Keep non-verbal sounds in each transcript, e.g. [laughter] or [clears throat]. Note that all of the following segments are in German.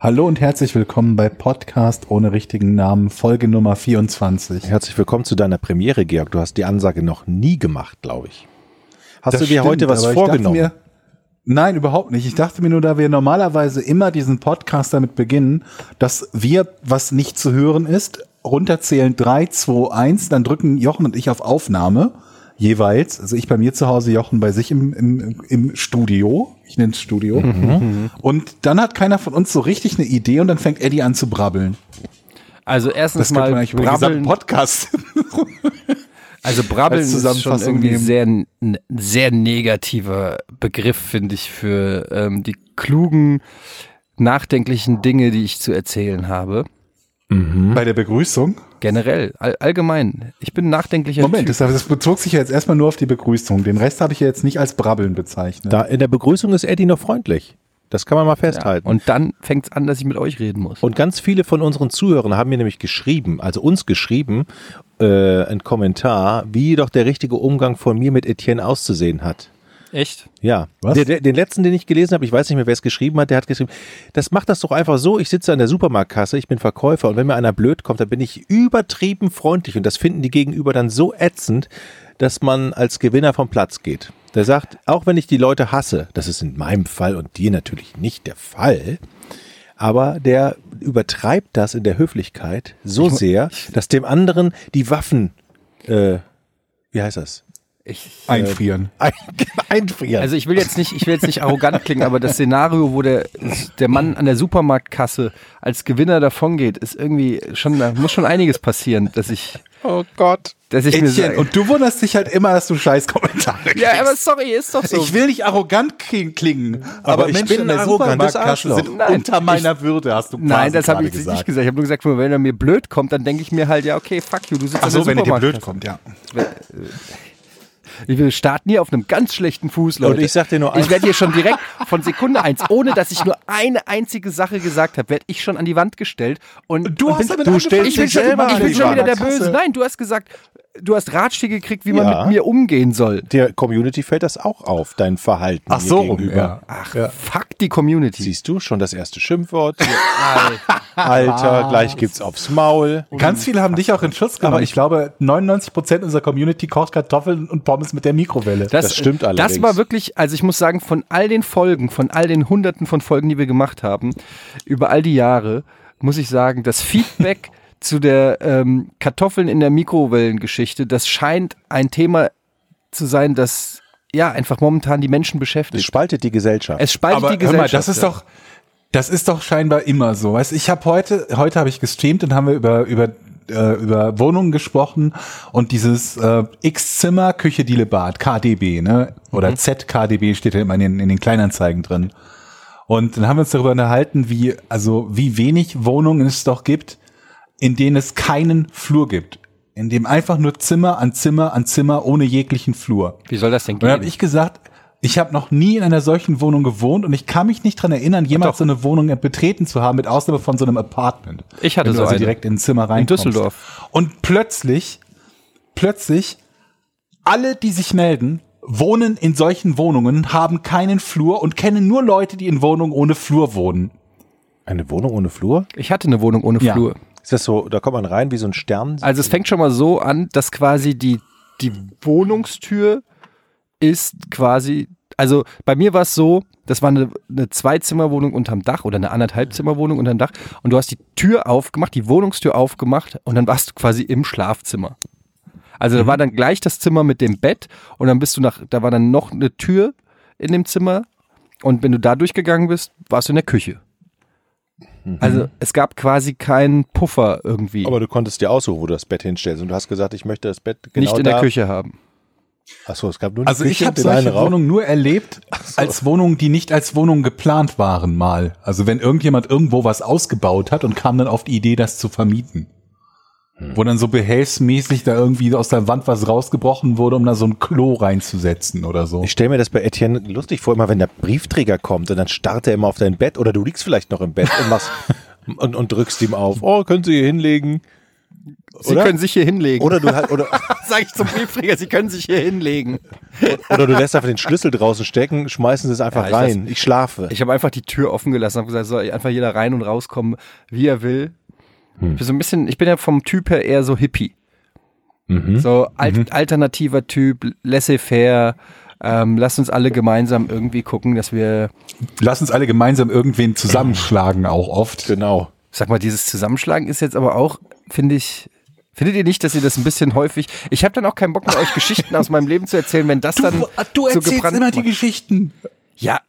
Hallo und herzlich willkommen bei Podcast ohne richtigen Namen, Folge Nummer 24. Herzlich willkommen zu deiner Premiere, Georg. Du hast die Ansage noch nie gemacht, glaube ich. Hast Das du dir stimmt, heute was vorgenommen? Mir, nein, überhaupt nicht. Ich dachte mir nur, da wir normalerweise immer diesen Podcast damit beginnen, dass wir, was nicht zu hören ist, runterzählen 3, 2, 1, dann drücken Jochen und ich auf Aufnahme jeweils. Also ich bei mir zu Hause, Jochen bei sich im, im, im Studio. Ich nenne es Studio. Mhm. Und dann hat keiner von uns so richtig eine Idee und dann fängt Eddie an zu brabbeln. Also erstens Das man mal eigentlich über den gesamten brabbeln, Podcast. [laughs] also brabbeln als ist schon irgendwie nehmen. sehr ein sehr negativer Begriff finde ich für ähm, die klugen nachdenklichen Dinge, die ich zu erzählen habe. bei der Begrüßung. Generell, all, allgemein. Ich bin ein nachdenklicher Moment, Typ. das, das bezog sich ja jetzt erstmal nur auf die Begrüßung. Den Rest habe ich ja jetzt nicht als Brabbeln bezeichnet. Da in der Begrüßung ist Eddie noch freundlich. Das kann man mal ja. festhalten. und, Und dann fängt es an, dass ich mit euch reden muss. und ganz viele von unseren Zuhörern haben mir nämlich geschrieben, also uns geschrieben, äh, ein Kommentar, wie doch der richtige Umgang von mir mit Etienne auszusehen hat. Echt? Ja, Was? Der, der, den letzten, den ich gelesen habe, ich weiß nicht mehr, wer es geschrieben hat, der hat geschrieben, das macht das doch einfach so, ich sitze an der Supermarktkasse, ich bin Verkäufer und wenn mir einer blöd kommt, dann bin ich übertrieben freundlich und das finden die Gegenüber dann so ätzend, dass man als Gewinner vom Platz geht. Der sagt, auch wenn ich die Leute hasse, das ist in meinem Fall und dir natürlich nicht der Fall, aber der übertreibt das in der Höflichkeit so sehr, dass dem anderen die Waffen, äh, wie heißt das? Ich, Einfrieren. Ein, [laughs] einfrieren. also ich will jetzt nicht, ich will jetzt nicht arrogant klingen, aber das Szenario, wo der, der Mann an der Supermarktkasse als Gewinner davongeht, ist irgendwie schon, da muss schon einiges passieren, dass ich, oh Gott. dass ich mir Etienne, sage, und du wunderst dich halt immer, dass du scheiß Kommentare kriegst. ja, aber sorry, ist doch so. ich will nicht arrogant kling- klingen, aber, Aber ich Menschen bin in der Supermarktkasse sind Nein, unter meiner Würde, hast du Nein, das habe ich jetzt nicht gesagt. Ich habe nur gesagt, wenn er mir blöd kommt, dann denke ich mir halt, ja, okay, fuck you, du sitzt Ach an so, der wenn er dir blöd kommt, ja. Wir starten hier auf einem ganz schlechten Fuß, Leute. Und ich sag dir nur Ich eins. werde hier schon direkt von Sekunde eins, ohne dass ich nur eine einzige Sache gesagt habe, werde ich schon an die Wand gestellt. Und, Du und hast bin, damit du stellst ich bin schon, ich bin schon wieder der Böse. Nein, du hast gesagt, du hast Ratschläge gekriegt, wie man Ja. mit mir umgehen soll. Der Community fällt das auch auf, dein Verhalten Ach so, rum, gegenüber. ja. Ach, fuck die Community. Siehst du schon das erste Schimpfwort? [laughs] Alter, gleich gibt's aufs Maul. Ganz viele haben dich auch in Schutz genommen. Aber ich glaube, 99 Prozent unserer Community kocht Kartoffeln und Pommes mit der Mikrowelle. Das stimmt Das allerdings. war wirklich, also ich muss sagen, von all den Folgen, von all den hunderten von Folgen, die wir gemacht haben, über all die Jahre, muss ich sagen, das Feedback [laughs] zu der ähm, Kartoffeln in der Mikrowellengeschichte, das scheint ein Thema zu sein, das ja einfach momentan die Menschen beschäftigt. spaltet die Gesellschaft. Es spaltet Aber die hör mal, Gesellschaft. das ist doch, das ist doch scheinbar immer so. Weißt, ich habe heute, heute habe ich gestreamt und haben wir über über äh, über Wohnungen gesprochen und dieses äh, X-Zimmer Küche Diele Bad KDB ne oder ZKDB steht ja immer in den, in den Kleinanzeigen drin. Und dann haben wir uns darüber unterhalten, wie also wie wenig Wohnungen es doch gibt, in denen es keinen Flur gibt, in dem einfach nur Zimmer an Zimmer an Zimmer ohne jeglichen Flur. Wie soll das denn Und dann habe gehen? ich gesagt, ich habe noch nie in einer solchen Wohnung gewohnt und ich kann mich nicht dran erinnern, jemals so eine Wohnung betreten zu haben, mit Ausnahme von so einem Apartment. Ich hatte Wenn du so also eine. direkt in ein Zimmer reinkommst. Düsseldorf. Und plötzlich, plötzlich, alle, die sich melden, wohnen in solchen Wohnungen, haben keinen Flur und kennen nur Leute, die in Wohnungen ohne Flur wohnen. Eine Wohnung ohne Flur? Ich hatte eine Wohnung ohne Ja. Flur. Ist das so, da kommt man rein wie so ein Stern? Also es fängt schon mal so an, dass quasi die, die Wohnungstür ist quasi, also bei mir war es so, das war eine, eine Zweizimmerwohnung unterm Dach oder eine anderthalbzimmerwohnung unterm Dach und du hast die Tür aufgemacht, die Wohnungstür aufgemacht und dann warst du quasi im Schlafzimmer. Also da war dann gleich das Zimmer mit dem Bett und dann bist du nach, da war dann noch eine Tür in dem Zimmer und wenn du da durchgegangen bist, warst du in der Küche. Also es gab quasi keinen Puffer irgendwie. Aber du konntest dir aussuchen, wo du das Bett hinstellst. Und du hast gesagt, ich möchte das Bett genau nicht in da. der Küche haben. Achso, es gab nur die Also ich Küche habe den einen solche. Wohnungen nur erlebt als Wohnungen, die nicht als Wohnungen geplant waren mal. Also wenn irgendjemand irgendwo was ausgebaut hat und kam dann auf die Idee, das zu vermieten. Wo dann so behelfsmäßig da irgendwie aus der Wand was rausgebrochen wurde, um da so ein Klo reinzusetzen oder so. Ich stelle mir das bei Etienne lustig vor, immer wenn der Briefträger kommt und dann starrt er immer auf dein Bett oder du liegst vielleicht noch im Bett und machst [laughs] und, und drückst ihm auf. Oh, können Sie hier hinlegen? Sie Oder? können sich hier hinlegen. Oder du, halt- oder, [laughs] sage ich zum Briefträger, Sie können sich hier hinlegen. oder du lässt einfach den Schlüssel draußen stecken, schmeißen es einfach Ja, ich rein. Ich schlafe. Ich habe einfach die Tür offen gelassen, habe gesagt, soll einfach jeder rein und rauskommen, wie er will. Ich bin so ein bisschen, ich bin ja vom Typ her eher so Hippie. So alt, alternativer Typ, laissez-faire. Ähm, lasst uns alle gemeinsam irgendwie gucken, dass wir, Lass uns alle gemeinsam irgendwen zusammenschlagen, auch oft. genau. sag mal, dieses Zusammenschlagen ist jetzt aber auch, finde ich, findet ihr nicht, dass ihr das ein bisschen häufig, ich habe dann auch keinen Bock mehr, euch Geschichten aus meinem Leben zu erzählen, wenn das dann du so erzählst gebrannt immer die macht. Geschichten. Ja,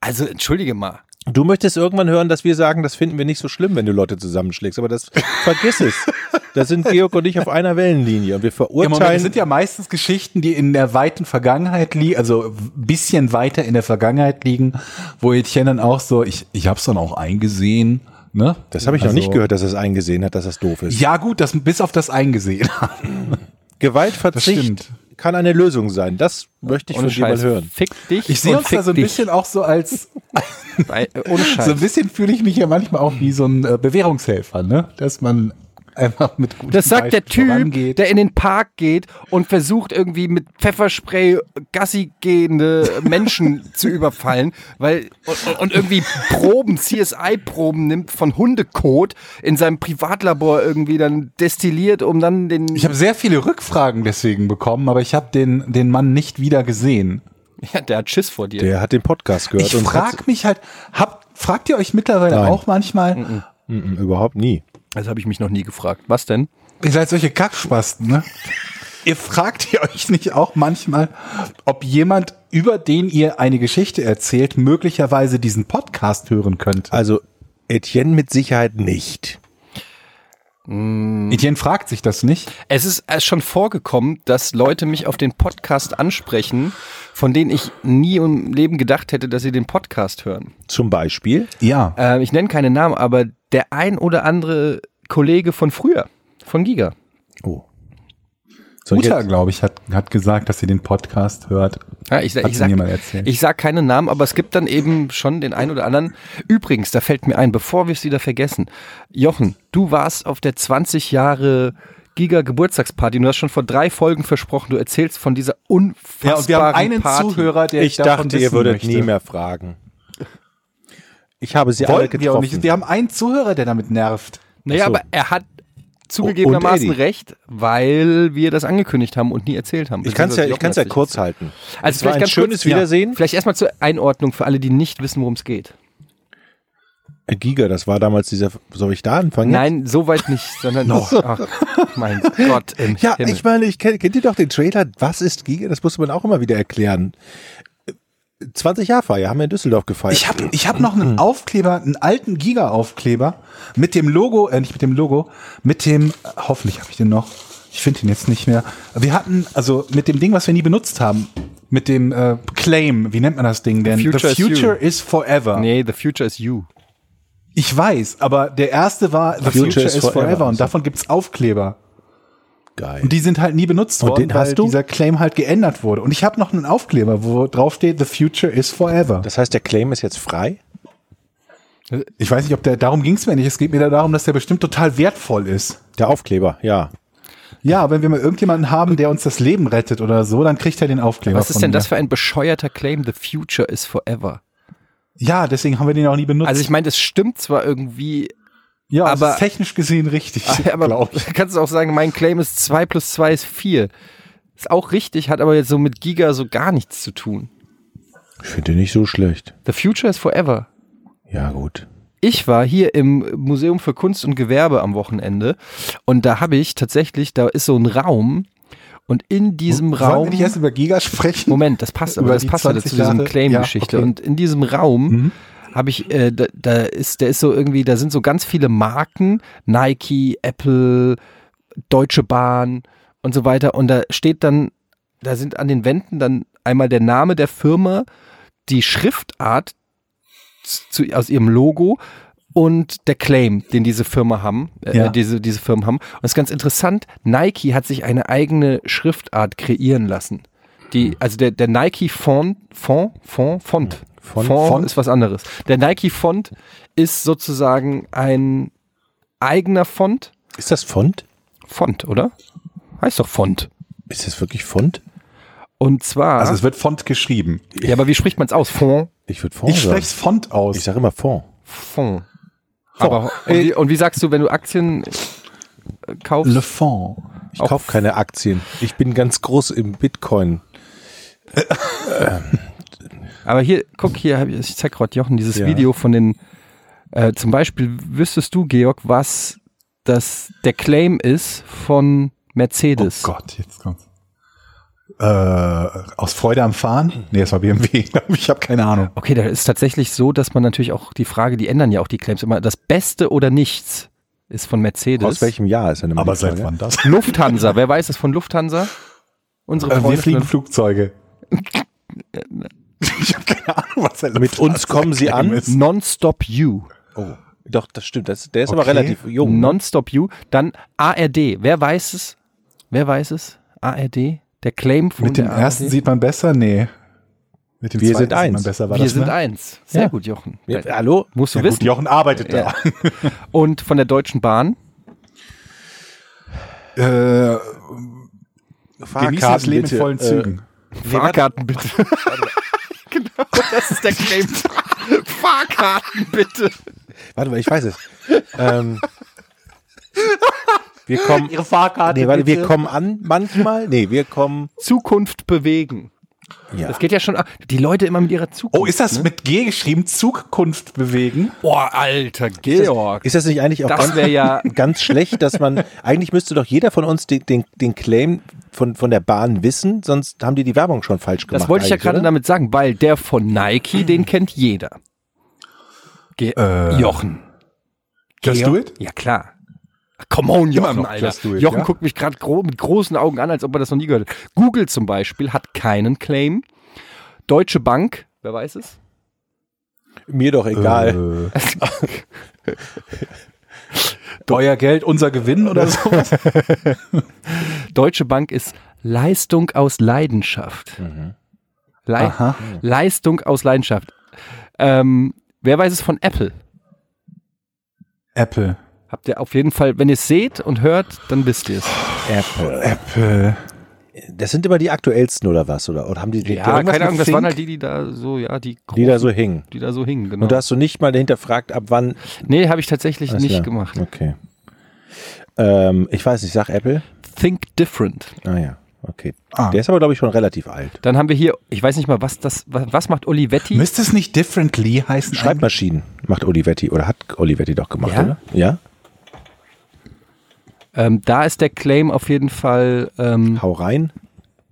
also entschuldige mal. Du möchtest irgendwann hören, dass wir sagen, das finden wir nicht so schlimm, wenn du Leute zusammenschlägst, aber das [laughs] vergiss es. Da sind Georg und ich auf einer Wellenlinie und wir Ja, Moment, verurteilen. das sind ja meistens Geschichten, die in der weiten Vergangenheit liegen, also ein bisschen weiter in der Vergangenheit liegen, wo Etienne dann auch so, ich, ich hab's dann auch eingesehen, ne? das habe ich Also- noch nicht gehört, dass er es eingesehen hat, dass das doof ist. Ja gut, das bis auf das eingesehen. Gewaltverzicht stimmt. Kann eine Lösung sein. Das möchte ich von Ohne dir mal hören. Fick dich. Ich sehe uns da so ein dich. bisschen auch so als, Bei, äh, ohne Scheiß. [laughs] so ein bisschen fühle ich mich ja manchmal auch wie so ein äh, Bewährungshelfer, ne? Dass man einfach mit gutem Das sagt der Beispiel Typ, vorangeht. der in den Park geht und versucht irgendwie mit Pfefferspray Gassi gehende Menschen [laughs] zu überfallen, weil und, und irgendwie Proben, CSI-Proben nimmt von Hundekot in seinem Privatlabor irgendwie dann destilliert, um dann den. Ich habe sehr viele Rückfragen deswegen bekommen, aber ich habe den, den Mann nicht wieder gesehen. ja, der hat Schiss vor dir. Der hat den Podcast gehört Ich und frag mich halt, habt, fragt ihr euch mittlerweile Nein. auch manchmal, hat, Mm, mm, überhaupt nie. Das habe ich mich noch nie gefragt. Was denn? ihr seid solche Kackspasten, ne? [laughs] Ihr fragt ihr euch nicht auch manchmal, ob jemand, über den ihr eine Geschichte erzählt, möglicherweise diesen Podcast hören könnte? Also Etienne mit Sicherheit nicht. Etienne fragt sich das nicht. Es ist schon vorgekommen, dass Leute mich auf den Podcast ansprechen, von denen ich nie im Leben gedacht hätte, dass sie den Podcast hören. Zum Beispiel. Ja. Äh, ich nenne keine Namen, aber der ein oder andere Kollege von früher, von Giga. Oh. Ich Uta, glaube ich, hat, hat gesagt, dass sie den Podcast hört. Ja, ich, ich, sag, ich sag keine Namen, aber es gibt dann eben schon den einen oder anderen. Übrigens, da fällt mir ein, bevor wir es wieder vergessen. Jochen, du warst auf der 20 Jahre Giga Geburtstagsparty und du hast schon vor drei Folgen versprochen, du erzählst von dieser unfassbaren Ja, und wir haben einen Party. Zuhörer, der Ich davon dachte, ihr würdet möchte. nie mehr fragen. Ich habe sie alle Wollten wir auch getroffen. nicht. Wir haben einen Zuhörer, der damit nervt. Naja, so. aber er hat zugegebenermaßen recht, weil wir das angekündigt haben und nie erzählt haben. Ich kann es ja, ich kann's ja kurz halten. Also es war vielleicht ein ganz schönes kurz, ja, Wiedersehen. Vielleicht erstmal zur Einordnung für alle, die nicht wissen, worum es geht. Äh, Giga, das war damals dieser. Soll ich da anfangen? Nein, so weit nicht, sondern noch. Ach, mein [laughs] Gott im Ja, Himmel. ich meine, ich kenn, kennt ihr doch den Trailer? Was ist Giga? Das musste man auch immer wieder erklären. Äh, 20 Jahre Feier haben wir in Düsseldorf gefeiert. Ich habe ich hab noch einen Aufkleber, einen alten Giga-Aufkleber mit dem Logo, äh, nicht mit dem Logo, mit dem, äh, hoffentlich habe ich den noch. Ich finde ihn jetzt nicht mehr. Wir hatten, also mit dem Ding, was wir nie benutzt haben, mit dem äh, Claim, wie nennt man das Ding denn? The future is The future you. is forever. Nee, the future is you. Ich weiß, aber der erste war The Future, is, forever, und also. davon gibt's Aufkleber. Geil. Und die sind halt nie benutzt Und worden, den hast weil du? dieser Claim halt geändert wurde. Und ich habe noch einen Aufkleber, wo drauf steht The future is forever. Das heißt, der Claim ist jetzt frei? Ich weiß nicht, ob der, darum ging's mir nicht. Es geht mir da darum, dass der bestimmt total wertvoll ist. Der Aufkleber, ja. Ja, wenn wir mal irgendjemanden haben, der uns das Leben rettet oder so, dann kriegt er den Aufkleber. Was ist von denn mir. das für ein bescheuerter Claim? The future is forever. Ja, deswegen haben wir den auch nie benutzt. Also ich meine, das stimmt zwar irgendwie, ja, aber- aber ist technisch gesehen richtig, [laughs] aber ich. [laughs] du kannst auch sagen, mein Claim ist 2 plus 2 ist 4. Ist auch richtig, hat aber jetzt so mit Giga so gar nichts zu tun. Ich finde nicht so schlecht. The future is forever. Ja, gut. Ich war hier im Museum für Kunst und Gewerbe am Wochenende und da habe ich tatsächlich, da ist so ein Raum und in diesem Wollen Raum. wir nicht erst über Giga sprechen? Moment, das passt, aber Über das passt ja 20 zu diesem? Claim-Geschichte. Ja, okay. Und in diesem Raum habe ich, äh, da, da ist, der ist so irgendwie, da sind so ganz viele Marken, Nike, Apple, Deutsche Bahn und so weiter. Und da steht dann, da sind an den Wänden dann einmal der Name der Firma, die Schriftart zu, aus ihrem Logo und der Claim, den diese Firma haben, äh, Ja. diese, diese Firmen haben. Und das ist ganz interessant, Nike hat sich eine eigene Schriftart kreieren lassen. Die, also der, der Nike Font, Font, Font, Font, Font, Font, Font. ist was anderes. Der Nike Font ist sozusagen ein eigener Font. Ist das Font? Font, oder? Heißt doch Font. Ist das wirklich Font? Und zwar. Also es wird Font geschrieben. ja, aber wie spricht man es aus? Font. Ich würde Font Ich spreche es Font aus. Ich sage immer Font. Fond. Aber und wie, und wie sagst du, wenn du Aktien äh, kaufst? Le Fond. Ich kaufe keine Aktien. Ich bin ganz groß im Bitcoin. Aber hier, guck hier, ich zeig gerade Jochen dieses Ja. Video von den. Äh, zum Beispiel wüsstest du, Georg, was das der Claim ist von Oh Mercedes. Gott, jetzt kommt's. Äh, aus Freude am Fahren? Nee, das war BMW, [laughs] glaube ich. Habe keine Ahnung. Okay, da ist tatsächlich so, dass man natürlich auch die Frage, die ändern ja auch die Claims immer. Das Beste oder nichts ist von Mercedes. Aus welchem Jahr ist eine Aber seit wann das? Lufthansa. Wer weiß es von Lufthansa? Unsere Äh, wir Freunde fliegen Flugzeuge. Ich habe keine Ahnung, was der Mit uns kommen sie an? ist. Nonstop You. Oh, doch, das stimmt. Das, der ist aber Okay. relativ jung. ne? Nonstop You. Dann ARD. Wer weiß es? Wer weiß es? ARD. Der Claim von Mit dem der ersten ARD. sieht man besser? Nee. Mit dem Wir zweiten sind sieht man eins. besser. War Wir das, sind ne? eins. Sehr Ja. gut, Jochen. Ja, hallo? Musst du Ja, wissen. gut, Jochen arbeitet Ja. da. [laughs] Und von der Deutschen Bahn. Äh, genießen das Leben bitte. in vollen Äh, Zügen. Fahrkarten bitte. [laughs] genau, das ist der Claim. [laughs] Fahrkarten bitte. Warte mal, ich weiß es. ähm, wir kommen. Ihre Fahrkarte. Nee, warte, wir kommen an manchmal. Nee, wir kommen. Zukunft bewegen. Ja. Das geht ja schon. Die Leute immer mit ihrer Zukunft. Oh, ist das mit G geschrieben? Zukunft bewegen? Boah, alter Georg. Ist das nicht eigentlich auch Das ganz, wäre ja. [laughs] ganz schlecht, dass man. Eigentlich müsste doch jeder von uns den, den, den Claim von, von der Bahn wissen, sonst haben die die Werbung schon falsch gemacht. Das wollte ich ja gerade damit sagen, weil der von Nike, den kennt jeder. Ge Äh, Jochen. Just Georg? do it? Ja, klar. Come on, Jochen, Alter. It, Jochen ja? guckt mich gerade gro mit großen Augen an, als ob er das noch nie gehört hat. Google zum Beispiel hat keinen Claim. Deutsche Bank, wer weiß es? Mir doch egal. Äh, [laughs] Euer Geld, unser Gewinn oder [laughs] sowas? Deutsche Bank ist Leistung aus Leidenschaft. Lei Aha. Leistung aus Leidenschaft. Ähm, wer weiß es von Apple? Apple. Habt ihr auf jeden Fall, wenn ihr es seht und hört, dann wisst ihr es. Apple. Apple. Das sind immer die aktuellsten oder was? Oder, oder haben die, die Ja, keine Ahnung, das waren halt die, die da so, ja, die, die da großen, so hingen. die da so hingen, genau. Und da hast du nicht mal hinterfragt, ab wann. nee, habe ich tatsächlich Alles nicht klar. gemacht. Okay. Ähm, ich weiß nicht, sag Apple. Think different. Ah ja, okay. Ah. Der ist aber, glaube ich, schon relativ alt. Dann haben wir hier, ich weiß nicht mal, was das, was, was macht Olivetti? Müsste es nicht Differently heißen? Schreibmaschinen macht Olivetti oder hat Olivetti doch gemacht, Ja? oder? Ja. Ähm, da ist der Claim auf jeden Fall ähm, Hau rein.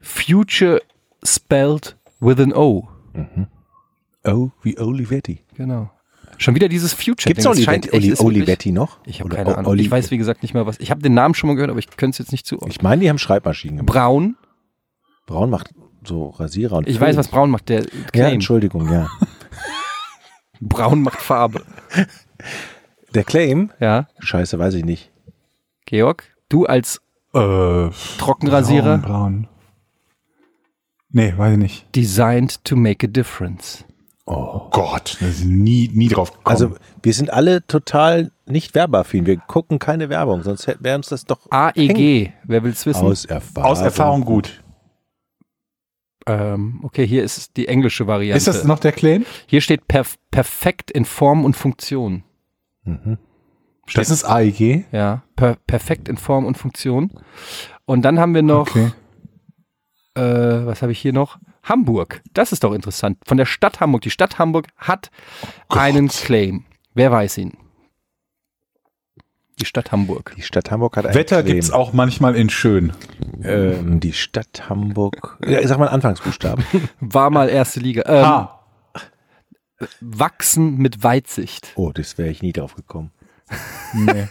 Future spelled with an O. Oh, wie Olivetti. Genau. Schon wieder dieses Future. Gibt es Olivetti, Oli, Olivetti noch? Ich habe keine O- Ahnung. Oli- Ich weiß, wie gesagt, nicht mal was. Ich habe den Namen schon mal gehört, aber ich könnte es jetzt nicht zuordnen. Ich meine, die haben Schreibmaschinen gemacht. Braun. Braun macht so Rasierer und Ich Föhn. weiß, was Braun macht. Der Ja, Claim. Entschuldigung, ja. [laughs] Braun macht Farbe. Der Claim, Ja. scheiße, weiß ich nicht. Georg, du als Äh, Trockenrasierer. Braun, braun. Nee, weiß ich nicht. Designed to make a difference. Oh Gott, da ist nie, nie drauf gekommen. Also, wir sind alle total nicht werbeaffin. Wir gucken keine Werbung, sonst wäre uns das doch AEG, wer will's wissen? aus Erfahrung. aus Erfahrung gut. Ähm, okay, hier ist die englische Variante. Ist das noch der Claim? Hier steht perf perfekt in Form und Funktion. Das ist AEG. Ja, per perfekt in Form und Funktion. Und dann haben wir noch, Okay. äh, was habe ich hier noch? Hamburg. Das ist doch interessant. Von der Stadt Hamburg. Die Stadt Hamburg hat einen Claim. Wer weiß ihn? Die Stadt Hamburg. Die Stadt Hamburg hat einen Wetter Claim. gibt's auch manchmal in schön. Ähm, die Stadt Hamburg. Ja, sag mal Anfangsbuchstaben. [laughs] War mal erste Liga. Ähm, Ah, Wachsen mit Weitsicht. Oh, das wäre ich nie drauf gekommen. Nee.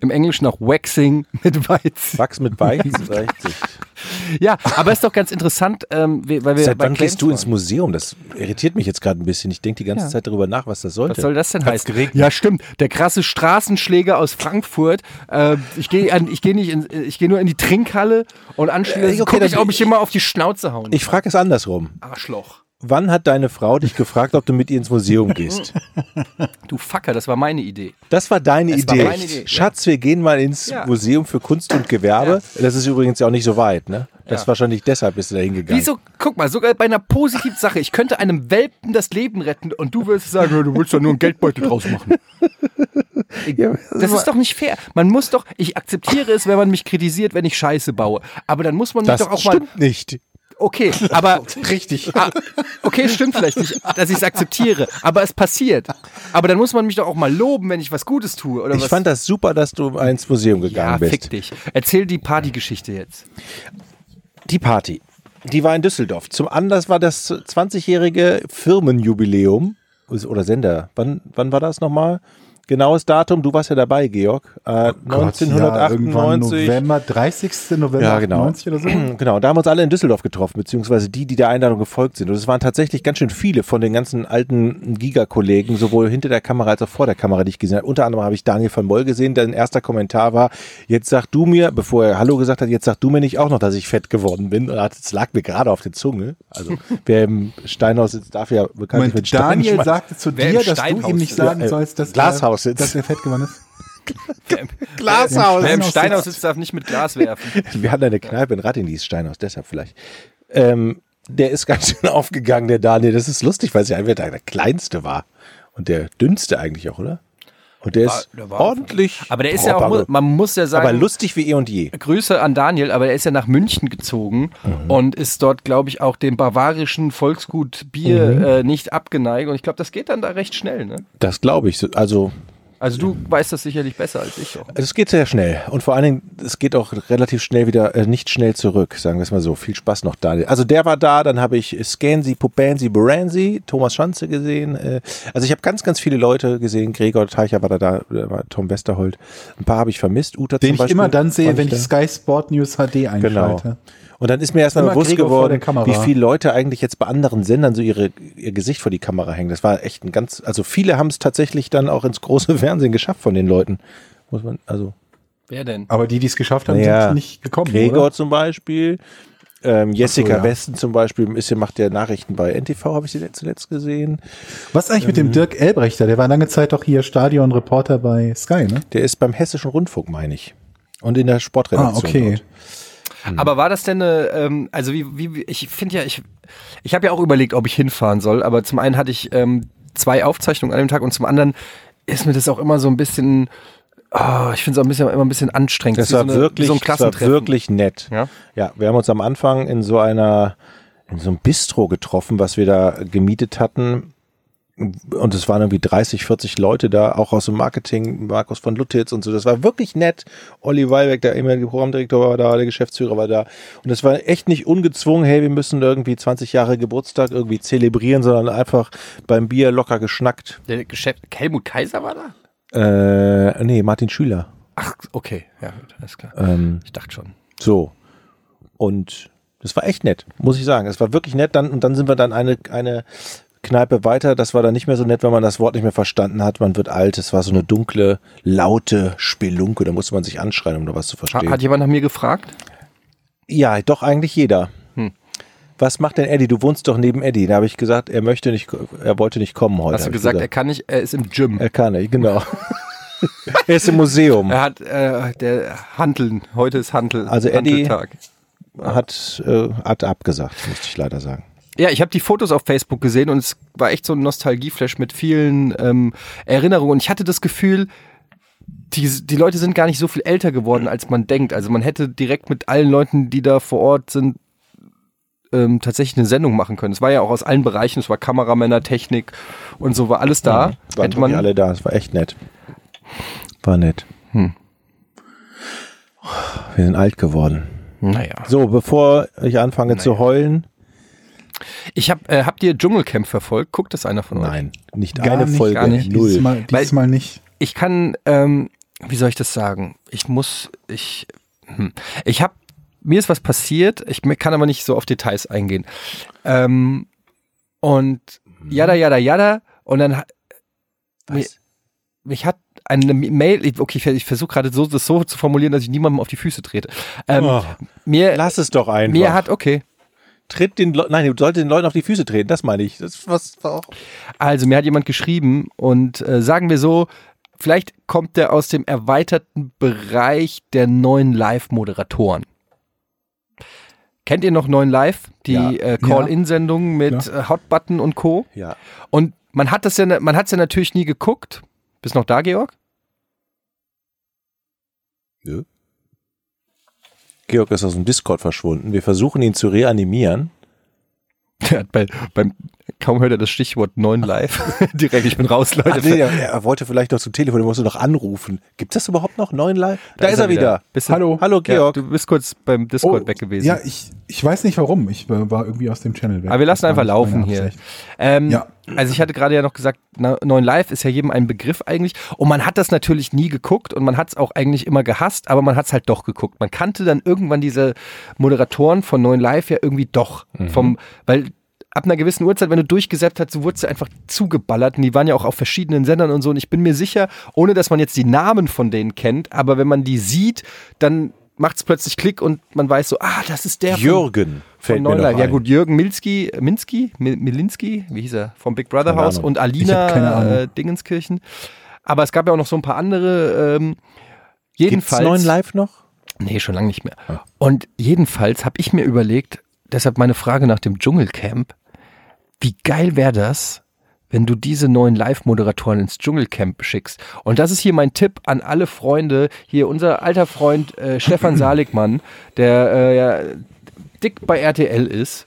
Im Englischen auch Waxing mit Weitsicht. Wachs mit Weitsicht. [laughs] Ja, aber ist doch ganz interessant, ähm, we- weil wir Seit wann gehst du ins. Museum? Das irritiert mich jetzt gerade ein bisschen. Ich denke die ganze Ja. Zeit darüber nach, was das sollte. Was soll das denn Hat's heißen? geregnet? Ja, stimmt. Der krasse Straßenschläger aus Frankfurt. Äh, ich gehe gehe nicht in, ich gehe nur in die Trinkhalle und anschließend Äh, okay, gucke ich, ob ich immer auf die Schnauze hauen. ich frage es andersrum. Arschloch. Wann hat deine Frau dich gefragt, ob du mit ihr ins Museum gehst? [laughs] Du Fucker, das war meine Idee. Das war deine Das war Idee. meine Idee, ja. Schatz, wir gehen mal ins Ja. Museum für Kunst und Gewerbe. Das ist übrigens ja auch nicht so weit, ne? Das Ja. wahrscheinlich deshalb bist du da hingegangen. Wieso, guck mal, sogar bei einer positiven Sache, ich könnte einem Welpen das Leben retten und du würdest sagen, du willst doch nur einen Geldbeutel draus machen. [laughs] Ja, Das ist doch nicht fair. Man muss doch, ich akzeptiere es, wenn man mich kritisiert, wenn ich Scheiße baue. Aber dann muss man mich das doch auch mal. stimmt nicht. Okay, [laughs] aber Richtig. Ah, okay, stimmt vielleicht nicht, dass ich es akzeptiere, aber es passiert. Aber dann muss man mich doch auch mal loben, wenn ich was Gutes tue. Oder Ich was? fand das super, dass du ins Museum gegangen ja, bist. fick dich. Erzähl die Partygeschichte jetzt. Die Party. Die war in Düsseldorf. Zum Anlass war das 20-jährige Firmenjubiläum oder Sender. Wann, wann war das nochmal? Genaues Datum, du warst ja dabei, Georg. Äh, Gott, ja, irgendwann 1998. November, 30. November Ja, genau. 98 oder so. [clears throat] Genau, da haben wir uns alle in Düsseldorf getroffen, beziehungsweise die, die der Einladung gefolgt sind. Und es waren tatsächlich ganz schön viele von den ganzen alten Giga-Kollegen, sowohl hinter der Kamera als auch vor der Kamera, die ich gesehen habe. Unter anderem habe ich Daniel van Moll gesehen, dein erster Kommentar war, jetzt sag du mir, bevor er Hallo gesagt hat, jetzt sag du mir nicht auch noch, dass ich fett geworden bin. Und es lag mir gerade auf der Zunge. Also [laughs] wer im Steinhaus sitzt, darf ja bekanntlich mit Daniel sagte zu dir, dass du Steinhaus ihm nicht sagen Ja, äh, sollst, dass, Glashaus er, sitzt. dass er fett geworden ist. [laughs] Glashaus. Wer im Steinhaus sitzt. darf nicht mit Glas werfen. [laughs] Wir hatten eine Kneipe in Rattingdies, Steinhaus, deshalb vielleicht. Ähm, der ist ganz schön aufgegangen, der Daniel. Das ist lustig, weil es ja einfach der kleinste war. Und der dünnste eigentlich auch, oder? Und der ist der war- ordentlich. Aber der ist ja auch, man muss ja sagen, aber lustig wie eh und je. Grüße an Daniel, aber er ist ja nach München gezogen Mhm. und ist dort, glaube ich, auch dem bavarischen Volksgut Bier Mhm. äh, nicht abgeneigt. Und ich glaube, das geht dann da recht schnell. Ne? Das glaube ich. Also, Also du weißt das sicherlich besser als ich. Auch. es geht sehr schnell. Und vor allen Dingen, es geht auch relativ schnell wieder, äh, nicht schnell zurück, sagen wir es mal so. Viel Spaß noch, Daniel. Also der war da, dann habe ich Scansi, Pupansi, Buransi, Thomas Schanze gesehen. Äh, also ich habe ganz, ganz viele Leute gesehen. Gregor Teicher war da, da war Tom Westerholt. Ein paar habe ich vermisst. Uta Den zum ich Beispiel. immer dann sehe, wenn ich da. Sky Sport News HD einschalte. Genau. Und dann ist mir erstmal bewusst Gregor geworden, wie viele Leute eigentlich jetzt bei anderen Sendern so ihre, ihr Gesicht vor die Kamera hängen. Das war echt ein ganz, also viele haben es tatsächlich dann auch ins große [laughs] Fernsehen geschafft von den Leuten. Muss man, also Wer denn? Aber die, die es geschafft haben, Ja. sind nicht gekommen, Gregor oder? zum Beispiel, ähm, Jessica ja. Westen zum Beispiel, ist, ja- macht ja Nachrichten bei NTV, habe ich sie zuletzt gesehen. Was ist eigentlich mit Mhm. dem Dirk Elbrechter? Der war lange Zeit doch hier Stadionreporter bei Sky, ne? Der ist beim Hessischen Rundfunk, meine ich. Und in der Sportredaktion. Ah, okay. Dort. Aber war das denn eine, ähm, also wie, wie, ich finde ja, ich, ich habe ja auch überlegt, ob ich hinfahren soll, aber zum einen hatte ich ähm, zwei Aufzeichnungen an dem Tag und zum anderen ist mir das auch immer so ein bisschen, oh, ich finde es auch ein bisschen, immer ein bisschen anstrengend. Das war so eine, wirklich, so das war wirklich nett. Ja? Ja, wir haben uns am Anfang in so einer, in so einem Bistro getroffen, was wir da gemietet hatten. Und es waren irgendwie 30, 40 Leute da, auch aus dem Marketing, Markus von Luttitz und so. Das war wirklich nett. Olli Weilbeck, der ehemalige Programmdirektor war da, der Geschäftsführer war da. Und es war echt nicht ungezwungen, hey, wir müssen irgendwie 20 Jahre Geburtstag irgendwie zelebrieren, sondern einfach beim Bier locker geschnackt. Der Geschäft, Helmut Kaiser war da? Äh, nee, Martin Schüler. Ach, okay, ja, alles klar. Ähm, Ich dachte schon. So. Und das war echt nett, muss ich sagen. Es war wirklich nett. Dann, und dann sind wir dann eine, eine Kneipe weiter. Das war dann nicht mehr so nett, wenn man das Wort nicht mehr verstanden hat. Man wird alt. Es war so eine dunkle, laute Spelunke. Da musste man sich anschreien, um da was zu verstehen. hat jemand nach mir gefragt? ja, doch eigentlich jeder. Hm. Was macht denn Eddie? Du wohnst doch neben Eddie. Da habe ich gesagt, er möchte nicht, er wollte nicht kommen heute. Hast du ich gesagt, er kann nicht, er ist im Gym. er kann nicht, genau. [laughs] er ist im Museum. Er hat äh, der Handeln, heute ist Handel. Also Eddie- Handeltag. Hat, äh, hat abgesagt, musste ich leider sagen. Ja, ich habe die Fotos auf Facebook gesehen und es war echt so ein Nostalgieflash mit vielen ähm, Erinnerungen. Und ich hatte das Gefühl, die, die Leute sind gar nicht so viel älter geworden, als man denkt. Also man hätte direkt mit allen Leuten, die da vor Ort sind, ähm, tatsächlich eine Sendung machen können. Es war ja auch aus allen Bereichen, es war Kameramänner, Technik und so war alles da. Waren hätte man alle da. Es war echt nett. War nett. Hm. Wir sind alt geworden. Naja. So, bevor ich anfange zu heulen, Ich hab, äh, habt ihr Dschungelcamp verfolgt? Guckt das einer von euch? nein, nicht Gar eine nicht, Folge, gar nicht. null. Dieses Mal, dieses Mal nicht. ich kann, ähm, wie soll ich das sagen? Ich muss, ich, hm. ich habe, mir ist was passiert, ich kann aber nicht so auf Details eingehen. Ähm, und jada, jada, jada, und dann, Was? mich hat eine Mail, okay, ich, ich versuche gerade so, das so zu formulieren, dass ich niemandem auf die Füße trete. Ähm, Oh, mir, lass es doch einfach. mir hat, okay, tritt den Leuten, nein, du solltest den Leuten auf die Füße treten, das meine ich. Das was war auch. Also, mir hat jemand geschrieben und äh, sagen wir so, vielleicht kommt der aus dem erweiterten Bereich der neuen Live-Moderatoren. Kennt ihr noch neuen Live? Die Ja. äh, Call-In-Sendungen mit äh, Hotbutton und Co. Ja. Und man hat das ja, man hat es ja natürlich nie geguckt. Bist noch da, Georg? Nö. Georg ist aus dem Discord verschwunden. Wir versuchen ihn zu reanimieren. Der [laughs] hat bei, beim, kaum hört er das Stichwort 9 live. [laughs] Direkt, ich bin raus, Leute. Ach nee, er, er wollte vielleicht noch zum Telefon, er musste noch anrufen. Gibt es überhaupt noch neuen Live? Da, ist er wieder. Du, Hallo. Hallo Georg. Ja, du bist kurz beim Discord weg gewesen. Ja, ich, ich weiß nicht warum. Ich war irgendwie aus dem Channel weg. Aber wir lassen Das einfach laufen hier. Ähm, Ja. Also ich hatte gerade ja noch gesagt, na, 9 Live ist ja jedem ein Begriff eigentlich. Und man hat das natürlich nie geguckt und man hat es auch eigentlich immer gehasst, aber man hat es halt doch geguckt. Man kannte dann irgendwann diese Moderatoren von 9 Live ja irgendwie doch. Vom, weil ab einer gewissen Uhrzeit, wenn du durchgesäppt hast, so wurdest du einfach zugeballert. Und die waren ja auch auf verschiedenen Sendern und so. Und ich bin mir sicher, ohne dass man jetzt die Namen von denen kennt, aber wenn man die sieht, dann macht es plötzlich Klick und man weiß so, ah, das ist der von- Jürgen von noch Neulein. Ja gut, Jürgen Milski, Minsky, Mi- Milinski, wie hieß er, vom Big Brother Haus Ahnung. und Alina äh, Dingenskirchen. Aber es gab ja auch noch so ein paar andere. Ähm, Gibt's jedenfalls. neuen Live noch? Nee, schon lange nicht mehr. Und jedenfalls habe ich mir überlegt, deshalb meine Frage nach dem Dschungelcamp, wie geil wäre das, wenn du diese neuen Live-Moderatoren ins Dschungelcamp schickst. Und das ist hier mein Tipp an alle Freunde. Hier unser alter Freund äh, [laughs] Stefan Saligmann, der äh, ja, dick bei RTL ist.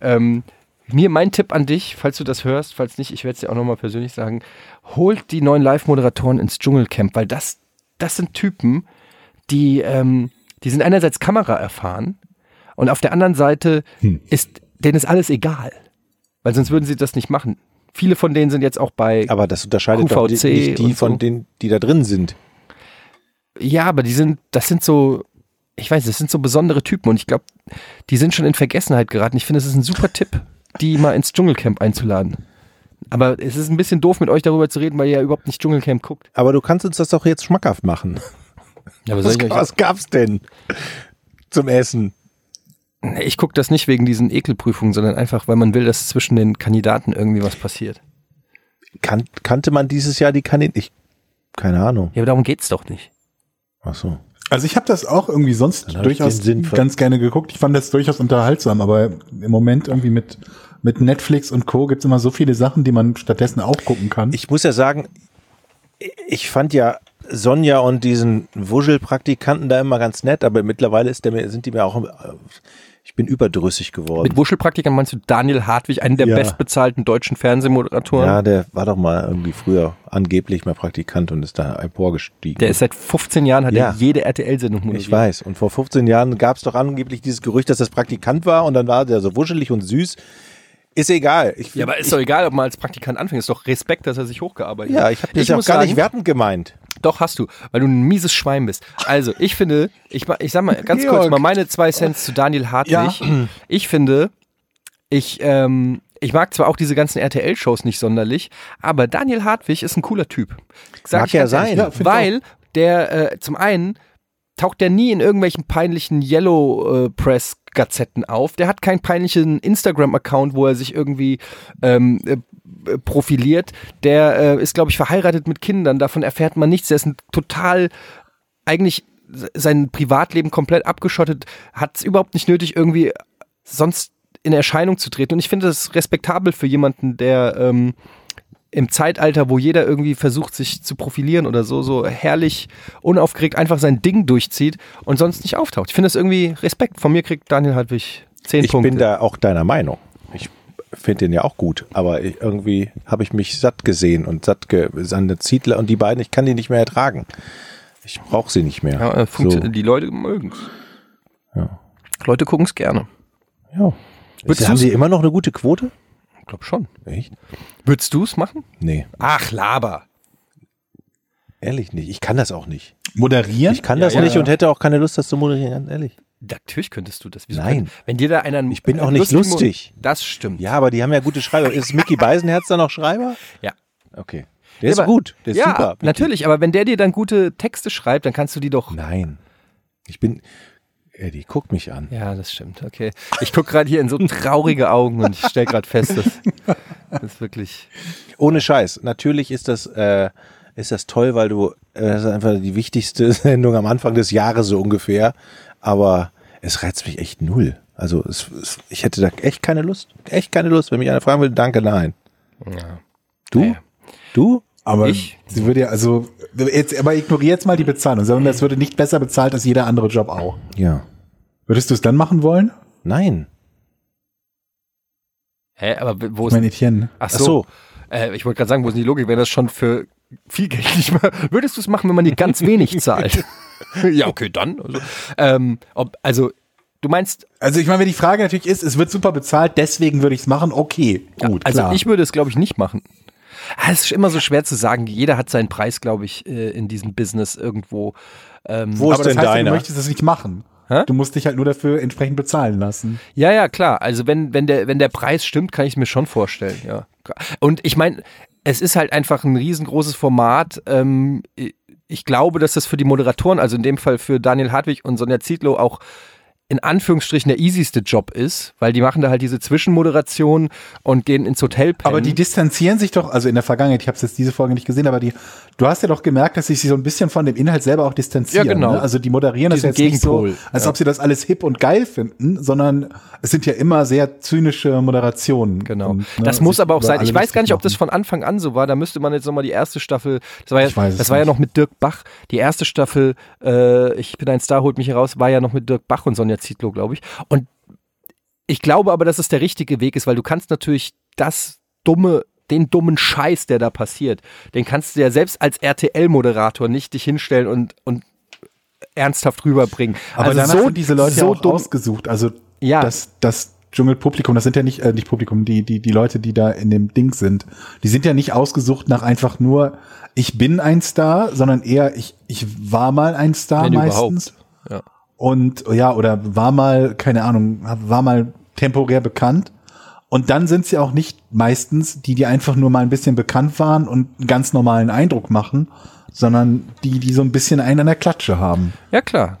Ähm, mir mein Tipp an dich, falls du das hörst, falls nicht, ich werde es dir auch nochmal persönlich sagen, holt die neuen Live-Moderatoren ins Dschungelcamp, weil das, das sind Typen, die, ähm, die sind einerseits Kamera erfahren und auf der anderen Seite ist denen ist alles egal. Weil sonst würden sie das nicht machen. Viele von denen sind jetzt auch bei, Aber das unterscheidet doch QVC nicht die von so. denen, die da drin sind. ja, aber die sind, das sind so, ich weiß, das sind so besondere Typen und ich glaube, die sind schon in Vergessenheit geraten. Ich finde, es ist ein super Tipp, die mal ins Dschungelcamp einzuladen. Aber es ist ein bisschen doof, mit euch darüber zu reden, weil ihr ja überhaupt nicht Dschungelcamp guckt. Aber du kannst uns das doch jetzt schmackhaft machen. Ja, aber [laughs] Was, was gab's denn zum Essen? Ich gucke das nicht wegen diesen Ekelprüfungen, sondern einfach, weil man will, dass zwischen den Kandidaten irgendwie was passiert. Kan kannte man dieses Jahr die Kandidaten? Ich, keine Ahnung. Ja, aber darum geht's doch nicht. Ach so. Also ich habe das auch irgendwie sonst durchaus ganz gerne geguckt. Ich fand das durchaus unterhaltsam, aber im Moment irgendwie mit, mit Netflix und Co. gibt's immer so viele Sachen, die man stattdessen auch gucken kann. Ich muss ja sagen, ich fand ja Sonja und diesen Wuschelpraktikanten da immer ganz nett, aber mittlerweile ist der, sind die mir auch, äh, ich bin überdrüssig geworden. Mit Wuschelpraktikern meinst du Daniel Hartwig, einen der Ja. bestbezahlten deutschen Fernsehmoderatoren? Ja, der war doch mal irgendwie früher angeblich mal Praktikant und ist da emporgestiegen. Der ist seit 15 Jahren, hat Ja. er jede RTL-Sendung moderiert. ich weiß. Und vor 15 Jahren gab es doch angeblich dieses Gerücht, dass das Praktikant war und dann war der so wuschelig und süß. Ist egal. Ich, Ja, aber ist doch egal, ob man als Praktikant anfängt. Ist doch Respekt, dass er sich hochgearbeitet ja, hat. ich habe das ja auch gar sagen, nicht wertend gemeint. Doch, hast du, weil du ein mieses Schwein bist. Also, ich finde, ich, ich sag mal ganz Georg. kurz mal meine zwei Cents zu Daniel Hartwig. Ich finde, ich, ähm, ich mag zwar auch diese ganzen RTL-Shows nicht sonderlich, aber Daniel Hartwig ist ein cooler Typ. Sag Mag ich ja sein. Ja, weil der äh, zum einen taucht der nie in irgendwelchen peinlichen Yellow äh, Press Gazetten auf. Der hat keinen peinlichen Instagram-Account, wo er sich irgendwie ähm, äh, äh, profiliert. Der äh, ist, glaube ich, verheiratet mit Kindern. Davon erfährt man nichts. Der ist ein total eigentlich se- sein Privatleben komplett abgeschottet, hat es überhaupt nicht nötig, irgendwie sonst in Erscheinung zu treten. Und ich finde das respektabel für jemanden, der ähm, im Zeitalter, wo jeder irgendwie versucht, sich zu profilieren oder so, so herrlich unaufgeregt einfach sein Ding durchzieht und sonst nicht auftaucht. Ich finde das irgendwie Respekt. Von mir kriegt Daniel Hartwig zehn Ich Punkte. bin da auch deiner Meinung. Finde den ja auch gut, aber ich, irgendwie habe ich mich satt gesehen und satt ge seine Ziedler und die beiden, ich kann die nicht mehr ertragen. Ich brauche sie nicht mehr. ja, äh, so, Die Leute mögen es. ja. Leute gucken es gerne. ja. Würdest haben sie immer noch eine gute Quote? Ich glaube schon. Echt? Würdest du es machen? Nee, Ach, Laber. ehrlich nicht. Ich kann das auch nicht. Moderieren? Ich kann das ja, nicht ja. und hätte auch keine Lust, das zu moderieren, ganz ehrlich. Natürlich könntest du das. Wieso Nein. könnt- wenn dir da einer. Ich bin auch nicht lustigen Mo- lustig. Das stimmt. Ja, aber die haben ja gute Schreiber. Ist Mickey Beisenherz da noch Schreiber? Ja. Okay. Der ist aber- gut. Der ist ja, super. Mickey. natürlich, aber wenn der dir dann gute Texte schreibt, dann kannst du die doch. Nein. Ich bin, Eddie, guck mich an. Ja, das stimmt. Okay. Ich gucke gerade hier in so traurige Augen und ich stelle gerade fest, dass [laughs] das ist wirklich. Ohne Scheiß. Natürlich ist das, äh, ist das toll, weil du, äh, das ist einfach die wichtigste [laughs] Sendung am Anfang des Jahres so ungefähr. Aber es reizt mich echt null. Also es, es, ich hätte da echt keine Lust. Echt keine Lust. Wenn mich einer fragen will, danke, nein. Ja. Du? Nee. Du? Aber Ich? sie würde ja, also, jetzt, aber ignoriere jetzt mal die Bezahlung, sondern es würde nicht besser bezahlt als jeder andere Job auch. Ja. Würdest du es dann machen wollen? Nein. Hä, aber wo Ich ist. meine, Etienne. Ach Ach so. so. Äh, ich wollte gerade sagen, wo ist denn die Logik, wenn das schon für viel Geld nicht mehr. Würdest du es machen, wenn man dir ganz wenig zahlt? [laughs] ja, okay, dann. Also, ähm, ob, also du meinst, Also ich meine, wenn die Frage natürlich ist, es wird super bezahlt, deswegen würde ich es machen, okay, gut, also klar. ich würde es, glaube ich, nicht machen. Ah, Es ist immer so schwer zu sagen. Jeder hat seinen Preis, glaube ich, äh, in diesem Business irgendwo. Ähm, Wo ist aber das denn heißt, ja, deiner? du möchtest es nicht machen. Hä? Du musst dich halt nur dafür entsprechend bezahlen lassen. Ja, ja, klar. Also wenn, wenn, der, wenn der Preis stimmt, kann ich es mir schon vorstellen, ja. Und ich meine, es ist halt einfach ein riesengroßes Format. Ähm, ich glaube, dass das für die Moderatoren, also in dem Fall für Daniel Hartwig und Sonja Zietlow auch in Anführungsstrichen der easyste Job ist, weil die machen da halt diese Zwischenmoderation und gehen ins Hotel pennen. Aber die distanzieren sich doch, also in der Vergangenheit, ich habe jetzt diese Folge nicht gesehen, aber die, du hast ja doch gemerkt, dass sie sich so ein bisschen von dem Inhalt selber auch distanzieren. Ja, genau. Ne? Also die moderieren das Diesen jetzt nicht so, Gegenpol, als ja. ob sie das alles hip und geil finden, sondern es sind ja immer sehr zynische Moderationen. Genau. Und, ne, das muss aber auch sein. Ich weiß gar nicht, ob das von Anfang an so war. Da müsste man jetzt nochmal die erste Staffel, das war ja, es das war ja noch mit Dirk Bach. Die erste Staffel, äh, Ich bin ein Star, holt mich heraus, war ja noch mit Dirk Bach und Sonja Zietlow, glaube ich. Und ich glaube aber, dass es der richtige Weg ist, weil du kannst natürlich das dumme, den dummen Scheiß, der da passiert, den kannst du ja selbst als RTL-Moderator nicht dich hinstellen und, und ernsthaft rüberbringen. Aber also danach so, sind diese Leute so ja auch dumm, ausgesucht. Also Ja. das, das Dschungelpublikum, das sind ja nicht, äh, nicht Publikum, die, die, die Leute, die da in dem Ding sind, die sind ja nicht ausgesucht nach einfach nur, ich bin ein Star, sondern eher, ich, ich war mal ein Star Wenn meistens. überhaupt. Ja. Und ja, oder war mal, keine Ahnung, war mal temporär bekannt. Und dann sind sie auch nicht meistens die, die einfach nur mal ein bisschen bekannt waren und einen ganz normalen Eindruck machen, sondern die, die so ein bisschen einen an der Klatsche haben. Ja, klar.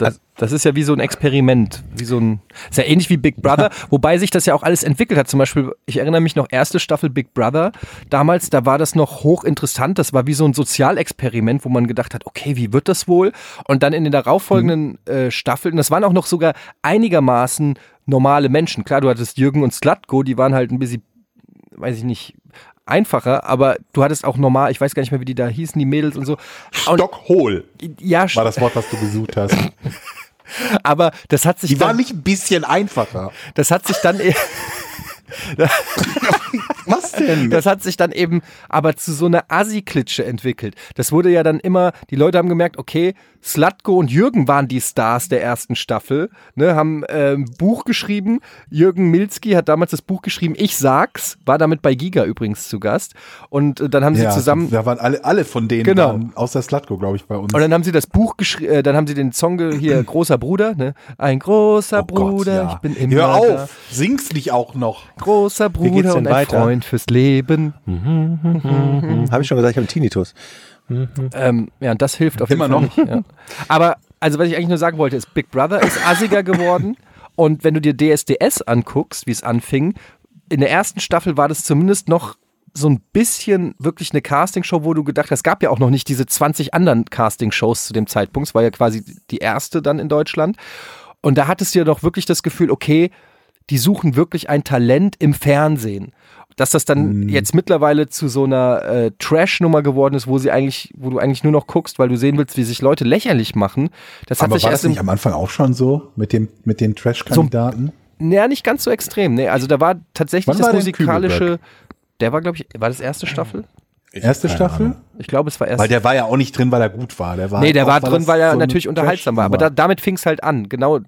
Das, das ist ja wie so ein Experiment, wie so ein, ist ja ähnlich wie Big Brother, wobei sich das ja auch alles entwickelt hat. Zum Beispiel, ich erinnere mich noch, erste Staffel Big Brother, damals, da war das noch hochinteressant, das war wie so ein Sozialexperiment, wo man gedacht hat, okay, wie wird das wohl? Und dann in den darauffolgenden äh, Staffeln, das waren auch noch sogar einigermaßen normale Menschen. Klar, du hattest Jürgen und Slatko, die waren halt ein bisschen, weiß ich nicht, einfacher, aber du hattest auch normal, ich weiß gar nicht mehr, wie die da hießen, die Mädels und so. Stockhol ja, war das Wort, was du gesucht hast. [laughs] aber das hat sich Die dann, waren nicht ein bisschen einfacher. das hat sich dann e- [laughs] Was denn? das hat sich dann eben aber zu so einer Assi-Klitsche entwickelt. Das wurde ja dann immer, die Leute haben gemerkt, okay, Slatko und Jürgen waren die Stars der ersten Staffel, ne, haben ähm, Buch geschrieben. Jürgen Milzki hat damals das Buch geschrieben, Ich sag's, war damit bei Giga übrigens zu Gast. Und äh, dann haben sie zusammen Da waren alle, alle von denen, Genau. waren, außer Slatko, glaube ich, bei uns. Und dann haben sie das Buch geschrieben, äh, dann haben sie den Song hier, [clears throat] Großer Bruder, ne? Ein großer Oh Gott, Bruder, ja. ich bin immer Hör auf, da. sing's nicht auch noch. Großer geht's Bruder denn und ein weiter? Freund fürs Leben. Habe ich schon gesagt, ich habe einen Tinnitus. Ähm, ja, und das hilft auf jeden Immer Fall noch. nicht. Ja. Aber, also was ich eigentlich nur sagen wollte, ist, Big Brother ist assiger geworden. [laughs] Und wenn du dir DSDS anguckst, wie es anfing, in der ersten Staffel war das zumindest noch so ein bisschen wirklich eine Castingshow, wo du gedacht hast, es gab ja auch noch nicht diese 20 anderen Castingshows zu dem Zeitpunkt. Es war ja quasi die erste dann in Deutschland. Und da hattest du ja doch wirklich das Gefühl, okay, die suchen wirklich ein Talent im Fernsehen. Dass das dann jetzt mittlerweile zu so einer äh, Trash-Nummer geworden ist, wo sie eigentlich, wo du eigentlich nur noch guckst, weil du sehen willst, wie sich Leute lächerlich machen. Das hat Aber sich war erst das nicht am Anfang auch schon so mit dem mit den Trash-Kandidaten? naja, nicht ganz so extrem. Nee, also da war tatsächlich Wann das war musikalische, der war, glaube ich, war das erste Staffel? Erste keine Staffel? Ahnung. Ich glaube, es war erst. Weil der war ja auch nicht drin, weil er gut war. Der war nee, der auch, war drin, weil er so natürlich unterhaltsam war. Aber da, damit fing es halt an. Genau.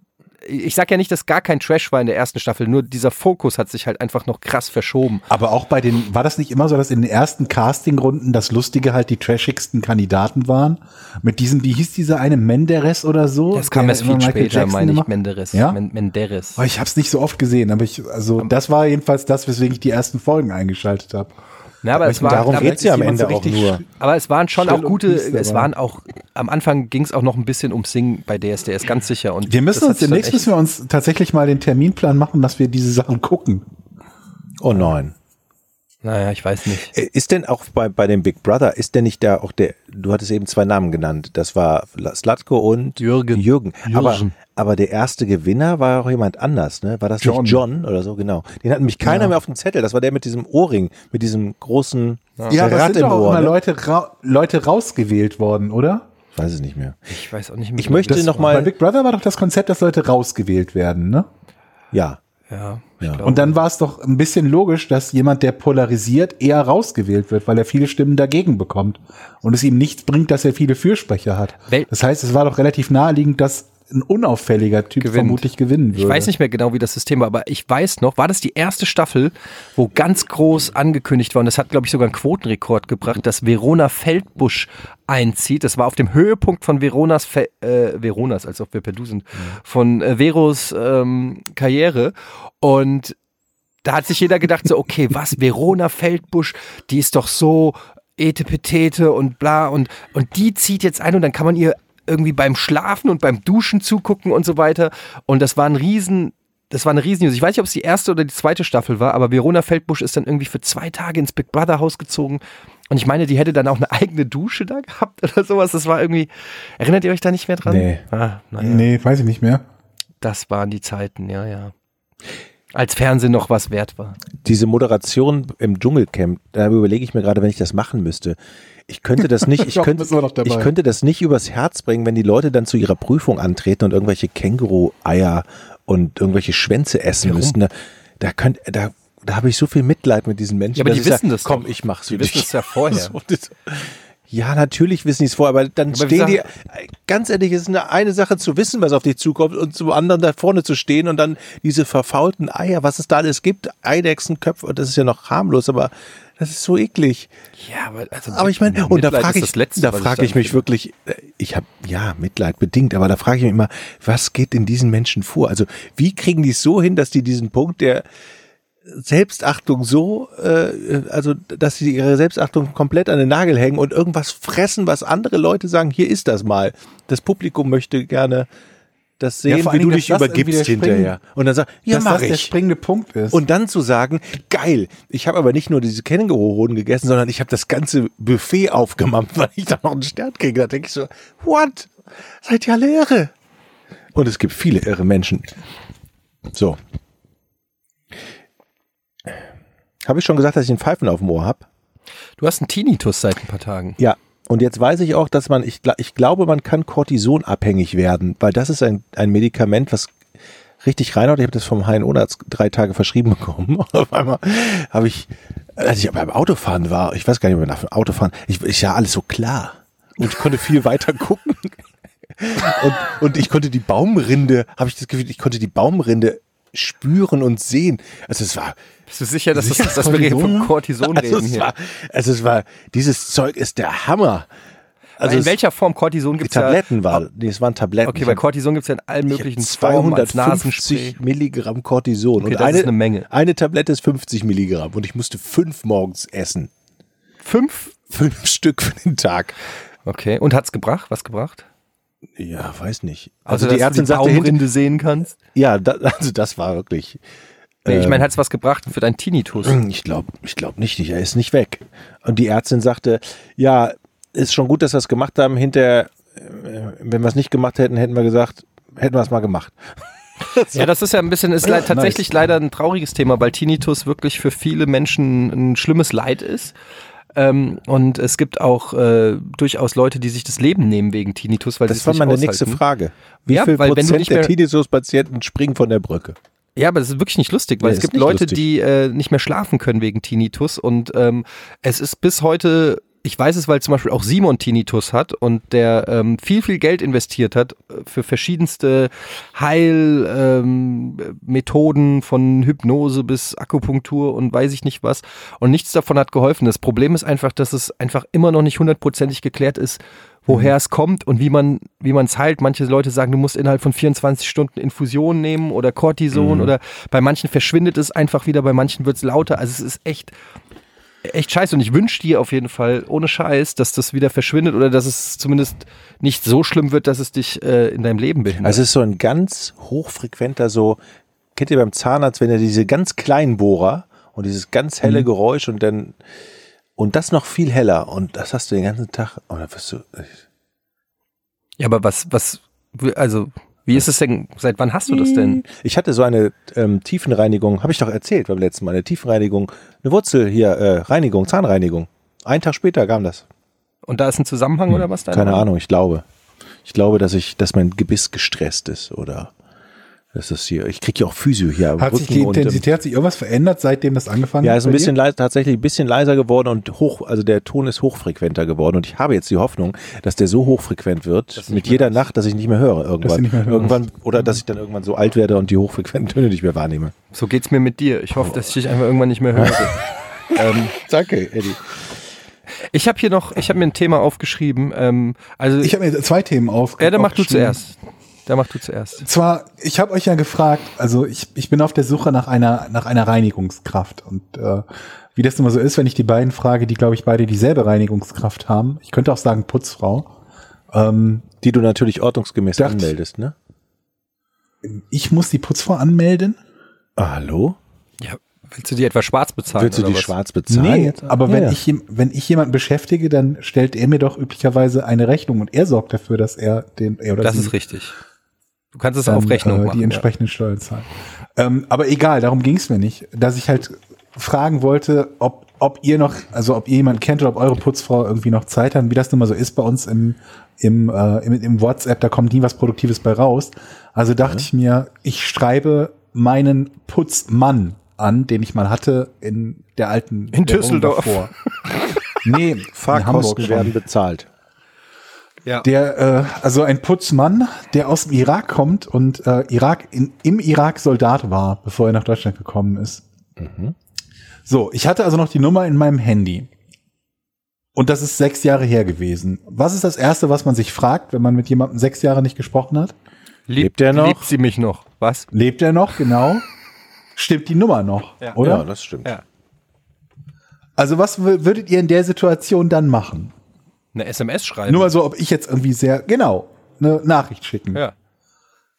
Ich sag ja nicht, dass gar kein Trash war in der ersten Staffel, nur dieser Fokus hat sich halt einfach noch krass verschoben. Aber auch bei den, war das nicht immer so, dass in den ersten Castingrunden das Lustige halt die trashigsten Kandidaten waren? Mit diesem, wie hieß dieser eine, Menderes oder so? Das kam erst viel später, Jackson meine ich, Menderes. Ja? Men Menderes. Oh, ich habe es nicht so oft gesehen, aber ich, also das war jedenfalls das, weswegen ich die ersten Folgen eingeschaltet habe. Na, aber es war, Darum aber, geht's ja am Ende so auch richtig nur. aber es waren schon Schrill auch gute, es waren auch, am Anfang ging es auch noch ein bisschen ums Singen bei DSDS, ganz sicher. Und Wir müssen uns demnächst müssen wir uns tatsächlich mal den Terminplan machen, dass wir diese Sachen gucken. Oh nein. Naja, ich weiß nicht. Äh, Ist denn auch bei, bei dem Big Brother, ist denn nicht da auch der, du hattest eben zwei Namen genannt, das war Slatko und Jürgen. Jürgen. Aber, Jürgen. aber der erste Gewinner war auch jemand anders, ne? War das John. nicht John oder so? Genau. Den hat nämlich keiner mehr auf dem Zettel. Das war der mit diesem Ohrring, mit diesem großen Ja, aber es Rad sind doch auch Ohr. immer Ne? Leute, ra Leute rausgewählt worden, oder? Ich weiß es nicht mehr. Ich weiß auch nicht mehr. Ich möchte Das, noch mal, Bei Big Brother war doch das Konzept, dass Leute rausgewählt werden, ne? ja. Ja, Ja. Und dann war es doch ein bisschen logisch, dass jemand, der polarisiert, eher rausgewählt wird, weil er viele Stimmen dagegen bekommt. Und es ihm nichts bringt, dass er viele Fürsprecher hat. Wel- Das heißt, es war doch relativ naheliegend, dass ein unauffälliger Typ Gewinnt. vermutlich gewinnen würde. Ich weiß nicht mehr genau, wie das System war, aber ich weiß noch, war das die erste Staffel, wo ganz groß angekündigt war, und das hat, glaube ich, sogar einen Quotenrekord gebracht, dass Verona Feldbusch einzieht. Das war auf dem Höhepunkt von Veronas, Fe äh, Veronas, als ob wir per Du sind, von äh, Veros ähm, Karriere. Und da hat sich jeder gedacht, so, okay, was, Verona Feldbusch, die ist doch so etepetete und bla und, und die zieht jetzt ein und dann kann man ihr irgendwie beim Schlafen und beim Duschen zugucken und so weiter. Und das war ein riesen, das war eine riesen News. Ich weiß nicht, ob es die erste oder die zweite Staffel war, aber Verona Feldbusch ist dann irgendwie für zwei Tage ins Big Brother Haus gezogen. Und ich meine, die hätte dann auch eine eigene Dusche da gehabt [laughs] oder sowas. Das war irgendwie, erinnert ihr euch da nicht mehr dran? Nee. Ah, naja. Nee, weiß ich nicht mehr. Das waren die Zeiten, ja, ja. Als Fernsehen noch was wert war. Diese Moderation im Dschungelcamp, da überlege ich mir gerade, wenn ich das machen müsste. Ich könnte das nicht, ich [laughs] könnte, ich könnte das nicht übers Herz bringen, wenn die Leute dann zu ihrer Prüfung antreten und irgendwelche Känguru-Eier und irgendwelche Schwänze essen Warum? müssten. Da, da könnt, da, da habe ich so viel Mitleid mit diesen Menschen. Ja, aber die wissen sag, das Komm, doch. ich mach's Die wissen es ja vorher. [laughs] Ja, natürlich wissen die es vorher, aber dann Aber stehen die, sag- ganz ehrlich, es ist eine, eine Sache zu wissen, was auf dich zukommt und zum anderen da vorne zu stehen und dann diese verfaulten Eier, was es da alles gibt, Eidechsenköpfe, und das ist ja noch harmlos, aber das ist so eklig. Ja, aber, also Aber ich meine, und da Mitleid frage ist ich, Letzte, da frage da ich mich wirklich, äh, ich habe ja Mitleid bedingt, aber da frage ich mich immer, was geht in diesen Menschen vor? Also wie kriegen die es so hin, dass die diesen Punkt der Selbstachtung so, äh, also dass sie ihre Selbstachtung komplett an den Nagel hängen und irgendwas fressen, was andere Leute sagen, hier ist das mal. Das Publikum möchte gerne das Ja, sehen, vor wie allen du Dingen, dich übergibst der hinterher. Und dann sag, ja, dass mach das der ich. springende Punkt ist. Und dann zu sagen, geil, ich habe aber nicht nur diese Känguru-Hoden gegessen, sondern ich habe das ganze Buffet aufgemampft, [laughs] weil ich da noch einen Stern kriege. Da denke ich so, what? Seid ihr alle irre? Und es gibt viele irre Menschen. So. Habe ich schon gesagt, dass ich einen Pfeifen auf dem Ohr habe? Du hast einen Tinnitus seit ein paar Tagen. Ja. Und jetzt weiß ich auch, dass man, ich, ich glaube, man kann Cortison-abhängig werden, weil das ist ein, ein Medikament, was richtig reinhaut. Ich habe das vom HNO-Arzt drei Tage verschrieben bekommen. [laughs] Und auf einmal habe ich, als ich beim Autofahren war, ich weiß gar nicht mehr nach dem Autofahren, ich, ich ja alles so klar. Und ich konnte viel weiter [laughs] gucken. Und, und ich konnte die Baumrinde, habe ich das Gefühl, ich konnte die Baumrinde spüren und sehen. Also es war, Bist du sicher, dass, Sicher, das, dass wir hier Cortison? von Cortison also reden es hier? war, also es war, dieses Zeug ist der Hammer. Also in welcher Form Cortison gibt es ja? Tabletten war, nee, es waren Tabletten. Okay, weil Cortison gibt es ja in allen möglichen Formen als 250 Nasenspray. Milligramm Cortison. Okay, und das eine, ist eine Menge. Eine Tablette ist 50 Milligramm und ich musste fünf morgens essen. Fünf? Fünf Stück für den Tag. Okay, und hat's gebracht? Was gebracht? Ja, weiß nicht. Also, Also, die dass Ärztin du die sagte hinter, Baumrinde sehen kannst? ja, da, [laughs] also das war wirklich. Nee, ich ähm, meine, hat's was gebracht für deinen Tinnitus? [clears throat] Ich glaube, ich glaube nicht, er ist nicht weg. Und die Ärztin sagte, ja, ist schon gut, dass wir es gemacht haben. Hinterher, äh, wenn wir es nicht gemacht hätten, hätten wir gesagt, hätten wir es mal gemacht. [laughs] [laughs] Ja, das ist ja ein bisschen, ist Ja, leid, tatsächlich nice. leider ein trauriges Thema, weil Tinnitus wirklich für viele Menschen ein schlimmes Leid ist. Ähm, und es gibt auch äh, durchaus Leute, die sich das Leben nehmen wegen Tinnitus, weil Das war meine nächste aushalten. Frage. Wie Ja, viel weil Prozent der Tinnitus-Patienten springen von der Brücke? Ja, aber das ist wirklich nicht lustig, weil Nee, es gibt Leute, lustig. die äh, nicht mehr schlafen können wegen Tinnitus und ähm, es ist bis heute, ich weiß es, weil zum Beispiel auch Simon Tinnitus hat und der ähm, viel, viel Geld investiert hat äh, für verschiedenste Heilmethoden ähm, von Hypnose bis Akupunktur und weiß ich nicht was und nichts davon hat geholfen. Das Problem ist einfach, dass es einfach immer noch nicht hundertprozentig geklärt ist, woher es kommt und wie man wie man es heilt. Manche Leute sagen, du musst innerhalb von 24 Stunden Infusion nehmen oder Cortison oder bei manchen verschwindet es einfach wieder, bei manchen wird es lauter. Also es ist echt echt scheiße. Und ich wünsche dir auf jeden Fall, ohne Scheiß, dass das wieder verschwindet oder dass es zumindest nicht so schlimm wird, dass es dich äh, in deinem Leben behindert. Also es ist so ein ganz hochfrequenter, so, kennt ihr beim Zahnarzt, wenn er diese ganz kleinen Bohrer und dieses ganz helle Geräusch und dann, und das noch viel heller und das hast du den ganzen Tag, und dann wirst du, ja, aber was, was, also, wie ist es denn, seit wann hast du das denn? Ich hatte so eine ähm, Tiefenreinigung, habe ich doch erzählt beim letzten Mal, eine Tiefenreinigung, eine Wurzel hier, äh, Reinigung, Zahnreinigung. Einen Tag später kam das. Und da ist ein Zusammenhang oder was da? Keine Ahnung, ich glaube. Ich glaube, dass ich, dass mein Gebiss gestresst ist oder das ist hier. Ich kriege ja auch Physio hier Hat sich Rücken die und, ähm, Intensität, hat sich irgendwas verändert, seitdem das angefangen Ja, hat? ist ein bisschen leiser, tatsächlich ein bisschen leiser geworden und hoch, also der Ton ist hochfrequenter geworden und ich habe jetzt die Hoffnung, dass der so hochfrequent wird mit jeder Nacht, dass ich nicht mehr höre irgendwann. mehr irgendwann oder dass ich dann irgendwann so alt werde und die hochfrequenten Töne nicht mehr wahrnehme. So geht's mir mit dir. Ich hoffe, dass ich dich einfach irgendwann nicht mehr höre. [laughs] ähm, Danke, Eddie. ich habe hier noch, ich habe mir ein Thema aufgeschrieben. Ähm, also, Ich habe mir zwei Themen auf. ja, dann mach du aufgeschrieben. zuerst. Da mach du zuerst. Zwar, ich habe euch ja gefragt, also ich, ich bin auf der Suche nach einer nach einer Reinigungskraft und äh, wie das immer so ist, wenn ich die beiden frage, die glaube ich beide dieselbe Reinigungskraft haben. Ich könnte auch sagen Putzfrau. Ähm, Die du natürlich ordnungsgemäß Dacht- anmeldest, ne? ich muss die Putzfrau anmelden? Ah, hallo? Ja, willst du die etwa schwarz bezahlen? Willst du die was? schwarz bezahlen? Nee, aber Ja, wenn ja. ich wenn ich jemanden beschäftige, dann stellt er mir doch üblicherweise eine Rechnung und er sorgt dafür, dass er den er oder Das sie ist richtig. Du kannst es dann, auf Rechnung äh, machen. die entsprechenden Steuern zahlen. Ähm, aber egal, darum ging es mir nicht. Dass ich halt fragen wollte, ob, ob ihr noch, also ob ihr jemanden kennt oder ob eure Putzfrau irgendwie noch Zeit hat, wie das nun mal so ist bei uns im, im, äh, im, im WhatsApp, da kommt nie was Produktives bei raus. Also dachte ich mir, ich schreibe meinen Putzmann an, den ich mal hatte in der alten In Düsseldorf. davor. Nee, [laughs] Fahrkosten werden bezahlt. Ja. Der, äh, also ein Putzmann, der aus dem Irak kommt und äh, Irak in, im Irak Soldat war, bevor er nach Deutschland gekommen ist. So, ich hatte also noch die Nummer in meinem Handy. Und das ist sechs Jahre her gewesen. Was ist das Erste, was man sich fragt, wenn man mit jemandem sechs Jahre nicht gesprochen hat? Lebt der noch? Liebt sie mich noch? Was? Lebt er noch? Genau. Stimmt die Nummer noch? Ja. Oder? Ja, das stimmt. Ja. Also was wür- würdet ihr in der Situation dann machen? Eine SMS schreiben. Nur mal so, ob ich jetzt irgendwie sehr, genau, eine Nachricht schicken. ja.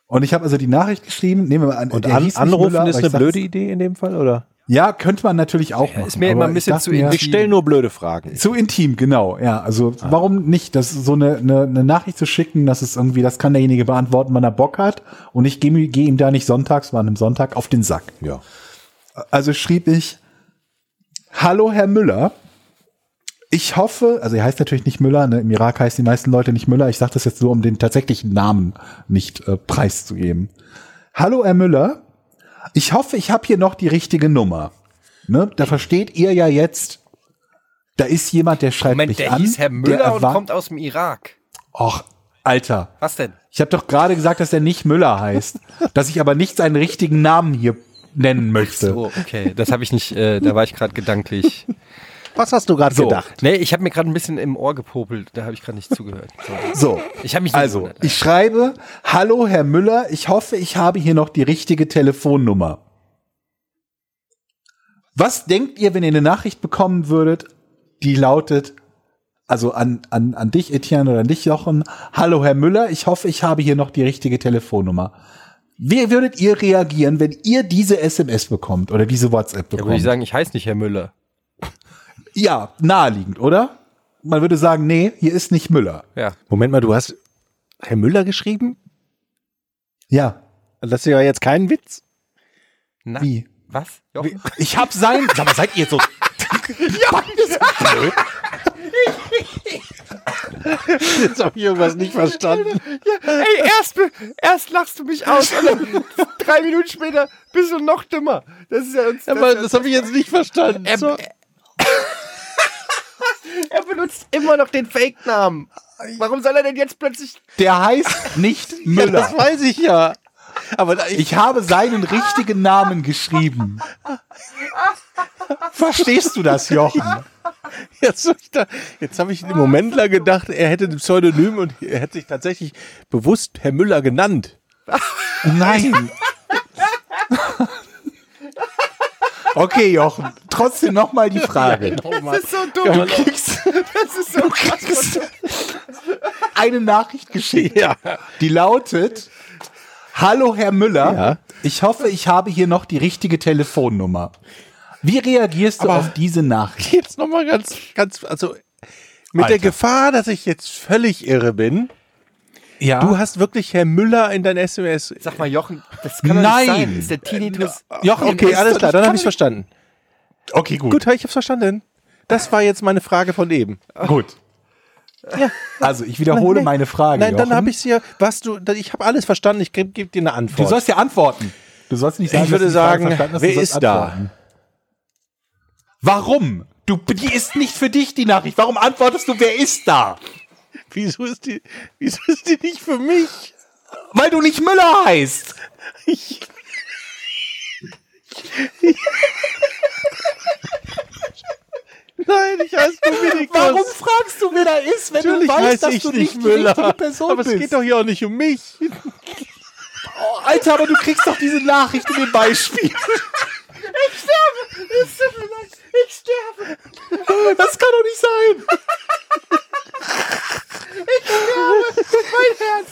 Und ich habe also die Nachricht geschrieben, nehmen wir mal an. Und der an, anrufen Müller, ist eine blöde Idee in dem Fall, oder? Ja, könnte man natürlich auch machen. ist mir immer ein ich bisschen zu intim. Ich stelle nur blöde Fragen. Zu intim, genau. Ja, also warum nicht? Das so eine, eine, eine Nachricht zu schicken, das ist irgendwie, das kann derjenige beantworten, wann er Bock hat. Und ich gehe gehe ihm da nicht sonntags, war an einem Sonntag, auf den Sack. Ja. Also schrieb ich, Hallo Herr Müller. Ich hoffe, also er heißt natürlich nicht Müller, ne? im Irak heißen die meisten Leute nicht Müller. Ich sage das jetzt so, um den tatsächlichen Namen nicht äh, preiszugeben. Hallo Herr Müller. Ich hoffe, ich habe hier noch die richtige Nummer. Ne? Da versteht ihr ja jetzt, da ist jemand, der schreibt Moment, mich der an. hieß Herr der Müller und kommt aus dem Irak. Och, Alter. Was denn? Ich habe doch gerade gesagt, dass er nicht Müller heißt. [laughs] dass ich aber nicht seinen richtigen Namen hier nennen möchte. Oh, okay. Das habe ich nicht, äh, da war ich gerade gedanklich. [laughs] Was hast du gerade So. gedacht? Nee, ich habe mir gerade ein bisschen im Ohr gepopelt, da habe ich gerade nicht zugehört. So. So. Ich habe mich Also, gewundert. ich schreibe, hallo Herr Müller, ich hoffe, ich habe hier noch die richtige Telefonnummer. Was denkt ihr, wenn ihr eine Nachricht bekommen würdet, die lautet, also an, an, an dich, Etienne, oder an dich, Jochen, hallo Herr Müller, ich hoffe, ich habe hier noch die richtige Telefonnummer. Wie würdet ihr reagieren, wenn ihr diese SMS bekommt oder diese WhatsApp Da würde bekommt? ich sagen, ich heiße nicht Herr Müller. Ja, naheliegend, oder? Man würde sagen, nee, hier ist nicht Müller. Ja. Moment mal, du hast Herr Müller geschrieben? Ja, Das ist ja jetzt kein Witz. Na, wie? Was? Jochen? Ich hab sein. Sag mal, seid ihr so? [laughs] Jetzt habe ich irgendwas nicht verstanden. Ey, erst, erst lachst du mich aus und dann drei Minuten später bist du noch dümmer. Das ist ja uns. Aber das habe ich jetzt nicht verstanden. er, So. Er benutzt immer noch den Fake-Namen. Warum soll er denn jetzt plötzlich. Der heißt nicht [laughs] Ja, Müller. das weiß ich ja. Aber ich, Ich habe seinen richtigen Namen geschrieben. Verstehst du das, Jochen? jetzt, jetzt habe ich einen Moment lang gedacht, er hätte ein Pseudonym und er hätte sich tatsächlich bewusst Herr Müller genannt. Nein. Okay, Jochen, trotzdem nochmal die Frage. Das ist so dumm. Du kriegst, Das ist so du kriegst eine Nachricht geschickt, Ja. die lautet, Hallo Herr Müller, Ja. ich hoffe, ich habe hier noch die richtige Telefonnummer. Wie reagierst du Aber- auf diese Nachricht? Jetzt nochmal ganz, ganz, also mit der Alter. Gefahr, dass ich jetzt völlig irre bin. Ja, Du hast wirklich Herr Müller in dein SMS. Sag mal, Jochen, das kann doch Nein. nicht sein. Ist der Tinnitus. Jochen, Okay, alles klar, dann habe ich verstanden. Okay, gut. Gut, ich hab's verstanden. Das war jetzt meine Frage von eben. Gut. Also, ich wiederhole Nein, meine Frage. Nein, dann Jochen. habe ich dir, was du, ich habe alles verstanden. Ich gebe geb dir eine Du Antwort. sollst ja antworten. Du sollst nicht sagen, Ich würde du sagen, wer du ist da? antworten. Warum? Du, die ist nicht für dich, die Nachricht. Warum antwortest du, wer ist da? Wieso ist die, wieso ist die nicht für mich? Weil du nicht Müller heißt. Ich, Nein, ich heiße Dominikus. Warum fragst du, wer da ist, wenn Natürlich du weißt, dass du nicht nicht die Müller. richtige Person aber bist? es geht doch hier auch nicht um mich. Oh, Alter, aber du kriegst doch diese Nachricht in dem Beispiel. Ich sterbe. Ich sterbe. Das kann doch nicht sein. Ich sterbe. Mein Herz.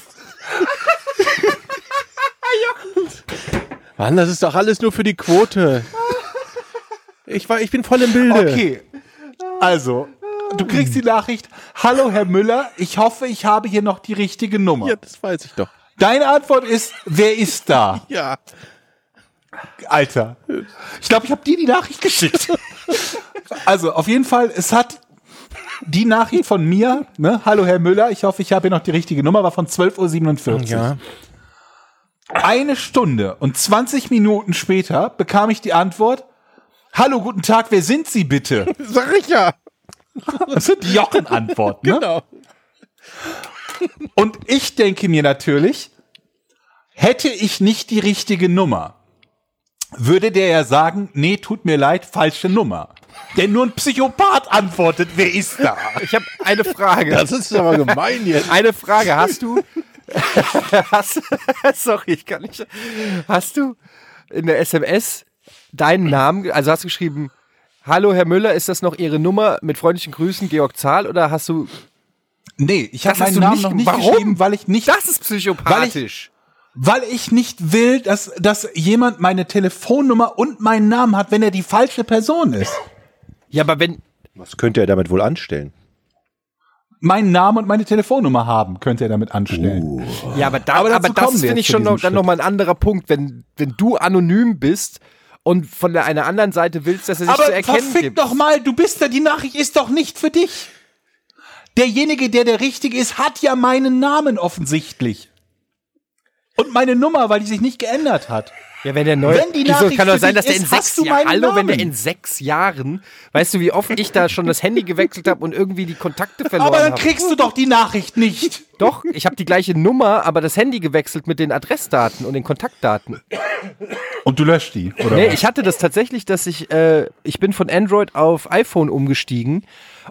[laughs] Mann, das ist doch alles nur für die Quote. Ich, war, ich bin voll im Bilde. Okay. Also, du kriegst die Nachricht. Hallo, Herr Müller. Ich hoffe, ich habe hier noch die richtige Nummer. Ja, das weiß ich doch. Deine Antwort ist, wer ist da? [laughs] Ja. Alter. Ich glaube, ich habe dir die Nachricht geschickt. [laughs] Also, auf jeden Fall, es hat die Nachricht von mir, ne? Hallo Herr Müller, ich hoffe, ich habe hier noch die richtige Nummer, war von 12.47 Uhr. Ja. Eine Stunde und 20 Minuten später bekam ich die Antwort, Hallo, guten Tag, wer sind Sie bitte? [laughs] Sag ich ja. Das sind Jochen-Antworten, ne? Genau. Und ich denke mir natürlich, hätte ich nicht die richtige Nummer, würde der ja sagen, nee, tut mir leid, falsche Nummer. Denn nur ein Psychopath antwortet, wer ist da? Ich habe eine Frage. Das ist aber gemein jetzt. Eine Frage. Hast du. [laughs] hast, sorry, ich kann nicht. Hast du in der SMS deinen Namen, also hast du geschrieben, Hallo Herr Müller, ist das noch Ihre Nummer? Mit freundlichen Grüßen, Georg Zahl? Oder hast du. Nee, ich habe meinen Namen nicht- noch nicht warum? geschrieben, weil ich nicht, Das ist psychopathisch. weil ich nicht will, dass, dass jemand meine Telefonnummer und meinen Namen hat, wenn er die falsche Person ist. Ja, aber wenn. Was könnte er damit wohl anstellen? Meinen Namen und meine Telefonnummer haben, könnte er damit anstellen. Ja, aber, da, Aber aber, das kommen wir finde ich schon noch, dann nochmal ein anderer Punkt. Wenn, wenn du anonym bist und von der, einer anderen Seite willst, dass er sich Aber zu erkennen verfick gibt. doch mal, du bist da, die Nachricht ist doch nicht für dich. Derjenige, der der Richtige ist, hat ja meinen Namen offensichtlich. Und meine Nummer, weil die sich nicht geändert hat. Ja, wenn der neu. Wenn die Wieso Nachricht kann doch sein, dass der in ist, sechs Jahren. Hallo, wenn der in sechs Jahren. Weißt du, wie oft ich da schon das Handy gewechselt habe und irgendwie die Kontakte verloren Aber dann habe? kriegst du doch die Nachricht nicht. Doch, ich habe die gleiche Nummer, aber das Handy gewechselt mit den Adressdaten und den Kontaktdaten. Und du löscht die, oder? Nee, ich hatte das tatsächlich, dass ich, äh, ich bin von Android auf iPhone umgestiegen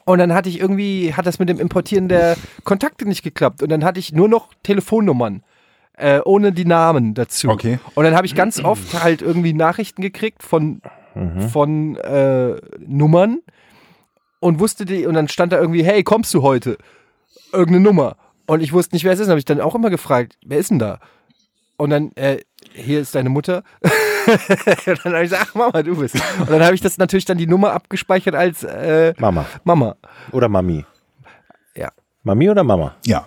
und dann hatte ich irgendwie, hat das mit dem Importieren der Kontakte nicht geklappt und dann hatte ich nur noch Telefonnummern. Äh, ohne die Namen dazu. Okay. Und dann habe ich ganz oft halt irgendwie Nachrichten gekriegt von, von äh, Nummern und wusste die, und dann stand da irgendwie, hey, kommst du heute? Irgendeine Nummer. Und ich wusste nicht, wer es ist. Dann habe ich dann auch immer gefragt, wer ist denn da? Und dann, äh, hier ist deine Mutter. und [laughs] dann habe ich gesagt, ach Mama, du bist. Und dann habe ich das natürlich dann die Nummer abgespeichert als äh, Mama. Mama. Oder Mami. Ja. Mami oder Mama? Ja.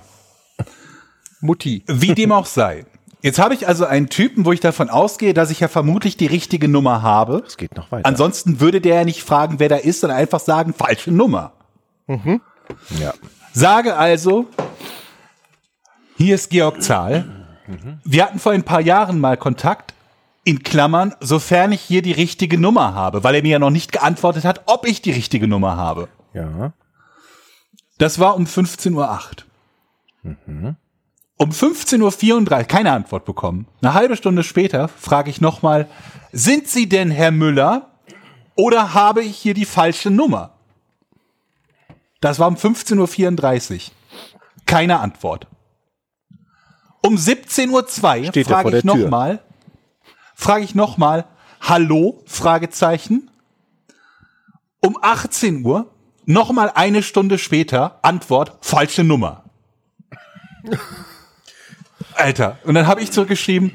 Mutti. Wie dem auch sei. Jetzt habe ich also einen Typen, wo ich davon ausgehe, dass ich ja vermutlich die richtige Nummer habe. Es geht noch weiter. Ansonsten würde der ja nicht fragen, wer da ist, sondern einfach sagen, falsche Nummer. ja. Sage also, hier ist Georg Zahl. Wir hatten vor ein paar Jahren mal Kontakt. In Klammern, sofern ich hier die richtige Nummer habe, weil er mir ja noch nicht geantwortet hat, ob ich die richtige Nummer habe. Ja. Das war um 15.08 Uhr. Um 15.34 Uhr, keine Antwort bekommen. Eine halbe Stunde später frage ich nochmal, sind Sie denn Herr Müller oder habe ich hier die falsche Nummer? Das war um 15.34 Uhr. Keine Antwort. Um 17.02 Uhr frage ich nochmal, frage ich nochmal, Hallo? Fragezeichen. Um 18 Uhr, nochmal eine Stunde später, Antwort, falsche Nummer. [laughs] Alter. Und dann habe ich zurückgeschrieben,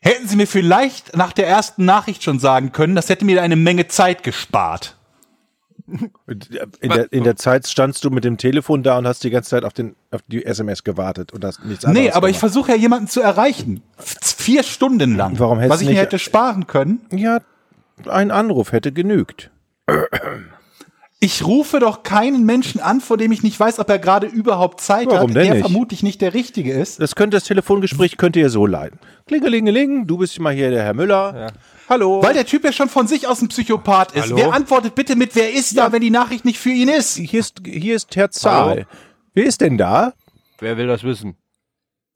hätten Sie mir vielleicht nach der ersten Nachricht schon sagen können, das hätte mir eine Menge Zeit gespart. In der, in der Zeit standst du mit dem Telefon da und hast die ganze Zeit auf, den, auf die SMS gewartet und hast nichts anderes Nee, aber ich gemacht. versuche ja jemanden zu erreichen. Vier Stunden lang. Warum hättest Was ich mir nicht- hätte sparen können. Ja, ein Anruf hätte genügt. Ich rufe doch keinen Menschen an, vor dem ich nicht weiß, ob er gerade überhaupt Zeit Warum hat, denn der nicht? vermutlich nicht der Richtige ist. Das könnte das Telefongespräch könnte ihr so leiten. Klingelingeling, du bist mal hier der Herr Müller. Hallo. Weil der Typ ja schon von sich aus ein Psychopath ist. Hallo? Wer antwortet bitte mit, wer ist da, wenn die Nachricht nicht für ihn ist? hier ist, hier ist Herr Zahl. Wer ist denn da? Wer will das wissen?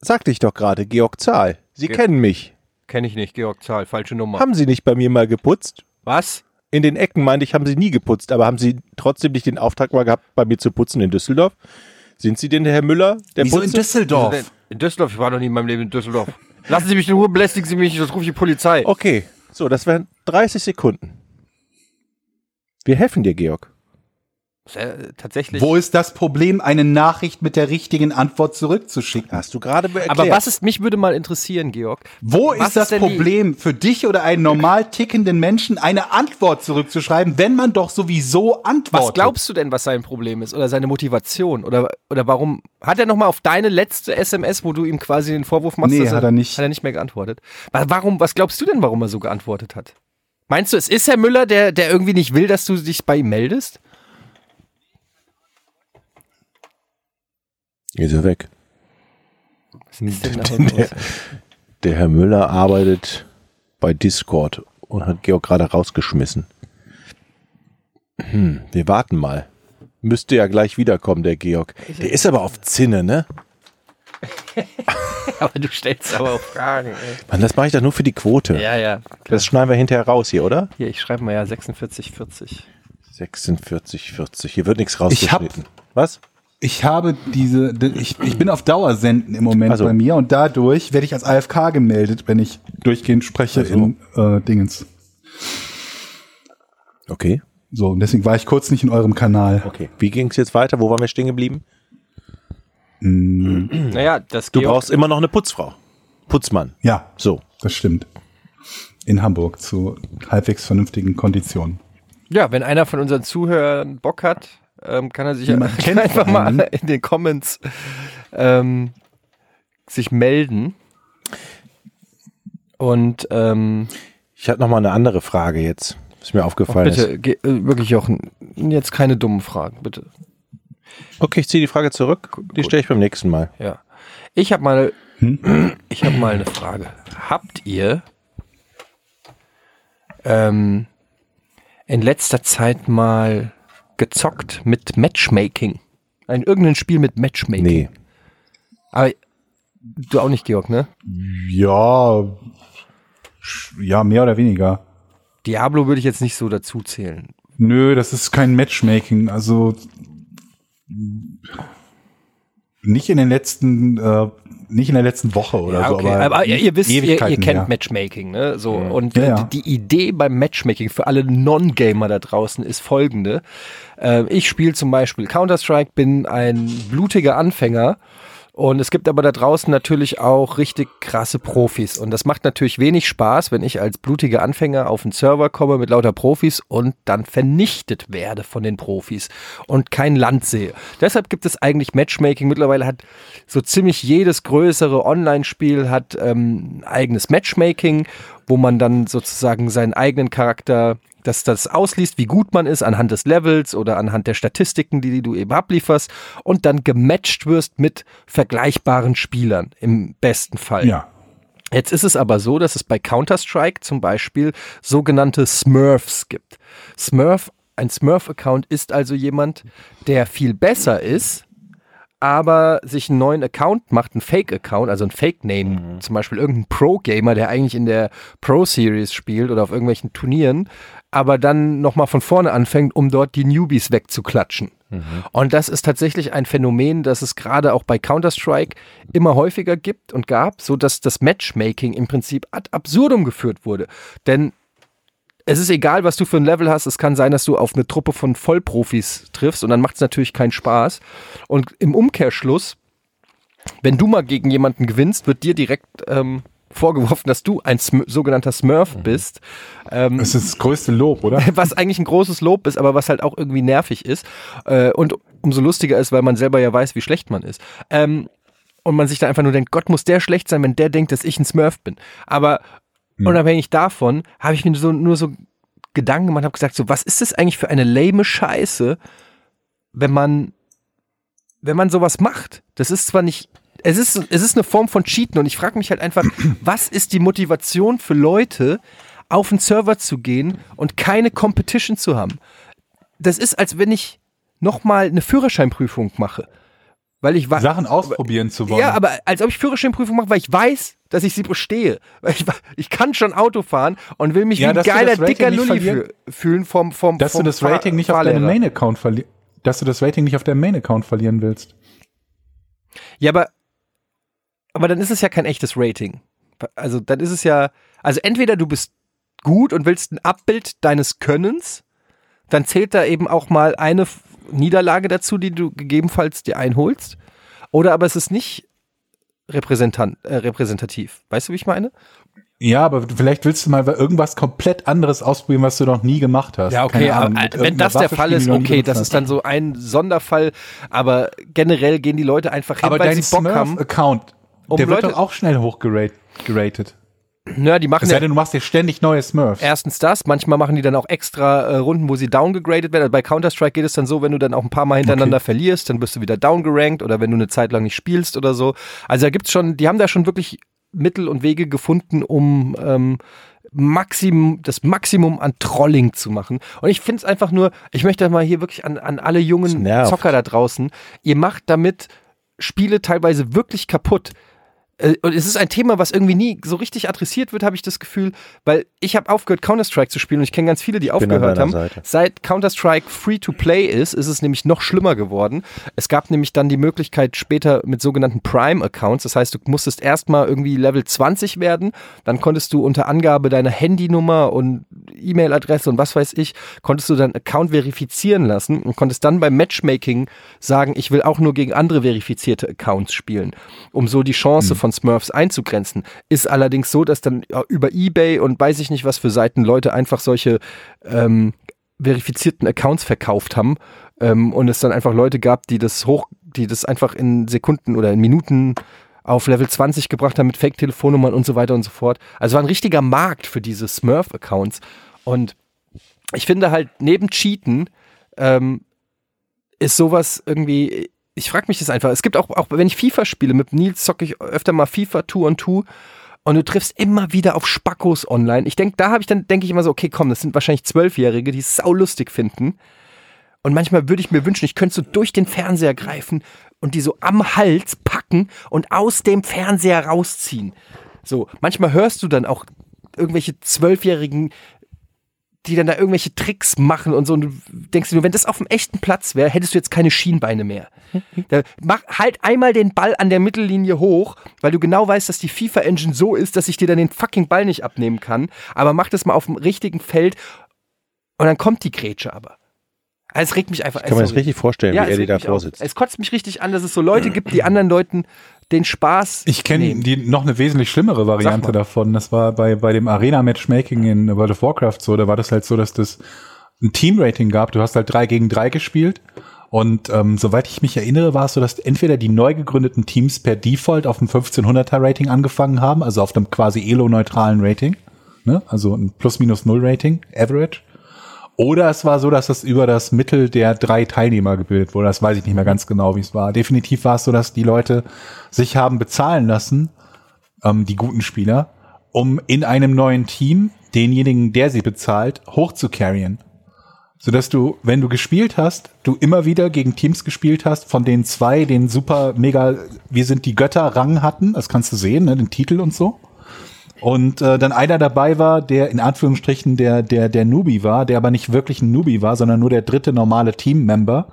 Sagte ich doch gerade, Georg Zahl. Sie kennen mich. Kenne ich nicht, Georg Zahl, falsche Nummer. Haben Sie nicht bei mir mal geputzt? Was? In den Ecken meinte ich, haben Sie nie geputzt, aber haben Sie trotzdem nicht den Auftrag mal gehabt, bei mir zu putzen in Düsseldorf? Sind Sie denn der Herr Müller? Der Wieso in Putze? Düsseldorf? In Düsseldorf, ich war noch nie in meinem Leben in Düsseldorf. Lassen Sie mich in Ruhe, belästigen Sie mich, sonst rufe ich die Polizei. Okay, so, das wären 30 Sekunden. Wir helfen dir, Georg. Äh, tatsächlich. Wo ist das Problem, eine Nachricht mit der richtigen Antwort zurückzuschicken? Hast du gerade erklärt. Aber was ist, mich würde mal interessieren, Georg. Wo ist das ist Problem für dich oder einen normal tickenden Menschen, eine Antwort zurückzuschreiben, wenn man doch sowieso antwortet? Was glaubst du denn, was sein Problem ist oder seine Motivation oder oder warum hat er noch mal auf deine letzte SMS, wo du ihm quasi den Vorwurf machst, Nee, dass hat er nicht. hat er nicht mehr geantwortet? Wa- Warum? Was glaubst du denn, warum er so geantwortet hat? Meinst du, es ist Herr Müller, der der irgendwie nicht will, dass du dich bei ihm meldest? Ist er weg. Was ist denn da los? Der Herr Müller arbeitet bei Discord und hat Georg gerade rausgeschmissen. Hm, wir warten mal. Müsste ja gleich wiederkommen, der Georg. Der ist aber auf Zinne, ne? [laughs] aber du stellst aber auch Fragen. Ey. Mann, das mache ich doch nur für die Quote. Ja, ja. Das schneiden wir hinterher raus hier, oder? Hier, ich schreibe mal ja 46 40. 46, 40. Hier wird nichts Ich hab- rausgeschnitten. Was? Ich habe diese, ich, ich bin auf Dauersenden im Moment Also. bei mir und dadurch werde ich als AFK gemeldet, wenn ich durchgehend spreche Also. in äh, Dingens. Okay. So, und deswegen war ich kurz nicht in eurem Kanal. Okay. Wie ging es jetzt weiter? Wo waren wir stehen geblieben? Naja, das Du Georg, brauchst immer noch eine Putzfrau. Putzmann. Ja, So. das stimmt. In Hamburg zu halbwegs vernünftigen Konditionen. Ja, wenn einer von unseren Zuhörern Bock hat, ähm, kann er sich ja Jemand [laughs] kennt einfach mal in den Comments ähm, sich melden. Und ähm, Ich hatte noch mal eine andere Frage jetzt. Was mir aufgefallen ist. bitte, ge- äh, wirklich auch jetzt keine dummen Fragen, bitte. Okay, ich ziehe die Frage zurück. Die stelle ich beim nächsten Mal. Ja. Ich habe mal, Hm? [clears throat] ich habe mal eine Frage. Habt ihr ähm, in letzter Zeit mal gezockt mit Matchmaking? Ein irgendein Spiel mit Matchmaking? Nee. Aber du auch nicht, Georg, ne? Ja, ja, mehr oder weniger. Diablo würde ich jetzt nicht so dazu zählen. Nö, das ist kein Matchmaking. Also nicht in den letzten, äh, nicht in der letzten Woche oder Ja, so. okay. aber, ihr, ihr wisst, ihr, ihr kennt her. Matchmaking, ne? So und Ja, äh, ja. Die, die Idee beim Matchmaking für alle Non-Gamer da draußen ist folgende: äh, Ich spiele zum Beispiel Counter Strike, bin ein blutiger Anfänger. Und es gibt aber da draußen natürlich auch richtig krasse Profis. Und das macht natürlich wenig Spaß, wenn ich als blutiger Anfänger auf einen Server komme mit lauter Profis und dann vernichtet werde von den Profis und kein Land sehe. Deshalb gibt es eigentlich Matchmaking. Mittlerweile hat so ziemlich jedes größere Online-Spiel hat ähm, eigenes Matchmaking, wo man dann sozusagen seinen eigenen Charakter dass das ausliest, wie gut man ist anhand des Levels oder anhand der Statistiken, die, die du eben ablieferst und dann gematcht wirst mit vergleichbaren Spielern im besten Fall. Ja. Jetzt ist es aber so, dass es bei Counter-Strike zum Beispiel sogenannte Smurfs gibt. Smurf, ein Smurf-Account ist also jemand, der viel besser ist, aber sich einen neuen Account macht, einen Fake-Account, also ein Fake-Name, zum Beispiel irgendein Pro-Gamer, der eigentlich in der Pro-Series spielt oder auf irgendwelchen Turnieren, aber dann nochmal von vorne anfängt, um dort die Newbies wegzuklatschen. Und das ist tatsächlich ein Phänomen, das es gerade auch bei Counter-Strike immer häufiger gibt und gab, so dass das Matchmaking im Prinzip ad absurdum geführt wurde. Denn es ist egal, was du für ein Level hast. Es kann sein, dass du auf eine Truppe von Vollprofis triffst und dann macht es natürlich keinen Spaß. Und im Umkehrschluss, wenn du mal gegen jemanden gewinnst, wird dir direkt ähm, vorgeworfen, dass du ein Sm sogenannter Smurf Mhm. bist. Ähm, Das ist das größte Lob, oder? [laughs] was eigentlich ein großes Lob ist, aber was halt auch irgendwie nervig ist. Äh, und umso lustiger ist, weil man selber ja weiß, wie schlecht man ist. Ähm, und man sich da einfach nur denkt, Gott muss der schlecht sein, wenn der denkt, dass ich ein Smurf bin. Aber unabhängig davon habe ich mir so, nur so Gedanken gemacht, habe gesagt, so was ist das eigentlich für eine lame Scheiße, wenn man wenn man sowas macht? Das ist zwar nicht es ist, es ist eine Form von Cheaten und ich frage mich halt einfach, [clears throat] was ist die Motivation für Leute, auf einen Server zu gehen und keine Competition zu haben? Das ist, als wenn ich nochmal eine Führerscheinprüfung mache. Weil ich. Sachen ausprobieren zu wollen. Ja, aber als ob ich Führerscheinprüfung mache, weil ich weiß, dass ich sie bestehe. [laughs] Ich, ich kann schon Auto fahren und will mich Ja, wie ein geiler, dicker Lulli fühlen vom, vom, dass vom du das Fahr- Rating nicht auf deinem. Main-Account verlierst. Dass du das Rating nicht auf deinem Main-Account verlieren willst. Ja, aber, aber dann ist es ja kein echtes Rating. Also dann ist es ja, also entweder du bist gut und willst ein Abbild deines Könnens, dann zählt da eben auch mal eine Niederlage dazu, die du gegebenenfalls dir einholst. Oder aber es ist nicht repräsentant, äh, repräsentativ. Weißt du, wie ich meine? Ja, aber vielleicht willst du mal irgendwas komplett anderes ausprobieren, was du noch nie gemacht hast. Keine Ahnung, mit wenn irgendeiner das der Waffe Fall spielen, ist, okay, das ist dann so ein Sonderfall, aber generell gehen die Leute einfach hin, Aber weil dein sie Bock haben. Smurf-Account, Um der wird Leute- doch auch schnell hochgeratet. Ja, die machen Es sei denn, du machst dir ständig neue Smurfs. Erstens das, manchmal machen die dann auch extra äh, Runden, wo sie downgegradet werden. Also bei Counter-Strike geht es dann so, wenn du dann auch ein paar Mal hintereinander verlierst, dann bist du wieder downgerankt oder wenn du eine Zeit lang nicht spielst oder so. Also da gibt's schon, die haben da schon wirklich Mittel und Wege gefunden, um ähm, Maximum, das Maximum an Trolling zu machen. Und ich finde es einfach nur, ich möchte mal hier wirklich an, an alle jungen. Zocker da draußen, ihr macht damit Spiele teilweise wirklich kaputt. Äh, Und es ist ein Thema, was irgendwie nie so richtig adressiert wird, habe ich das Gefühl, weil ich habe aufgehört, Counter-Strike zu spielen und ich kenne ganz viele, die aufgehört haben. Seite. Seit Counter-Strike Free-to-Play ist, ist es nämlich noch schlimmer geworden. Es gab nämlich dann die Möglichkeit später mit sogenannten Prime-Accounts, das heißt, du musstest erstmal irgendwie Level 20 werden, dann konntest du unter Angabe deiner Handynummer und E-Mail-Adresse und was weiß ich, konntest du deinen Account verifizieren lassen und konntest dann beim Matchmaking sagen, ich will auch nur gegen andere verifizierte Accounts spielen, um so die Chance von Smurfs einzugrenzen. Ist allerdings so, dass dann über Ebay und weiß ich nicht was für Seiten Leute einfach solche ähm, verifizierten Accounts verkauft haben ähm, und es dann einfach Leute gab, die das hoch, die das einfach in Sekunden oder in Minuten auf Level 20 gebracht haben mit Fake-Telefonnummern und so weiter und so fort. Also war ein richtiger Markt für diese Smurf-Accounts. Und ich finde halt, neben Cheaten ähm, ist sowas irgendwie, ich frage mich das einfach. Es gibt auch, auch wenn ich FIFA spiele, mit Nils zocke ich öfter mal FIFA Two on Two und du triffst immer wieder auf Spackos online. Ich denke, da habe ich dann, denke ich immer so, okay, komm, das sind wahrscheinlich Zwölfjährige, die es saulustig finden. Und manchmal würde ich mir wünschen, ich könnte so durch den Fernseher greifen und die so am Hals packen und aus dem Fernseher rausziehen. So, manchmal hörst du dann auch irgendwelche Zwölfjährigen, die dann da irgendwelche Tricks machen und so. Und du denkst dir nur, wenn das auf dem echten Platz wäre, hättest du jetzt keine Schienbeine mehr. Da, mach halt einmal den Ball an der Mittellinie hoch, weil du genau weißt, dass die FIFA-Engine so ist, dass ich dir dann den fucking Ball nicht abnehmen kann. Aber mach das mal auf dem richtigen Feld und dann kommt die Grätsche aber. Also es regt mich einfach. Kann man das sorry. richtig vorstellen, Ja, wie es er die regt da vorsitzt. Es kotzt mich richtig an, dass es so Leute gibt, die anderen Leuten den Spaß. Ich kenne die noch eine wesentlich schlimmere Variante davon. Das war bei, bei dem Arena-Matchmaking in World of Warcraft so. Da war das halt so, dass das ein Team-Rating gab. Du hast halt drei gegen drei gespielt. Und ähm, soweit ich mich erinnere, war es so, dass entweder die neu gegründeten Teams per Default auf einem 1500er Rating angefangen haben, also auf einem quasi elo-neutralen Rating, ne? also ein Plus-Minus-Null-Rating, Average. Oder es war so, dass das über das Mittel der drei Teilnehmer gebildet wurde. Das weiß ich nicht mehr ganz genau, wie es war. Definitiv war es so, dass die Leute sich haben bezahlen lassen, ähm, die guten Spieler, um in einem neuen Team denjenigen, der sie bezahlt, hochzucarrien. Sodass du, wenn du gespielt hast, du immer wieder gegen Teams gespielt hast, von denen zwei den super mega, wir sind die Götter Rang hatten, das kannst du sehen, ne, den Titel und so. Und äh, dann einer dabei war, der in Anführungsstrichen der, der, der Newbie war, der aber nicht wirklich ein Newbie war, sondern nur der dritte normale Teammember,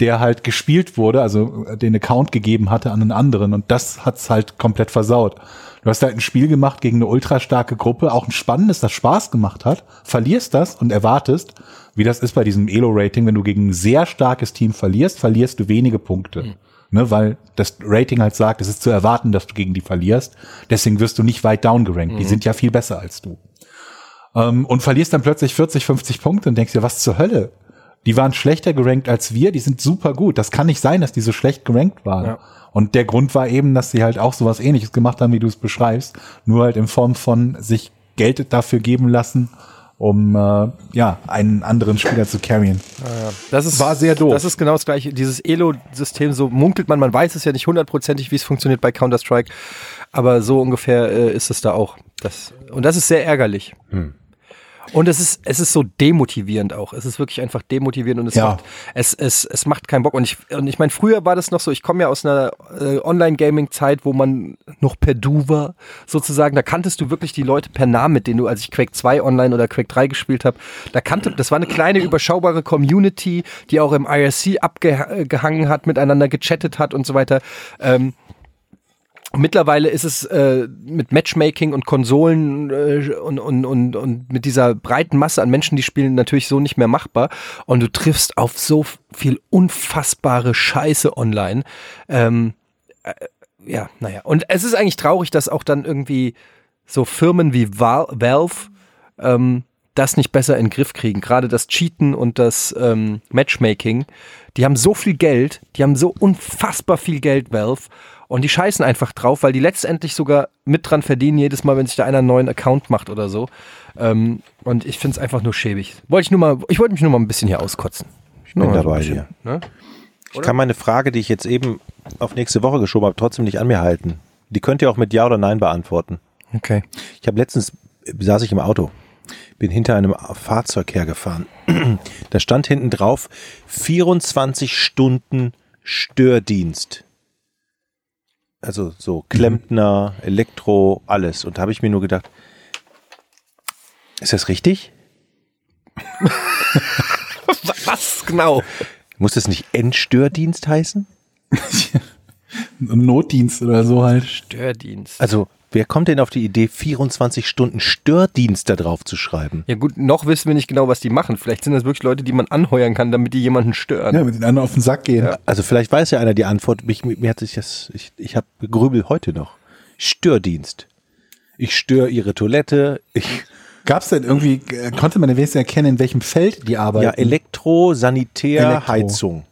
der halt gespielt wurde, also äh, den Account gegeben hatte an einen anderen und das hat's halt komplett versaut. Du hast halt ein Spiel gemacht gegen eine ultra starke Gruppe, auch ein spannendes, das Spaß gemacht hat, verlierst das und erwartest, wie das ist bei diesem Elo-Rating, wenn du gegen ein sehr starkes Team verlierst, verlierst du wenige Punkte. Mhm. Ne, weil das Rating halt sagt, es ist zu erwarten, dass du gegen die verlierst. Deswegen wirst du nicht weit down gerankt. Die sind ja viel besser als du. Ähm, und verlierst dann plötzlich 40, 50 Punkte und denkst dir, was zur Hölle? Die waren schlechter gerankt als wir, die sind super gut. Das kann nicht sein, dass die so schlecht gerankt waren. Ja. Und der Grund war eben, dass sie halt auch sowas ähnliches gemacht haben, wie du es beschreibst, nur halt in Form von sich Geld dafür geben lassen, um äh, ja einen anderen Spieler zu carryen. Das ist, War sehr doof. Das ist genau das gleiche. Dieses Elo-System, so munkelt man, man weiß es ja nicht hundertprozentig, wie es funktioniert bei Counter-Strike, aber so ungefähr äh, ist es da auch. Das, und das ist sehr ärgerlich. Und es ist, es ist so demotivierend auch. Es ist wirklich einfach demotivierend und es, Ja. macht, es, es, es macht keinen Bock. Und ich, und ich meine, früher war das noch so, ich komme ja aus einer äh, Online-Gaming-Zeit, wo man noch per Du war, sozusagen. Da kanntest du wirklich die Leute per Namen, mit denen du, als ich Quake 2 online oder Quake 3 gespielt habe, da kannte, das war eine kleine, überschaubare Community, die auch im IRC abgehangen hat, miteinander gechattet hat und so weiter. Ähm, Mittlerweile ist es äh, mit Matchmaking und Konsolen äh, und, und, und, und mit dieser breiten Masse an Menschen, die spielen, natürlich so nicht mehr machbar. Und du triffst auf so viel unfassbare Scheiße online. Ähm, äh, ja, naja. Und es ist eigentlich traurig, dass auch dann irgendwie so Firmen wie Val Valve ähm, das nicht besser in den Griff kriegen. Gerade das Cheaten und das ähm, Matchmaking. Die haben so viel Geld, die haben so unfassbar viel Geld, Valve. Und die scheißen einfach drauf, weil die letztendlich sogar mit dran verdienen, jedes Mal, wenn sich da einer einen neuen Account macht oder so. Ähm, und ich finde es einfach nur schäbig. Wollte ich nur mal, ich wollte mich nur mal ein bisschen hier auskotzen. Ich bin dabei hier. Ne? Ich kann meine Frage, die ich jetzt eben auf nächste Woche geschoben habe, trotzdem nicht an mir halten. Die könnt ihr auch mit Ja oder Nein beantworten. Okay. Ich habe letztens, saß ich im Auto, bin hinter einem Fahrzeug hergefahren. [clears throat] da stand hinten drauf 24 Stunden Stördienst. Also so Klempner, Elektro, alles. Und da habe ich mir nur gedacht, ist das richtig? [laughs] Was genau? Muss das nicht Endstördienst heißen? Ein [laughs] Notdienst oder so halt. Stördienst. Also, wer kommt denn auf die Idee, 24 Stunden Stördienst da drauf zu schreiben? Ja gut, noch wissen wir nicht genau, was die machen. Vielleicht sind das wirklich Leute, die man anheuern kann, damit die jemanden stören. Ja, mit den anderen auf den Sack gehen. Also vielleicht weiß ja einer die Antwort. Mich, mir hat sich das, ich, ich habe gegrübelt heute noch. Stördienst. Ich störe ihre Toilette. Ich, Gab's denn irgendwie, äh, konnte man denn wenigstens erkennen, in welchem Feld die arbeiten? ja, Elektro, Sanitär, Elektro. Heizung.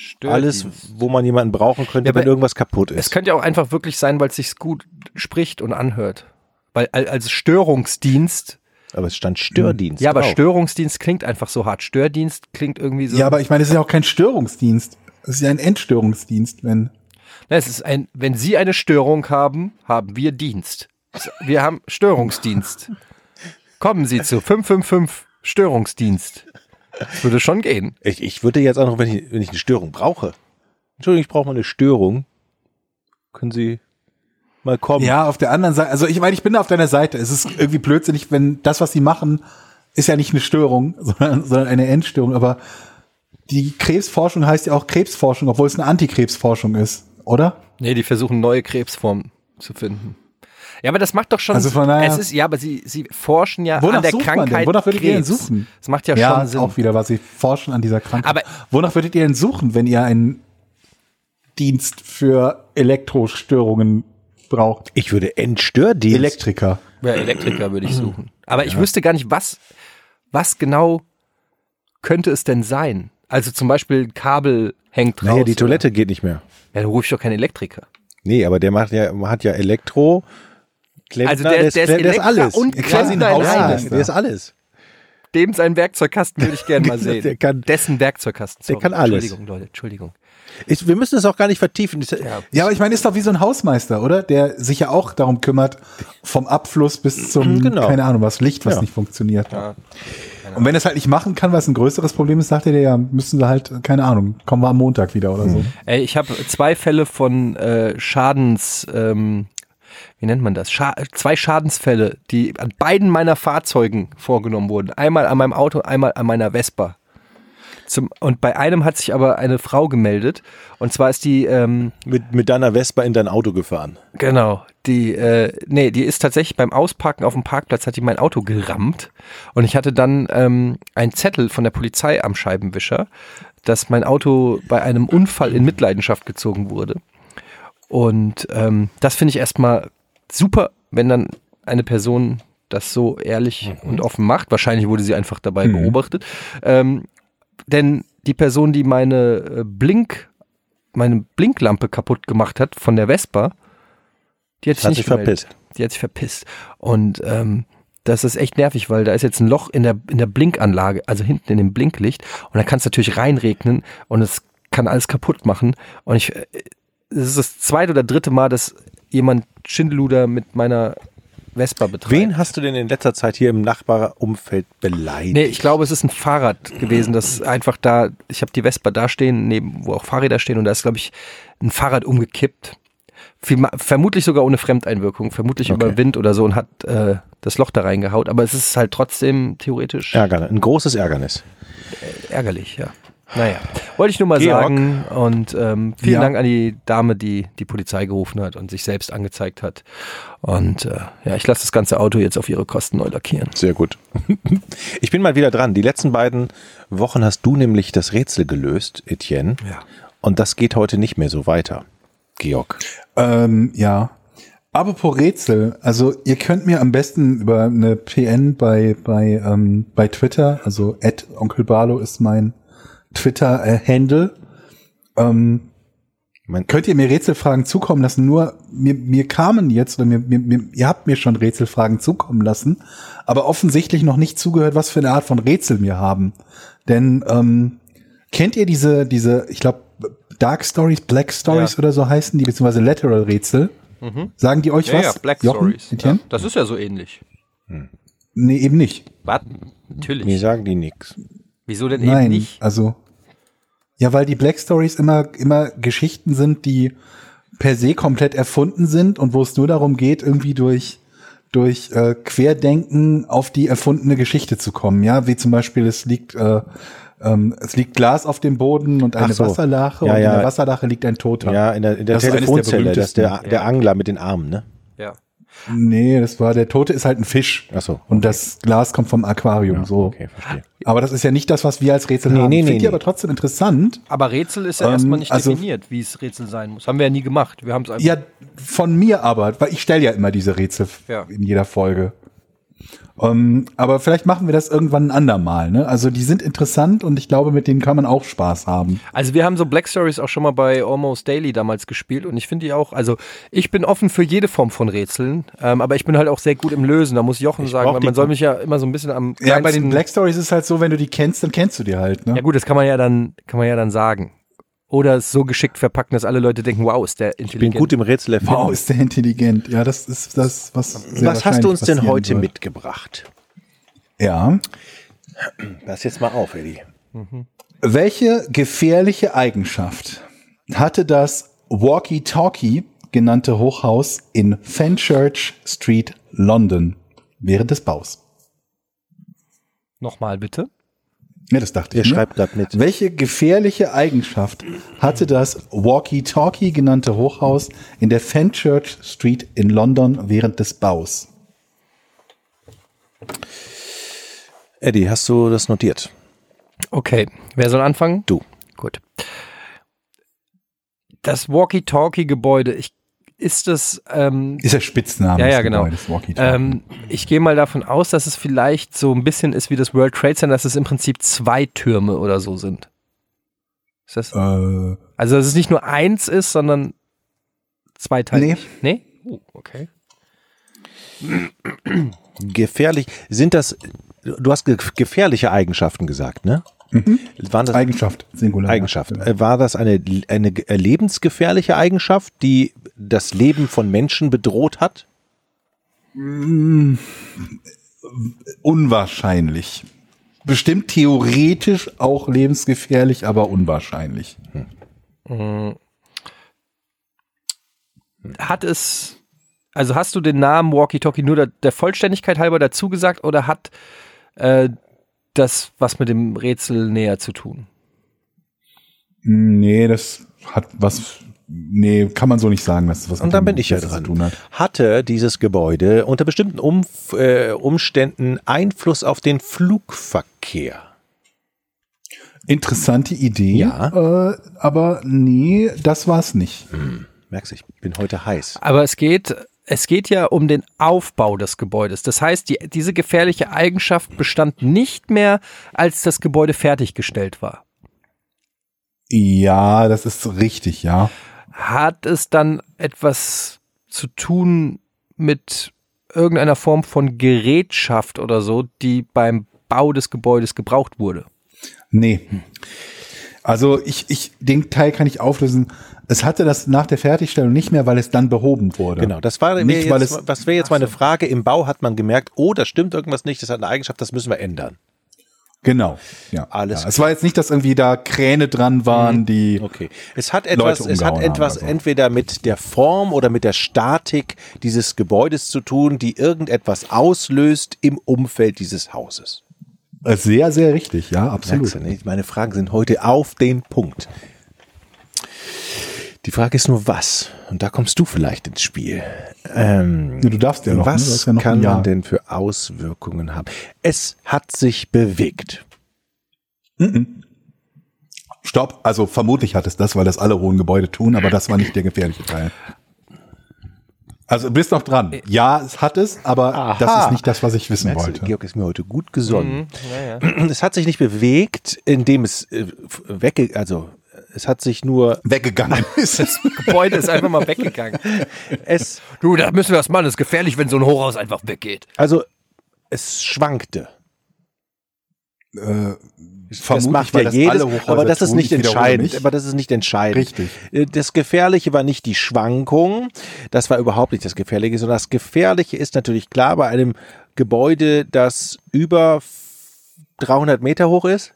Stördienst. Alles, wo man jemanden brauchen könnte, Ja, wenn irgendwas kaputt Es ist. könnte ja auch einfach wirklich sein, weil es sich gut spricht und anhört. Weil al- als Störungsdienst, Aber es stand Stördienst. ja, aber drauf. Störungsdienst klingt einfach so hart. Stördienst klingt irgendwie so. Ja, aber ich meine, es ist ja auch kein Störungsdienst. Es ist ja ein Entstörungsdienst, wenn. Na, es ist ein, wenn Sie eine Störung haben, haben wir Dienst. Wir haben Störungsdienst. Kommen Sie zu 555 Störungsdienst. Das würde schon gehen. Ich, ich würde jetzt auch noch, wenn ich, wenn ich eine Störung brauche. Entschuldigung, ich brauche mal eine Störung. Können Sie mal kommen? Ja, auf der anderen Seite, also ich meine, ich bin da auf deiner Seite. Es ist irgendwie blödsinnig, wenn das, was sie machen, ist ja nicht eine Störung, [laughs] sondern, sondern eine Endstörung. Aber die Krebsforschung heißt ja auch Krebsforschung, obwohl es eine Antikrebsforschung ist, oder? Nee, die versuchen neue Krebsformen zu finden. Ja, aber das macht doch schon. Also von daher- es ist, ja, aber sie, sie forschen ja an der sucht man denn? Krankheit. Wonach würdet ihr denn Krebs. suchen? Das macht ja, Ja, schon Sinn. auch wieder, was sie forschen an dieser Krankheit. Aber- Wonach würdet ihr denn suchen, wenn ihr einen Dienst für Elektrostörungen braucht? Ich würde Endstördienst. Elektriker. Ja, Elektriker würde ich [clears throat] suchen. Aber ich wüsste gar nicht, was, was genau könnte es denn sein? Also zum Beispiel ein Kabel hängt raus. naja, die oder- Toilette geht nicht mehr. Ja, da rufe ich doch keinen Elektriker. Nee, aber der macht ja, hat ja Elektro. Klempner, Also der- der ist der ist Elektra alles. und Ja, quasi ein Klempner in Hausmeister. einem. Ja, der ist alles. Dem seinen Werkzeugkasten würde ich gerne [laughs] mal sehen. Der kann- Dessen Werkzeugkasten. Der kann alles. Entschuldigung, Leute, Entschuldigung. Ich, wir müssen es auch gar nicht vertiefen. Das- Ja. Ja, aber ich meine, ist doch wie so ein Hausmeister, oder? Der sich ja auch darum kümmert, vom Abfluss bis zum, Genau. keine Ahnung, was Licht, was Ja. nicht funktioniert. Und wenn es halt nicht machen kann, was ein größeres Problem ist, sagt er dir ja, müssen sie halt, keine Ahnung, kommen wir am Montag wieder oder so. Ey, ich habe zwei Fälle von äh, Schadens, ähm, wie nennt man das? Scha zwei Schadensfälle, die an beiden meiner Fahrzeugen vorgenommen wurden. Einmal an meinem Auto, einmal an meiner Vespa. Zum, und bei einem hat sich aber eine Frau gemeldet. Und zwar ist die, ähm, Mit, mit deiner Vespa in dein Auto gefahren. genau, die, äh, nee, die ist tatsächlich beim Ausparken auf dem Parkplatz, hat die mein Auto gerammt. Und ich hatte dann ähm, einen Zettel von der Polizei am Scheibenwischer, dass mein Auto bei einem Unfall in Mitleidenschaft gezogen wurde. Und ähm, das finde ich erstmal super, wenn dann eine Person das so ehrlich und offen macht. Wahrscheinlich wurde sie einfach dabei Mhm. beobachtet. Ähm, denn die Person, die meine äh, Blink, meine Blinklampe kaputt gemacht hat von der Vespa, die hat sich Hat nicht sich verpisst. Die hat sich verpisst. Und ähm, das ist echt nervig, weil da ist jetzt ein Loch in der, in der Blinkanlage, also hinten in dem Blinklicht. Und da kann es natürlich reinregnen und es kann alles kaputt machen. Und ich, äh, es ist das zweite oder dritte Mal, dass jemand Schindeluder mit meiner Vespa betreibt. Wen hast du denn in letzter Zeit hier im Nachbarumfeld beleidigt? Nee, ich glaube, es ist ein Fahrrad gewesen, das einfach da, ich habe die Vespa da stehen, neben, wo auch Fahrräder stehen und da ist, glaube ich, ein Fahrrad umgekippt. Vermutlich sogar ohne Fremdeinwirkung, vermutlich Okay. über Wind oder so und hat äh, das Loch da reingehaut. Aber es ist halt trotzdem theoretisch Ärger, ein großes Ärgernis. ärgerlich, ja. Naja, wollte ich nur mal Georg. sagen und ähm, vielen Ja. Dank an die Dame, die die Polizei gerufen hat und sich selbst angezeigt hat. Und äh, ja, ich lasse das ganze Auto jetzt auf ihre Kosten neu lackieren. Sehr gut. [laughs] Ich bin mal wieder dran. Die letzten beiden Wochen hast du nämlich das Rätsel gelöst, Etienne. Ja. Und das geht heute nicht mehr so weiter. Georg. Ähm, ja. Apropos Rätsel, also ihr könnt mir am besten über eine PN bei bei ähm, bei Twitter, also Onkel Barlo ist mein Twitter-Handle. Ähm, Mein, könnt ihr mir Rätselfragen zukommen lassen? Nur mir, mir kamen jetzt oder mir, mir, mir, ihr habt mir schon Rätselfragen zukommen lassen, aber offensichtlich noch nicht zugehört, was für eine Art von Rätsel wir haben. Denn ähm, kennt ihr diese diese, ich glaube Dark Stories, Black Stories Ja. oder so heißen die beziehungsweise Lateral Rätsel? Sagen die euch was? Jochen, Etienne? Das ist ja so ähnlich. Nee, eben nicht. Was? Natürlich. mir sagen die nix. Wieso denn Nein, eben nicht? also ja, weil die Black Stories immer immer Geschichten sind, die per se komplett erfunden sind und wo es nur darum geht, irgendwie durch durch äh, Querdenken auf die erfundene Geschichte zu kommen. Ja, wie zum Beispiel es liegt äh, ähm, es liegt Glas auf dem Boden und eine so. Wasserlache Ja, und ja. in der Wasserlache liegt ein Toter. Ja, in der, in der Das der Telefonzelle, das ist der, berühmtesten. der Angler mit den Armen, ne? Ja. Nee, das war der Tote ist halt ein Fisch. Ach so, Und das Glas kommt vom Aquarium. so. Okay, verstehe. Aber das ist ja nicht das, was wir als Rätsel Nee, haben. nee, ich nee, finde nee. aber trotzdem interessant. Aber Rätsel ist ja Ähm, erstmal nicht also- definiert, wie es Rätsel sein muss. Haben wir ja nie gemacht. Wir haben es einfach. Ja, von mir aber, weil ich stelle ja immer diese Rätsel Ja. in jeder Folge. Ähm, aber vielleicht machen wir das irgendwann ein andermal. Ne? Also die sind interessant und ich glaube, mit denen kann man auch Spaß haben. Also wir haben so Black Stories auch schon mal bei Almost Daily damals gespielt und ich finde die auch, also ich bin offen für jede Form von Rätseln, ähm, aber ich bin halt auch sehr gut im Lösen. Da muss Jochen sagen, brauch weil man soll mich ja immer so ein bisschen am Ja, bei den Black Stories ist halt so, wenn du die kennst, dann kennst du die halt. Ne? Ja gut, das kann man ja dann, kann man ja dann sagen. Oder es so geschickt verpacken, dass alle Leute denken, wow, ist der Ich intelligent. bin gut im Rätsel erfinden. Wow, ist der intelligent. Ja, das ist das, was. sehr Was hast du uns denn heute wird. mitgebracht? Ja. Pass jetzt mal auf, Eddie. Welche gefährliche Eigenschaft hatte das Walkie-Talkie genannte Hochhaus in Fenchurch Street, London während des Baus? Nochmal bitte. Ja, das dachte Ihr ich. mir. schreibt grad mit. Welche gefährliche Eigenschaft hatte das Walkie-Talkie genannte Hochhaus in der Fenchurch Street in London während des Baus? Eddie, hast du das notiert? Okay, wer soll anfangen? Du. Gut. Das Walkie-Talkie-Gebäude, ich, ist das, ähm, Ist der Spitzname Ja, ja, genau. Ähm, ich gehe mal davon aus, dass es vielleicht so ein bisschen ist wie das World Trade Center, dass es im Prinzip zwei Türme oder so sind. Ist das, äh, also, dass es nicht nur eins ist, sondern zweiteilig? Nee. Nee? Oh, okay. Gefährlich. Sind das, du hast ge gefährliche Eigenschaften gesagt, ne? Waren das Eigenschaft, Singular. Eigenschaft. Äh, War das eine, eine ge- lebensgefährliche Eigenschaft, die das Leben von Menschen bedroht hat? Unwahrscheinlich. Bestimmt theoretisch auch lebensgefährlich, aber unwahrscheinlich. Hat es, also hast du den Namen Walkie-Talkie nur der, der Vollständigkeit halber dazu gesagt oder hat äh, das was mit dem Rätsel näher zu tun? Nee, das hat was. Nee, kann man so nicht sagen, dass das was Und dann bin ich ja dran. zu tun hat. Hatte dieses Gebäude unter bestimmten Umf äh, Umständen Einfluss auf den Flugverkehr? Interessante Idee. Ja. Äh, aber nee, das war's nicht. Merkst du, ich bin heute heiß. Aber es geht, es geht ja um den Aufbau des Gebäudes. Das heißt, die, diese gefährliche Eigenschaft bestand nicht mehr, als das Gebäude fertiggestellt war. Ja, das ist richtig, ja. Hat es dann etwas zu tun mit irgendeiner Form von Gerätschaft oder so, die beim Bau des Gebäudes gebraucht wurde? Nee. Also ich, ich, den Teil kann ich auflösen. Es hatte das nach der Fertigstellung nicht mehr, weil es dann behoben wurde. Genau, das war Nicht, wär weil jetzt, es- was wäre jetzt meine Frage. Im Bau hat man gemerkt, oh, da stimmt irgendwas nicht, das hat eine Eigenschaft, das müssen wir ändern. Genau. Ja. Alles ja. Es war jetzt nicht, dass irgendwie da Kräne dran waren, die. Okay. Es hat etwas, es hat etwas so. entweder mit der Form oder mit der Statik dieses Gebäudes zu tun, die irgendetwas auslöst im Umfeld dieses Hauses. Äh, Sehr, sehr richtig, ja, absolut. Meine Fragen sind heute auf den Punkt. Die Frage ist nur was. Und da kommst du vielleicht ins Spiel. Ähm, Ja, Du darfst ja noch. ne? Du was hast ja noch kann man denn für Auswirkungen haben? Es hat sich bewegt. Stopp. Also vermutlich hat es das, weil das alle hohen Gebäude tun, aber das war nicht der gefährliche Teil. Also du bist noch dran. Ja, es hat es, aber das ist nicht das, was ich wissen Merkst du, wollte. Georg ist mir heute gut gesonnen. Mhm. [clears throat] Es hat sich nicht bewegt, indem es äh, wegge... Also es hat sich nur... Weggegangen. [laughs] Das Gebäude ist einfach mal weggegangen. [laughs] Es, Du, da müssen wir das machen. Das ist gefährlich, wenn so ein Hochhaus einfach weggeht. also es schwankte. äh, Das macht ja jedes, aber das ist nicht entscheidend. Aber das ist nicht entscheidend. Richtig. Äh, Das Gefährliche war nicht die Schwankung, das war überhaupt nicht das Gefährliche, sondern das Gefährliche ist natürlich klar bei einem Gebäude, das über f- 300 Meter hoch ist.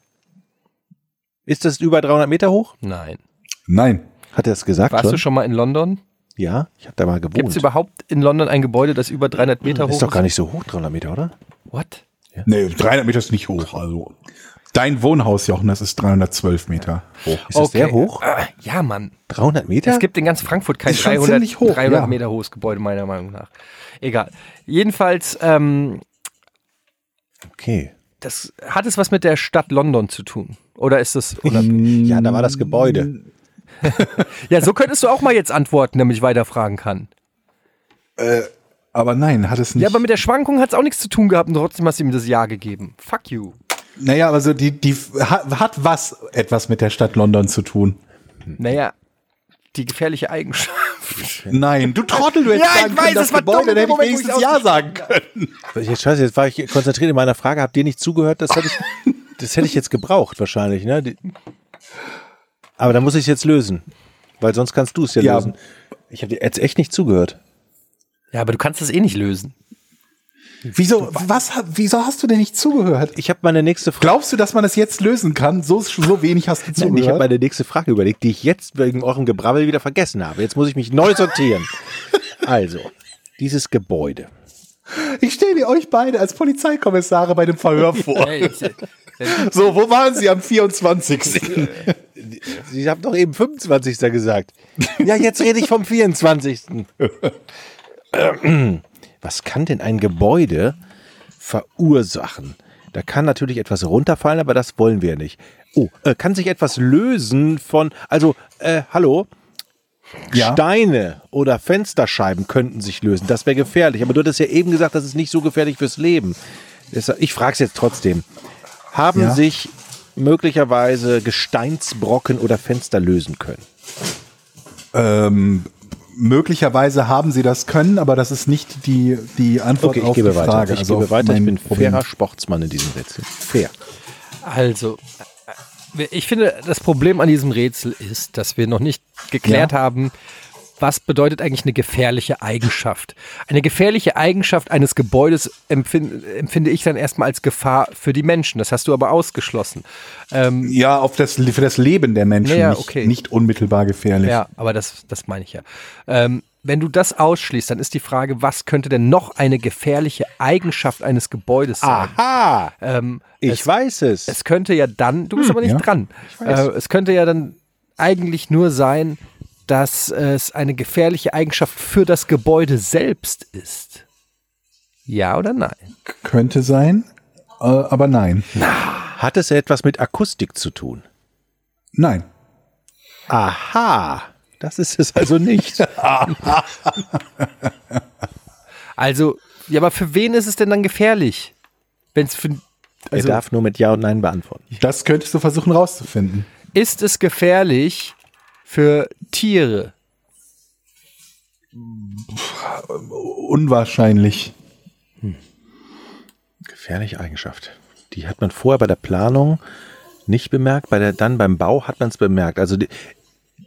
Ist das über 300 Meter hoch? Nein. Nein. Hat er das gesagt Warst schon? du schon mal in London? Ja, ich habe da mal gewohnt. Gibt es überhaupt in London ein Gebäude, das über 300 Meter hoch ist doch gar nicht so hoch, 300 Meter, oder? What? Nee, 300 Meter ist nicht hoch. Also dein Wohnhaus, Jochen, das ist 312 Meter hoch. Ist das sehr hoch? Äh, ja, Mann. 300 Meter? Es gibt in ganz Frankfurt kein Ist schon 300, ziemlich hoch, 300 ja. Meter hohes Gebäude, meiner Meinung nach. Egal. Jedenfalls, ähm, okay. Das, hat es was mit der Stadt London zu tun? Oder ist das unabhängig? Ja, da war das Gebäude. [laughs] Ja, so könntest du auch mal jetzt antworten, damit ich weiterfragen kann. Aber nein, hat es nicht. Ja, aber mit der Schwankung hat es auch nichts zu tun gehabt und trotzdem hast du ihm das Ja gegeben. Fuck you. naja, also die, die hat, hat was etwas mit der Stadt London zu tun. Naja, die gefährliche Eigenschaft. Nein, du Trottel, du hättest Ja, ich sagen weiß, können, das das war Gebäude, dann hätte ich wenigstens Ja sagen [laughs] können. Jetzt, scheiße, jetzt war ich konzentriert in meiner Frage. Habt ihr nicht zugehört? Das hätte ich, das hätte ich jetzt gebraucht wahrscheinlich. Ne? Aber da muss ich es jetzt lösen. Weil sonst kannst du es ja, Ja. lösen. Ich habe dir jetzt echt nicht zugehört. Ja, aber du kannst das eh nicht lösen. Wieso, was, wieso hast du denn nicht zugehört? Ich habe meine nächste Frage. Glaubst du, dass man das jetzt lösen kann? So, so wenig hast du Nein, ich habe zugehört. meine nächste Frage überlegt, die ich jetzt wegen eurem Gebrabbel wieder vergessen habe. Jetzt muss ich mich neu sortieren. [laughs] Also, dieses Gebäude. Ich stelle mir euch beide als Polizeikommissare bei dem Verhör [laughs] vor. So, wo waren sie am 24.? [laughs] Sie haben doch eben 25. gesagt. Ja, jetzt rede ich vom 24. Was kann denn ein Gebäude verursachen? Da kann natürlich etwas runterfallen, aber das wollen wir nicht. Oh, äh, kann sich etwas lösen von, also, äh, hallo? Ja. Steine oder Fensterscheiben könnten sich lösen. Das wäre gefährlich. Aber du hattest ja eben gesagt, das ist nicht so gefährlich fürs Leben. Ich frage es jetzt trotzdem. Haben Ja. sich möglicherweise Gesteinsbrocken oder Fenster lösen können? ähm, möglicherweise haben sie das können, aber das ist nicht die, die Antwort Okay, ich auf gebe die weiter. Frage. Ich also gebe weiter. Ich bin fairer Sportsmann in diesem Rätsel. Fair. Also, äh, ich finde, das Problem an diesem Rätsel ist, dass wir noch nicht geklärt Ja. haben, was bedeutet eigentlich eine gefährliche Eigenschaft. Eine gefährliche Eigenschaft eines Gebäudes empfinde, empfinde ich dann erstmal als Gefahr für die Menschen. Das hast du aber ausgeschlossen. Ähm, Ja, auf das, für das Leben der Menschen Ja, nicht, okay. nicht unmittelbar gefährlich. ja, aber das, das meine ich ja. Ähm, wenn du das ausschließt, dann ist die Frage, was könnte denn noch eine gefährliche Eigenschaft eines Gebäudes sein? Aha! Ähm, Ich es, weiß es. es könnte ja dann, du bist aber nicht ja. dran. weiß. Äh, es könnte ja dann eigentlich nur sein, dass es eine gefährliche Eigenschaft für das Gebäude selbst ist. Ja oder nein? Könnte sein, äh, aber nein. Hat es etwas mit Akustik zu tun? Nein. Aha, das ist es also nicht. [laughs] Also, ja, aber für wen ist es denn dann gefährlich? Wenn es für also, er darf nur mit Ja und Nein beantworten. Das könntest du versuchen rauszufinden. ist es gefährlich für Tiere? Unwahrscheinlich. Gefährliche Eigenschaft. Die hat man vorher bei der Planung nicht bemerkt, bei der, dann beim Bau hat man es bemerkt. Also die,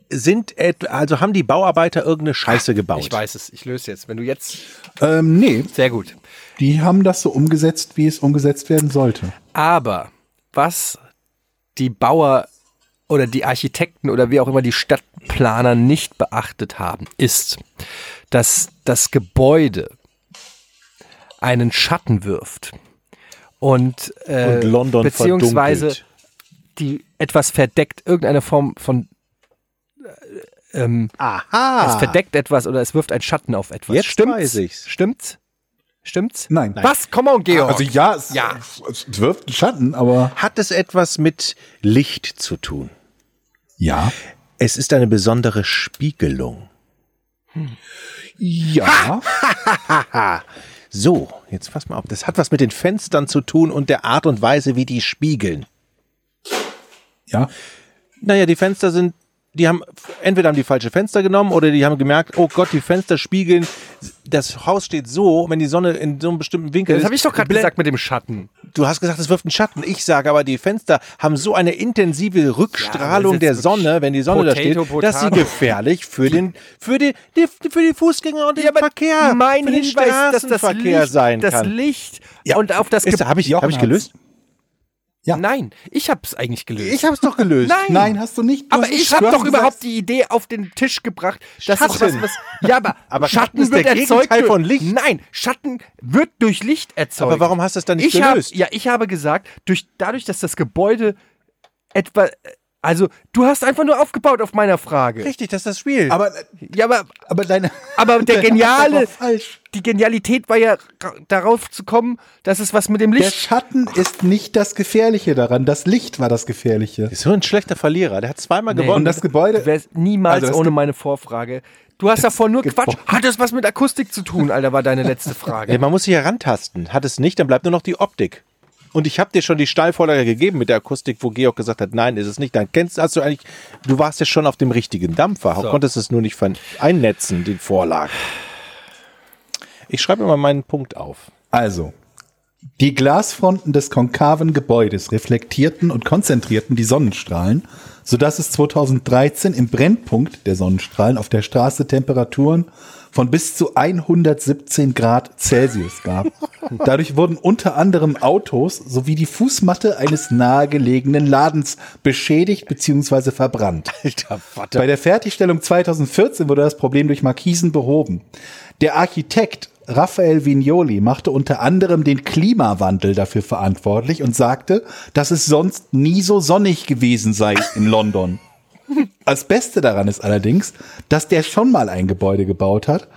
sind et, also haben die Bauarbeiter irgendeine Scheiße gebaut. Ich weiß es, ich löse jetzt. Wenn du jetzt. Ähm, nee, Sehr gut. die haben das so umgesetzt, wie es umgesetzt werden sollte. Aber was die Bauer oder die Architekten oder wie auch immer die Stadtplaner nicht beachtet haben, ist, dass das Gebäude einen Schatten wirft und, äh, Und London beziehungsweise verdunkelt. die etwas verdeckt, irgendeine Form von äh, ähm, Aha. es verdeckt etwas oder es wirft einen Schatten auf etwas. Jetzt Stimmt's? weiß ich's. Stimmt's? Stimmt's? Nein. Was? Come on, Georg. Also ja, es, Ja. es wirft einen Schatten, aber Hat es etwas mit Licht zu tun? Ja. Es ist eine besondere Spiegelung. Ja. [laughs] So, jetzt fass mal auf. Das hat was mit den Fenstern zu tun und der Art und Weise, wie die spiegeln. Ja. Naja, die Fenster sind, die haben, entweder haben die falsche Fenster genommen oder die haben gemerkt, oh Gott, die Fenster spiegeln. Das Haus steht so, wenn die Sonne in so einem bestimmten Winkel das ist. habe ich doch gerade gesagt mit dem Schatten. Du hast gesagt, es wirft einen Schatten. Ich sage aber, die Fenster haben so eine intensive Rückstrahlung das ist der Sonne, wenn die Sonne da steht, Potato, dass sie Potato. gefährlich für den, für die, die für die Fußgänger und den Verkehr, mein für den Hinweis, dass das Straßenverkehr Licht, sein das kann. Licht Ja. und auf das habe ich, hab ich hat's. gelöst? Ja. Nein, ich habe es eigentlich gelöst. Ich habe es doch gelöst. [laughs] Nein. Nein, hast du nicht. Du aber ich habe doch überhaupt die Idee auf den Tisch gebracht, dass es was, Schatten. was ja, aber, [laughs] Aber Schatten ist der Gegenteil durch- von Licht. Nein, Schatten wird durch Licht erzeugt. Aber warum hast du es dann nicht ich hab, gelöst? Ja, ich habe gesagt, durch, dadurch, dass das Gebäude etwa, also du hast einfach nur aufgebaut auf meiner Frage. Richtig, das ist das Spiel. Aber, Ja, aber aber deine. Aber der [laughs] geniale, die Genialität war ja ra- darauf zu kommen, dass es was mit dem Der Licht. Schatten ist nicht das Gefährliche daran. Das Licht war das Gefährliche. ist so ein schlechter Verlierer. Der hat zweimal Nee. gewonnen. Und das Gebäude. Du wärst niemals Also das ohne meine Vorfrage. Du hast davor nur Quatsch. Hat das was mit Akustik zu tun, Alter, war deine letzte ja, Frage. man muss sich herantasten. Hat es nicht, dann bleibt nur noch die Optik. Und ich habe dir schon die Steilvorlage gegeben mit der Akustik, wo Georg gesagt hat, nein, ist es nicht. Dann kennst hast du eigentlich, du warst ja schon auf dem richtigen Dampfer, So. konntest es nur nicht einnetzen, die Vorlage. Ich schreibe mal meinen Punkt auf. Also, die Glasfronten des konkaven Gebäudes reflektierten und konzentrierten die Sonnenstrahlen, sodass es 2013 im Brennpunkt der Sonnenstrahlen auf der Straße Temperaturen von bis zu 117 Grad Celsius gab. Dadurch wurden unter anderem Autos sowie die Fußmatte eines nahegelegenen Ladens beschädigt bzw. verbrannt. Alter Vater. Bei der Fertigstellung 2014 wurde das Problem durch Markisen behoben. Der Architekt Raphael Vignoli machte unter anderem den Klimawandel dafür verantwortlich und sagte, dass es sonst nie so sonnig gewesen sei in London. Das Beste daran ist allerdings, dass der schon mal ein Gebäude gebaut hat.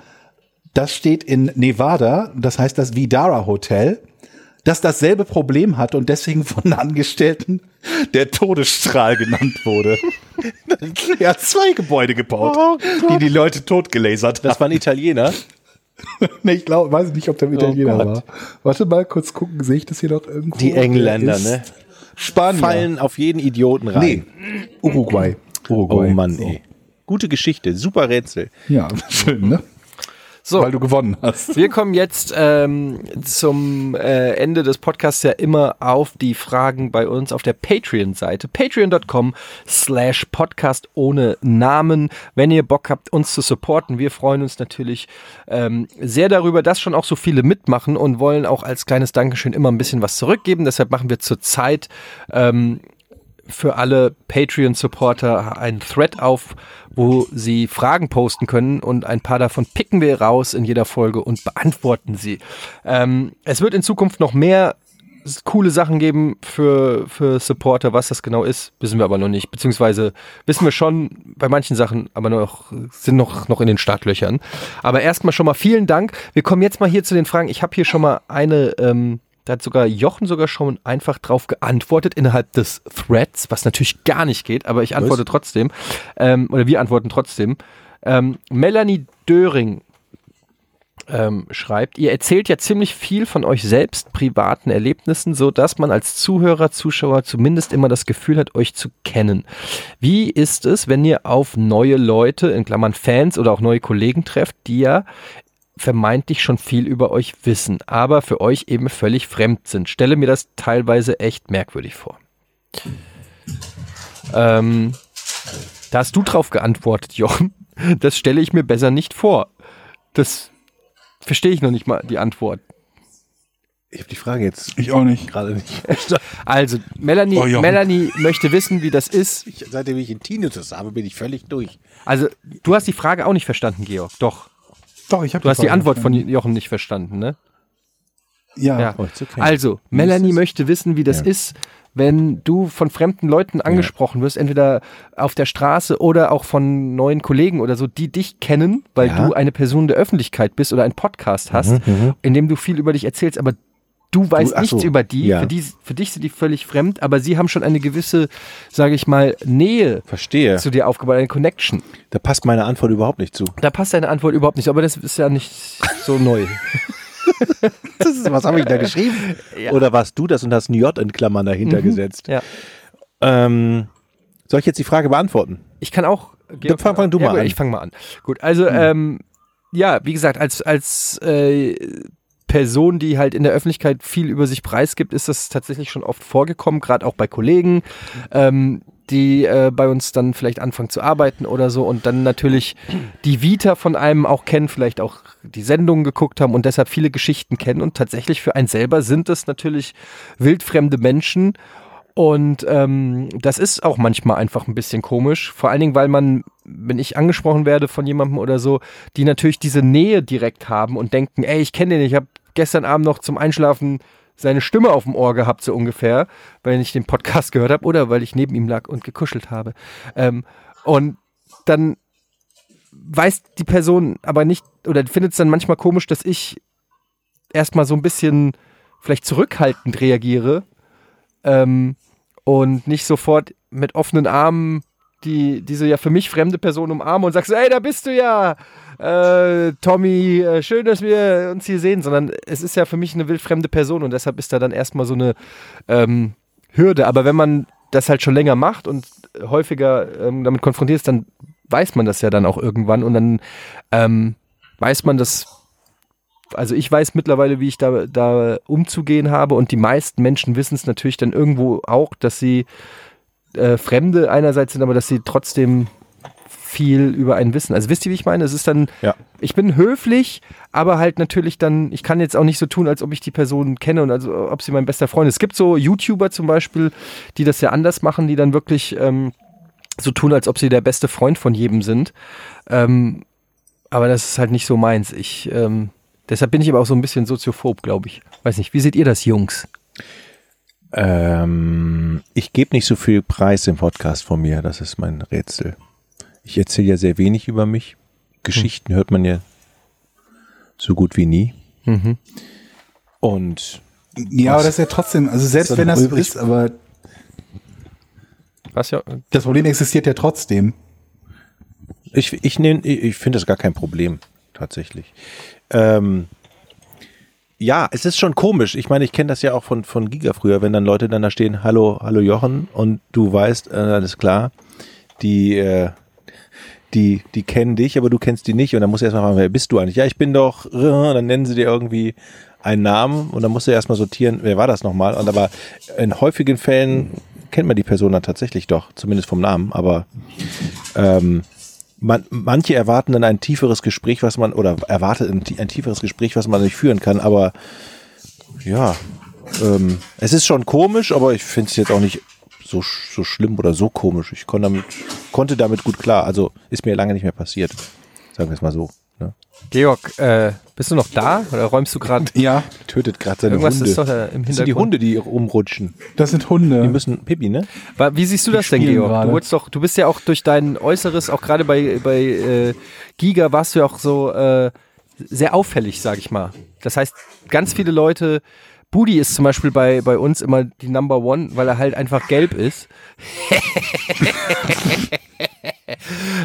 Das steht in Nevada, das heißt das Vidara Hotel, das dasselbe Problem hat und deswegen von Angestellten der Todesstrahl genannt wurde. [laughs] er hat zwei Gebäude gebaut, Oh die die Leute totgelasert haben. Das war ein Italiener. [laughs] Nee, ich glaube, weiß nicht, ob der Italiener Gott. war. Warte mal, kurz gucken, sehe ich das hier noch irgendwo? Die Engländer, ne? Spanier. Fallen auf jeden Idioten rein. Nee, Uruguay. Oh Uruguay. Mann, so. ey. Gute Geschichte, super Rätsel. Ja, [laughs] schön, ne? So, Weil du gewonnen hast. wir kommen jetzt ähm, zum äh, Ende des Podcasts ja immer auf die Fragen bei uns auf der Patreon-Seite. Patreon.com slash Podcast ohne Namen. Wenn ihr Bock habt, uns zu supporten, wir freuen uns natürlich ähm, sehr darüber, dass schon auch so viele mitmachen und wollen auch als kleines Dankeschön immer ein bisschen was zurückgeben. Deshalb machen wir zurzeit ähm, für alle Patreon-Supporter einen Thread auf, wo sie Fragen posten können und ein paar davon picken wir raus in jeder Folge und beantworten sie. Ähm, es wird in Zukunft noch mehr coole Sachen geben für, für Supporter. Was das genau ist, wissen wir aber noch nicht. Beziehungsweise wissen wir schon bei manchen Sachen, aber noch, sind noch, noch in den Startlöchern. Aber erstmal schon mal vielen Dank. Wir kommen jetzt mal hier zu den Fragen. Ich habe hier schon mal eine, ähm, da hat sogar Jochen sogar schon einfach drauf geantwortet innerhalb des Threads, was natürlich gar nicht geht, aber ich antworte trotzdem. Ähm, oder wir antworten trotzdem. Ähm, Melanie Döring ähm, schreibt, ihr erzählt ja ziemlich viel von euch selbst, privaten Erlebnissen, so dass man als Zuhörer, Zuschauer zumindest immer das Gefühl hat, euch zu kennen. Wie ist es, wenn ihr auf neue Leute, in Klammern Fans oder auch neue Kollegen trefft, die ja vermeintlich schon viel über euch wissen, aber für euch eben völlig fremd sind? Stelle mir das teilweise echt merkwürdig vor. Ähm, da hast du drauf geantwortet, Jochen. Das stelle ich mir besser nicht vor. Das verstehe ich noch nicht mal die Antwort. Ich habe die Frage jetzt Ich auch nicht. gerade nicht. [laughs] Also, Melanie, Oh. Melanie möchte wissen, wie das ist. Ich, seitdem ich einen Tinnitus habe, bin ich völlig durch. Also, du hast die Frage auch nicht verstanden, Georg. Doch. Doch, ich habe Du hast die Antwort von Jochen nicht verstanden, ne? Ja. Ja. Kennen. Also, Melanie möchte wissen, wie das ist, wenn du von fremden Leuten angesprochen wirst, entweder auf der Straße oder auch von neuen Kollegen oder so, die dich kennen, weil Ja. du eine Person der Öffentlichkeit bist oder einen Podcast hast, in dem du viel über dich erzählst, aber du weißt ach nichts so, über die. ja. Für, die. für dich sind die völlig fremd, aber sie haben schon eine gewisse, sage ich mal, Nähe Verstehe. zu dir aufgebaut, eine Connection. Da passt meine Antwort überhaupt nicht zu. Da passt deine Antwort überhaupt nicht, aber das ist ja nicht so neu. [laughs] Ist, was habe ich da geschrieben? [laughs] Oder warst du das und hast ein J in Klammern dahinter gesetzt? Ja. Ähm, soll ich jetzt die Frage beantworten? Ich kann auch. Georg, fang- fang du ja, mal gut, an. Ich fange mal an. Gut, also ähm, ja, wie gesagt, als als äh, Person, die halt in der Öffentlichkeit viel über sich preisgibt, ist das tatsächlich schon oft vorgekommen, gerade auch bei Kollegen, ähm, die äh, bei uns dann vielleicht anfangen zu arbeiten oder so und dann natürlich die Vita von einem auch kennen, vielleicht auch die Sendungen geguckt haben und deshalb viele Geschichten kennen und tatsächlich für einen selber sind es natürlich wildfremde Menschen und ähm, das ist auch manchmal einfach ein bisschen komisch. Vor allen Dingen, weil man, wenn ich angesprochen werde von jemandem oder so, die natürlich diese Nähe direkt haben und denken, ey, ich kenne den, ich habe gestern Abend noch zum Einschlafen seine Stimme auf dem Ohr gehabt, so ungefähr, weil ich den Podcast [laughs] gehört habe oder weil ich neben ihm lag und gekuschelt habe. Ähm, und dann weiß die Person aber nicht oder findet es dann manchmal komisch, dass ich erstmal so ein bisschen vielleicht zurückhaltend reagiere ähm, und nicht sofort mit offenen Armen die diese ja für mich fremde Person umarmen und sagst, ey, da bist du ja, äh, Tommy, äh, schön, dass wir uns hier sehen, sondern es ist ja für mich eine wildfremde Person und deshalb ist da dann erstmal so eine ähm, Hürde. Aber wenn man das halt schon länger macht und häufiger ähm, damit konfrontiert ist, dann weiß man das ja dann auch irgendwann und dann ähm, weiß man das also ich weiß mittlerweile, wie ich da, da umzugehen habe und die meisten Menschen wissen es natürlich dann irgendwo auch, dass sie äh, Fremde einerseits sind, aber dass sie trotzdem viel über einen wissen. Also wisst ihr, wie ich meine? Es ist dann, Ja. ich bin höflich, aber halt natürlich dann, ich kann jetzt auch nicht so tun, als ob ich die Person kenne und also ob sie mein bester Freund ist. Es gibt so YouTuber zum Beispiel, die das ja anders machen, die dann wirklich ähm, so tun, als ob sie der beste Freund von jedem sind. Ähm, aber das ist halt nicht so meins. Ich, ähm, deshalb bin ich aber auch so ein bisschen soziophob, glaube ich. Weiß nicht, wie seht ihr das, Jungs? Ähm, ich gebe nicht so viel Preis im Podcast von mir, das ist mein Rätsel. Ich erzähle ja sehr wenig über mich. Geschichten hört man ja so gut wie nie. Mhm. Und Ja, aber das ist ja trotzdem, also selbst wenn das so übrig- ist, aber Was ja, das Problem existiert ja trotzdem. ich, ich, nehm- ich, ich finde das gar kein Problem, tatsächlich. Ähm, ja, es ist schon komisch. Ich meine, ich kenne das ja auch von, von Giga früher, wenn dann Leute dann da stehen, hallo, hallo Jochen, und du weißt, äh, alles klar, die, äh, die, die kennen dich, aber du kennst die nicht. Und dann musst du erstmal fragen, wer bist du eigentlich? Ja, ich bin doch, [laughs] äh, dann nennen sie dir irgendwie einen Namen und dann musst du erstmal sortieren, wer war das nochmal? Und aber in häufigen Fällen kennt man die Person dann tatsächlich doch, zumindest vom Namen, aber ähm, man, manche erwarten dann ein tieferes Gespräch, was man, oder erwartet ein, ein tieferes Gespräch, was man nicht führen kann, aber ja, ähm, es ist schon komisch, aber ich finde es jetzt auch nicht so, so schlimm oder so komisch. Ich konnte damit, konnte damit gut klar. Also ist mir lange nicht mehr passiert. Sagen wir es mal so. Ne? Georg, äh, bist du noch da oder räumst du gerade? [laughs] Ja, Tötet gerade seine Irgendwas Hunde. ist doch da im das sind die Hintergrund. Hunde, die rumrutschen. das sind Hunde. Die müssen Pipi, ne? Wie siehst du das denn, Georg? Du, doch, du bist ja auch durch dein Äußeres, auch gerade bei, bei äh, Giga warst du ja auch so äh, sehr auffällig, sag ich mal. Das heißt, ganz viele Leute, Budi ist zum Beispiel bei, bei uns immer die Number One, weil er halt einfach gelb ist. [laughs]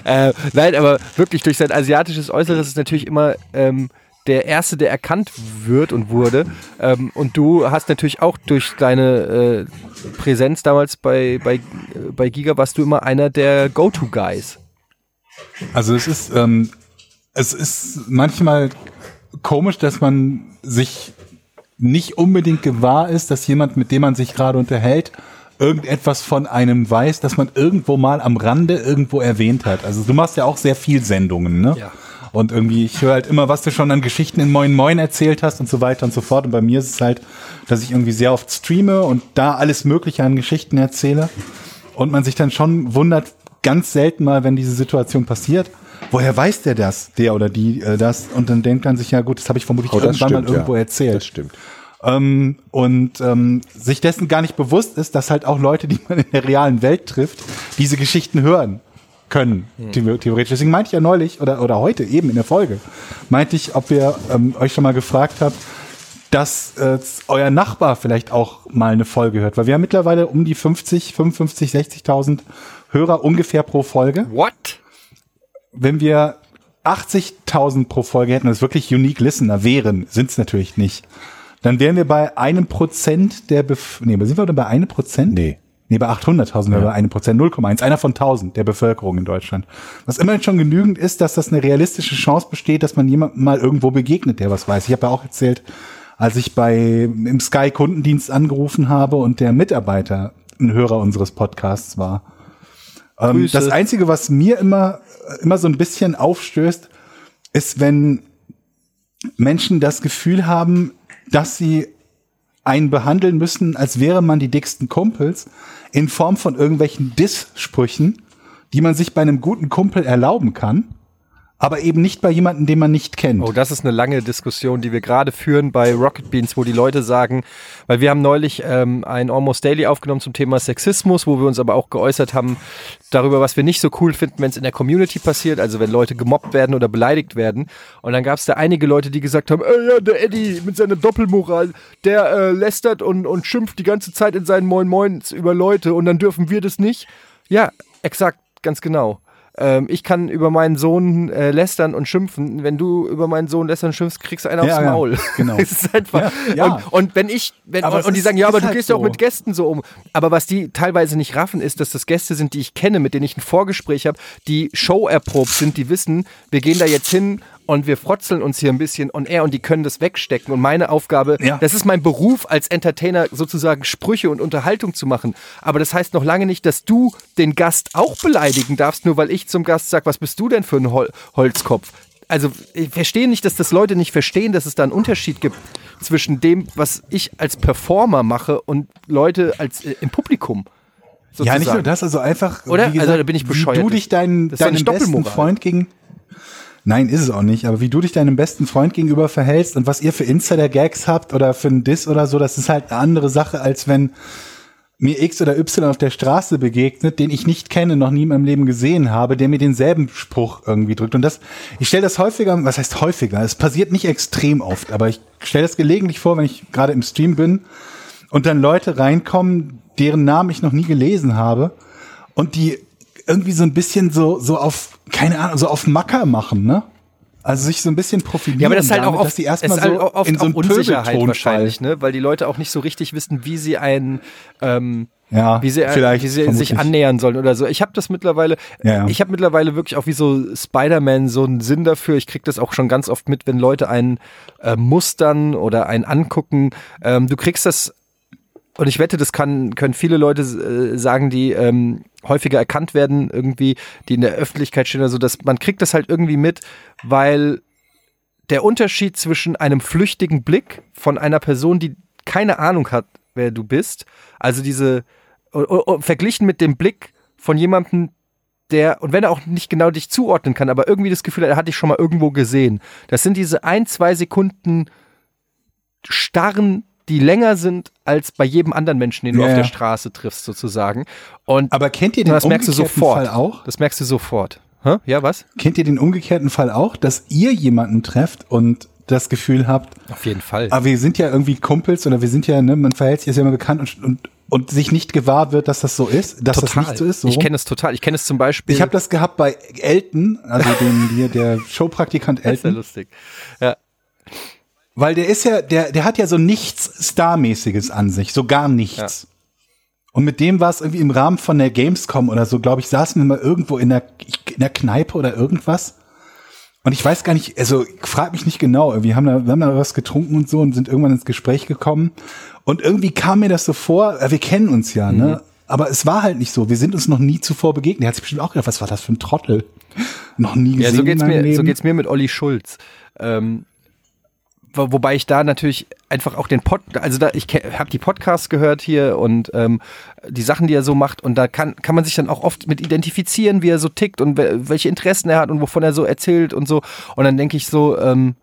äh, nein, aber wirklich durch sein asiatisches Äußeres ist natürlich immer ähm, der Erste, der erkannt wird und wurde. Ähm, und du hast natürlich auch durch deine äh, Präsenz damals bei, bei, bei Giga, warst du immer einer der Go-To-Guys. Also es ist, ähm, es ist manchmal komisch, dass man sich nicht unbedingt gewahr ist, dass jemand, mit dem man sich gerade unterhält, irgendetwas von einem weiß, dass man irgendwo mal am Rande irgendwo erwähnt hat. Also du machst ja auch sehr viel Sendungen, ne? Ja. Und irgendwie, ich höre halt immer, was du schon an Geschichten in Moin Moin erzählt hast und so weiter und so fort. Und bei mir ist es halt, dass ich irgendwie sehr oft streame und da alles Mögliche an Geschichten erzähle. Und man sich dann schon wundert, ganz selten mal, wenn diese Situation passiert, woher weiß der das, der oder die äh, das? Und dann denkt man sich, ja gut, das habe ich vermutlich Oh, irgendwann mal stimmt, irgendwo ja. erzählt. Das stimmt. Ähm, und ähm, sich dessen gar nicht bewusst ist, dass halt auch Leute, die man in der realen Welt trifft, diese Geschichten hören können, the- theoretisch. Deswegen meinte ich ja neulich oder, oder heute eben in der Folge, meinte ich, ob ihr ähm, euch schon mal gefragt habt, dass äh, euer Nachbar vielleicht auch mal eine Folge hört. Weil wir haben mittlerweile um die 50, 55, 60.000 Hörer ungefähr pro Folge What? Wenn wir 80.000 pro Folge hätten, das wirklich Unique Listener wären, sind es natürlich nicht, dann wären wir bei einem Prozent der Bef nee, sind wir bei einem Prozent? Nee. Nee, bei 800.000 wären wir bei einem Prozent, 0,1, einer von 1000 der Bevölkerung in Deutschland. Was immerhin schon genügend ist, dass das eine realistische Chance besteht, dass man jemandem mal irgendwo begegnet, der was weiß. Ich habe ja auch erzählt, als ich bei im Sky Kundendienst angerufen habe und der Mitarbeiter ein Hörer unseres Podcasts war. Ähm, das Einzige, was mir immer, immer so ein bisschen aufstößt, ist, wenn Menschen das Gefühl haben, dass sie einen behandeln müssen, als wäre man die dicksten Kumpels, in Form von irgendwelchen Diss-Sprüchen, die man sich bei einem guten Kumpel erlauben kann, aber eben nicht bei jemandem, den man nicht kennt. Oh, das ist eine lange Diskussion, die wir gerade führen bei Rocket Beans, wo die Leute sagen, weil wir haben neulich ähm, ein Almost Daily aufgenommen zum Thema Sexismus, wo wir uns aber auch geäußert haben darüber, was wir nicht so cool finden, wenn es in der Community passiert, also wenn Leute gemobbt werden oder beleidigt werden. Und dann gab es da einige Leute, die gesagt haben, äh, ja, der Eddie mit seiner Doppelmoral, der äh, lästert und, und schimpft die ganze Zeit in seinen Moin Moins über Leute und dann dürfen wir das nicht. Ja, exakt, ganz genau. Ähm, ich kann über meinen Sohn äh, lästern und schimpfen. Wenn du über meinen Sohn lästern und schimpfst, kriegst du einen aufs Ja, ja, Maul. genau. [laughs] es ist einfach. Ja, ja. Und, und wenn ich, wenn, und, und die ist- sagen, ja, aber du halt gehst ja auch so. mit Gästen so um. Aber was die teilweise nicht raffen, ist, dass das Gäste sind, die ich kenne, mit denen ich ein Vorgespräch habe, die Show erprobt sind, die wissen, wir gehen da jetzt hin und wir frotzeln uns hier ein bisschen on air und die können das wegstecken. Und meine Aufgabe, Ja. das ist mein Beruf als Entertainer, sozusagen Sprüche und Unterhaltung zu machen. Aber das heißt noch lange nicht, dass du den Gast auch beleidigen darfst, nur weil ich zum Gast sage, was bist du denn für ein Hol Holzkopf? Also ich verstehe nicht, dass das Leute nicht verstehen, dass es da einen Unterschied gibt zwischen dem, was ich als Performer mache und Leute als äh, im Publikum. Ja, nicht nur sozusagen. das, also einfach, Oder? wie Also da bin ich bescheuert. wie du dich deinen, nicht besten. Freund gegen, nein, ist es auch nicht, aber wie du dich deinem besten Freund gegenüber verhältst und was ihr für Insider-Gags habt oder für einen Diss oder so, das ist halt eine andere Sache, als wenn mir X oder Y auf der Straße begegnet, den ich nicht kenne, noch nie in meinem Leben gesehen habe, der mir denselben Spruch irgendwie drückt. Und das, ich stelle das häufiger, was heißt häufiger? Es passiert nicht extrem oft, aber ich stelle das gelegentlich vor, wenn ich gerade im Stream bin und dann Leute reinkommen, deren Namen ich noch nie gelesen habe und die irgendwie so ein bisschen so, so auf, keine Ahnung, so auf Macker machen, ne? Also sich so ein bisschen profilieren. Ja, aber das ist halt damit, auch oft, dass die es erstmal halt so auch oft in so einen Unsicherheit wahrscheinlich, ne? weil die Leute auch nicht so richtig wissen, wie sie einen, ähm, Ja, wie sie, vielleicht, wie sie sich annähern sollen oder so. Ich habe das mittlerweile, Ja, ja. ich habe mittlerweile wirklich auch wie so Spider-Man so einen Sinn dafür. Ich krieg das auch schon ganz oft mit, wenn Leute einen äh, mustern oder einen angucken. Ähm, du kriegst das und ich wette, das kann, können viele Leute äh, sagen, die ähm, häufiger erkannt werden, irgendwie, die in der Öffentlichkeit stehen, also dass man kriegt das halt irgendwie mit, weil der Unterschied zwischen einem flüchtigen Blick von einer Person, die keine Ahnung hat, wer du bist, also diese o- o- o- verglichen mit dem Blick von jemandem, der, und wenn er auch nicht genau dich zuordnen kann, aber irgendwie das Gefühl hat, er hat dich schon mal irgendwo gesehen. Das sind diese ein, zwei Sekunden starren, die länger sind als bei jedem anderen Menschen, den du Ja, auf der Straße triffst, sozusagen. Und Aber kennt ihr den das merkst du umgekehrten sofort. Fall auch? Das merkst du sofort. Hä? Ja, was? Kennt ihr den umgekehrten Fall auch, dass ihr jemanden trefft und das Gefühl habt, Auf jeden Fall. aber wir sind ja irgendwie Kumpels oder wir sind ja, ne, man verhält sich ist ja immer bekannt und, und, und sich nicht gewahr wird, dass das so ist, dass das nicht so ist. So ich kenne es total. Ich kenne es zum Beispiel. ich habe das gehabt bei Elton, also dem hier der Showpraktikant [laughs] das ist ja Elton, lustig. Ja. Weil der ist ja, der, der hat ja so nichts Starmäßiges an sich, so gar nichts. Und mit dem war es irgendwie im Rahmen von der Gamescom oder so, glaube ich, saßen wir mal irgendwo in der, in der Kneipe oder irgendwas. Und ich weiß gar nicht, also frag mich nicht genau, wir haben da, wir haben da was getrunken und so und sind irgendwann ins Gespräch gekommen. Und irgendwie kam mir das so vor, äh, wir kennen uns ja, ne? Aber es war halt nicht so. Wir sind uns noch nie zuvor begegnet. Er hat sich bestimmt auch gedacht, was war das für ein Trottel? Noch nie gesehen. Ja, so geht's mir, so Leben. geht's mir mit Olli Schulz. Ähm, wobei ich da natürlich einfach auch den Pod, also da ich habe die Podcasts gehört hier und ähm, die Sachen, die er so macht und da kann kann man sich dann auch oft mit identifizieren, wie er so tickt und wel- welche Interessen er hat und wovon er so erzählt und so und dann denke ich so, ähm,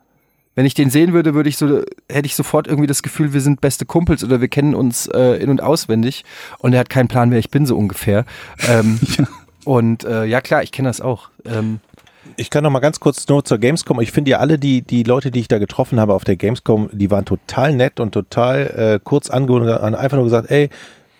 wenn ich den sehen würde, würde ich so, hätte ich sofort irgendwie das Gefühl, wir sind beste Kumpels oder wir kennen uns äh, in- und auswendig. Und er hat keinen Plan, wer ich bin, so ungefähr. Ähm, [laughs] Und äh, ja, klar, ich kenne das auch. Ähm, Ich kann noch mal ganz kurz nur zur Gamescom. Ich finde ja alle die, die Leute, die ich da getroffen habe auf der Gamescom, die waren total nett und total äh, kurz angeholt und einfach nur gesagt, ey,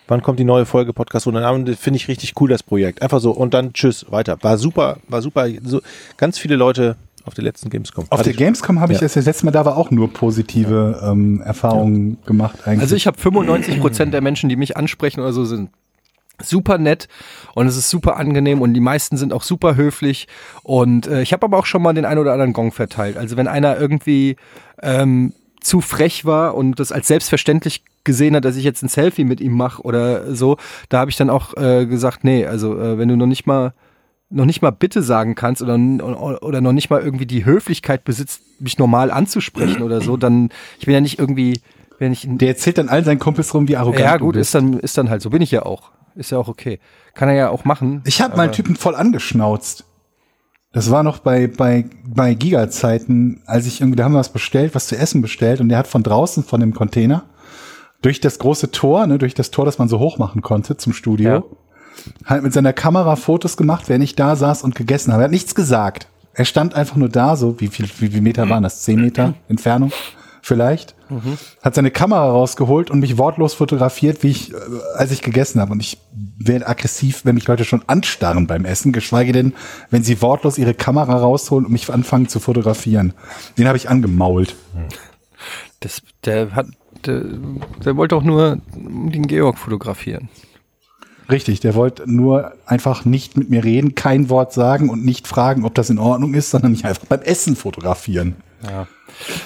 wann kommt die neue Folge Podcast? Und dann finde ich richtig cool das Projekt. Einfach so und dann tschüss, weiter. War super, war super. So, ganz viele Leute auf der letzten Gamescom. Auf Hatte der Gamescom habe ich Ja. das das letzte Mal da war auch nur positive ähm, Erfahrungen gemacht eigentlich. Also ich habe 95 Prozent der Menschen, die mich ansprechen oder so, sind super nett und es ist super angenehm und die meisten sind auch super höflich und äh, ich habe aber auch schon mal den einen oder anderen Gong verteilt. Also wenn einer irgendwie ähm, zu frech war und das als selbstverständlich gesehen hat, dass ich jetzt ein Selfie mit ihm mache oder so, da habe ich dann auch äh, gesagt, nee, also äh, wenn du noch nicht mal noch nicht mal bitte sagen kannst oder, oder noch nicht mal irgendwie die Höflichkeit besitzt, mich normal anzusprechen oder so, dann ich bin ja nicht irgendwie, wenn ich der erzählt dann all seinen Kumpels rum, wie arrogant ja, gut, ist dann, ist dann halt so. Bin ich ja auch. Ist ja auch okay. Kann er ja auch machen. Ich habe mal einen Typen voll angeschnauzt. Das war noch bei, bei, bei Giga-Zeiten, als ich irgendwie, da haben wir was bestellt, was zu essen bestellt und der hat von draußen von dem Container durch das große Tor, ne, durch das Tor, das man so hoch machen konnte zum Studio, Ja. halt mit seiner Kamera Fotos gemacht, während ich da saß und gegessen habe. Er hat nichts gesagt. Er stand einfach nur da, so wie viel, wie, wie Meter waren das? Zehn Meter Entfernung vielleicht. Hat seine Kamera rausgeholt und mich wortlos fotografiert, wie ich, äh, als ich gegessen habe. Und ich werde aggressiv, wenn mich Leute schon anstarren beim Essen, geschweige denn, wenn sie wortlos ihre Kamera rausholen und mich anfangen zu fotografieren. Den habe ich angemault. Das, der hat, der, der wollte auch nur den Georg fotografieren. Richtig, der wollte nur einfach nicht mit mir reden, kein Wort sagen und nicht fragen, ob das in Ordnung ist, sondern mich einfach beim Essen fotografieren.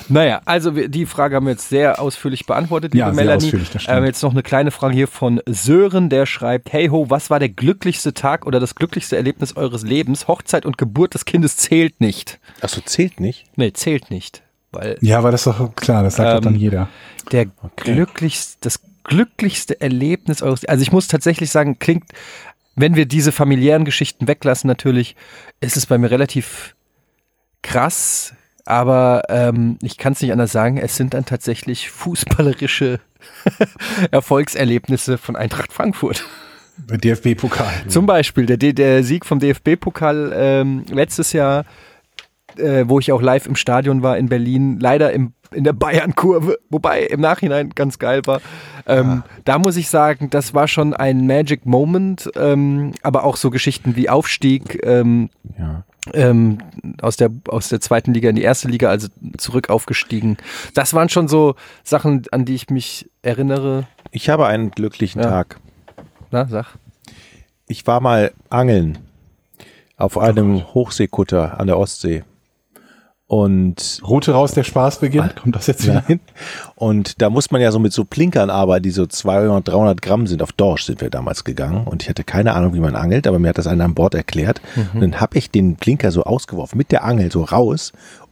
Naja, also die Frage haben wir jetzt sehr ausführlich beantwortet, liebe Ja, sehr Melanie. ausführlich, das stimmt. ähm, jetzt noch eine kleine Frage hier von Sören, der schreibt, hey ho, was war der glücklichste Tag oder das glücklichste Erlebnis eures Lebens? Hochzeit und Geburt des Kindes zählt nicht. Achso, zählt nicht. Nee, zählt nicht. Weil Ja, aber das ist doch klar, das sagt doch dann Ähm, jeder. der glücklichste, das glücklichste Erlebnis eures, also ich muss tatsächlich sagen, klingt, wenn wir diese familiären Geschichten weglassen, natürlich, ist es bei mir relativ krass, aber ähm, ich kann es nicht anders sagen, es sind dann tatsächlich fußballerische [laughs] Erfolgserlebnisse von Eintracht Frankfurt. DFB-Pokal. Zum Beispiel der, der Sieg vom DFB-Pokal ähm, letztes Jahr, äh, wo ich auch live im Stadion war in Berlin, leider im, in der Bayern-Kurve, wobei im Nachhinein ganz geil war. Ähm, Da muss ich sagen, das war schon ein Magic Moment, ähm, aber auch so Geschichten wie Aufstieg ähm, Ja. Ähm, aus, der, aus der zweiten Liga in die erste Liga, also zurück aufgestiegen. Das waren schon so Sachen, an die ich mich erinnere. Ich habe einen glücklichen Ja. Tag. Na, sag. Ich war mal angeln auf einem Hochseekutter an der Ostsee. Und Route raus, der Spaß beginnt. Kommt das jetzt wieder? Nein. Und da muss man ja so mit so Plinkern arbeiten, die so 200, 300 Gramm sind. Auf Dorsch sind wir damals gegangen und ich hatte keine Ahnung, wie man angelt, aber mir hat das einer an Bord erklärt. Und dann habe ich den Blinker so ausgeworfen, mit der Angel so raus.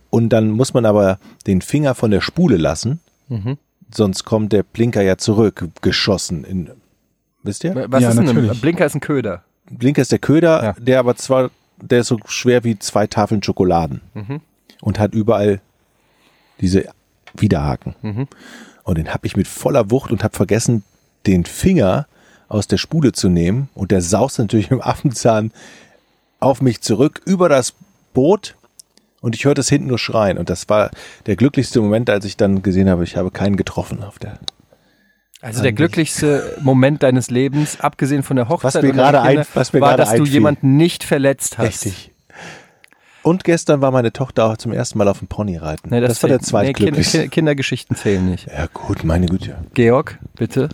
Und dann muss man aber den Finger von der Spule lassen, sonst kommt der Blinker ja zurück, geschossen in, wisst ihr? Was Ja, ist denn ein natürlich. Blinker ist ein Köder. Blinker ist der Köder, Ja. der aber zwar, der ist so schwer wie zwei Tafeln Schokoladen und hat überall diese Widerhaken. Und den habe ich mit voller Wucht und habe vergessen, den Finger aus der Spule zu nehmen und der saust natürlich im Affenzahn auf mich zurück über das Boot und ich hörte es hinten nur schreien und das war der glücklichste Moment, als ich dann gesehen habe, ich habe keinen getroffen auf der Also der glücklichste Moment deines Lebens, abgesehen von der Hochzeit Was mir gerade ein- was mir war, dass du einfiel. jemanden nicht verletzt hast. Richtig. Und gestern war meine Tochter auch zum ersten Mal auf dem Pony reiten. Nee, das, war der zählt- nee, Kinder, zweitglücklichste. Kinder, Kindergeschichten zählen nicht. ja gut, meine Güte. Georg, bitte.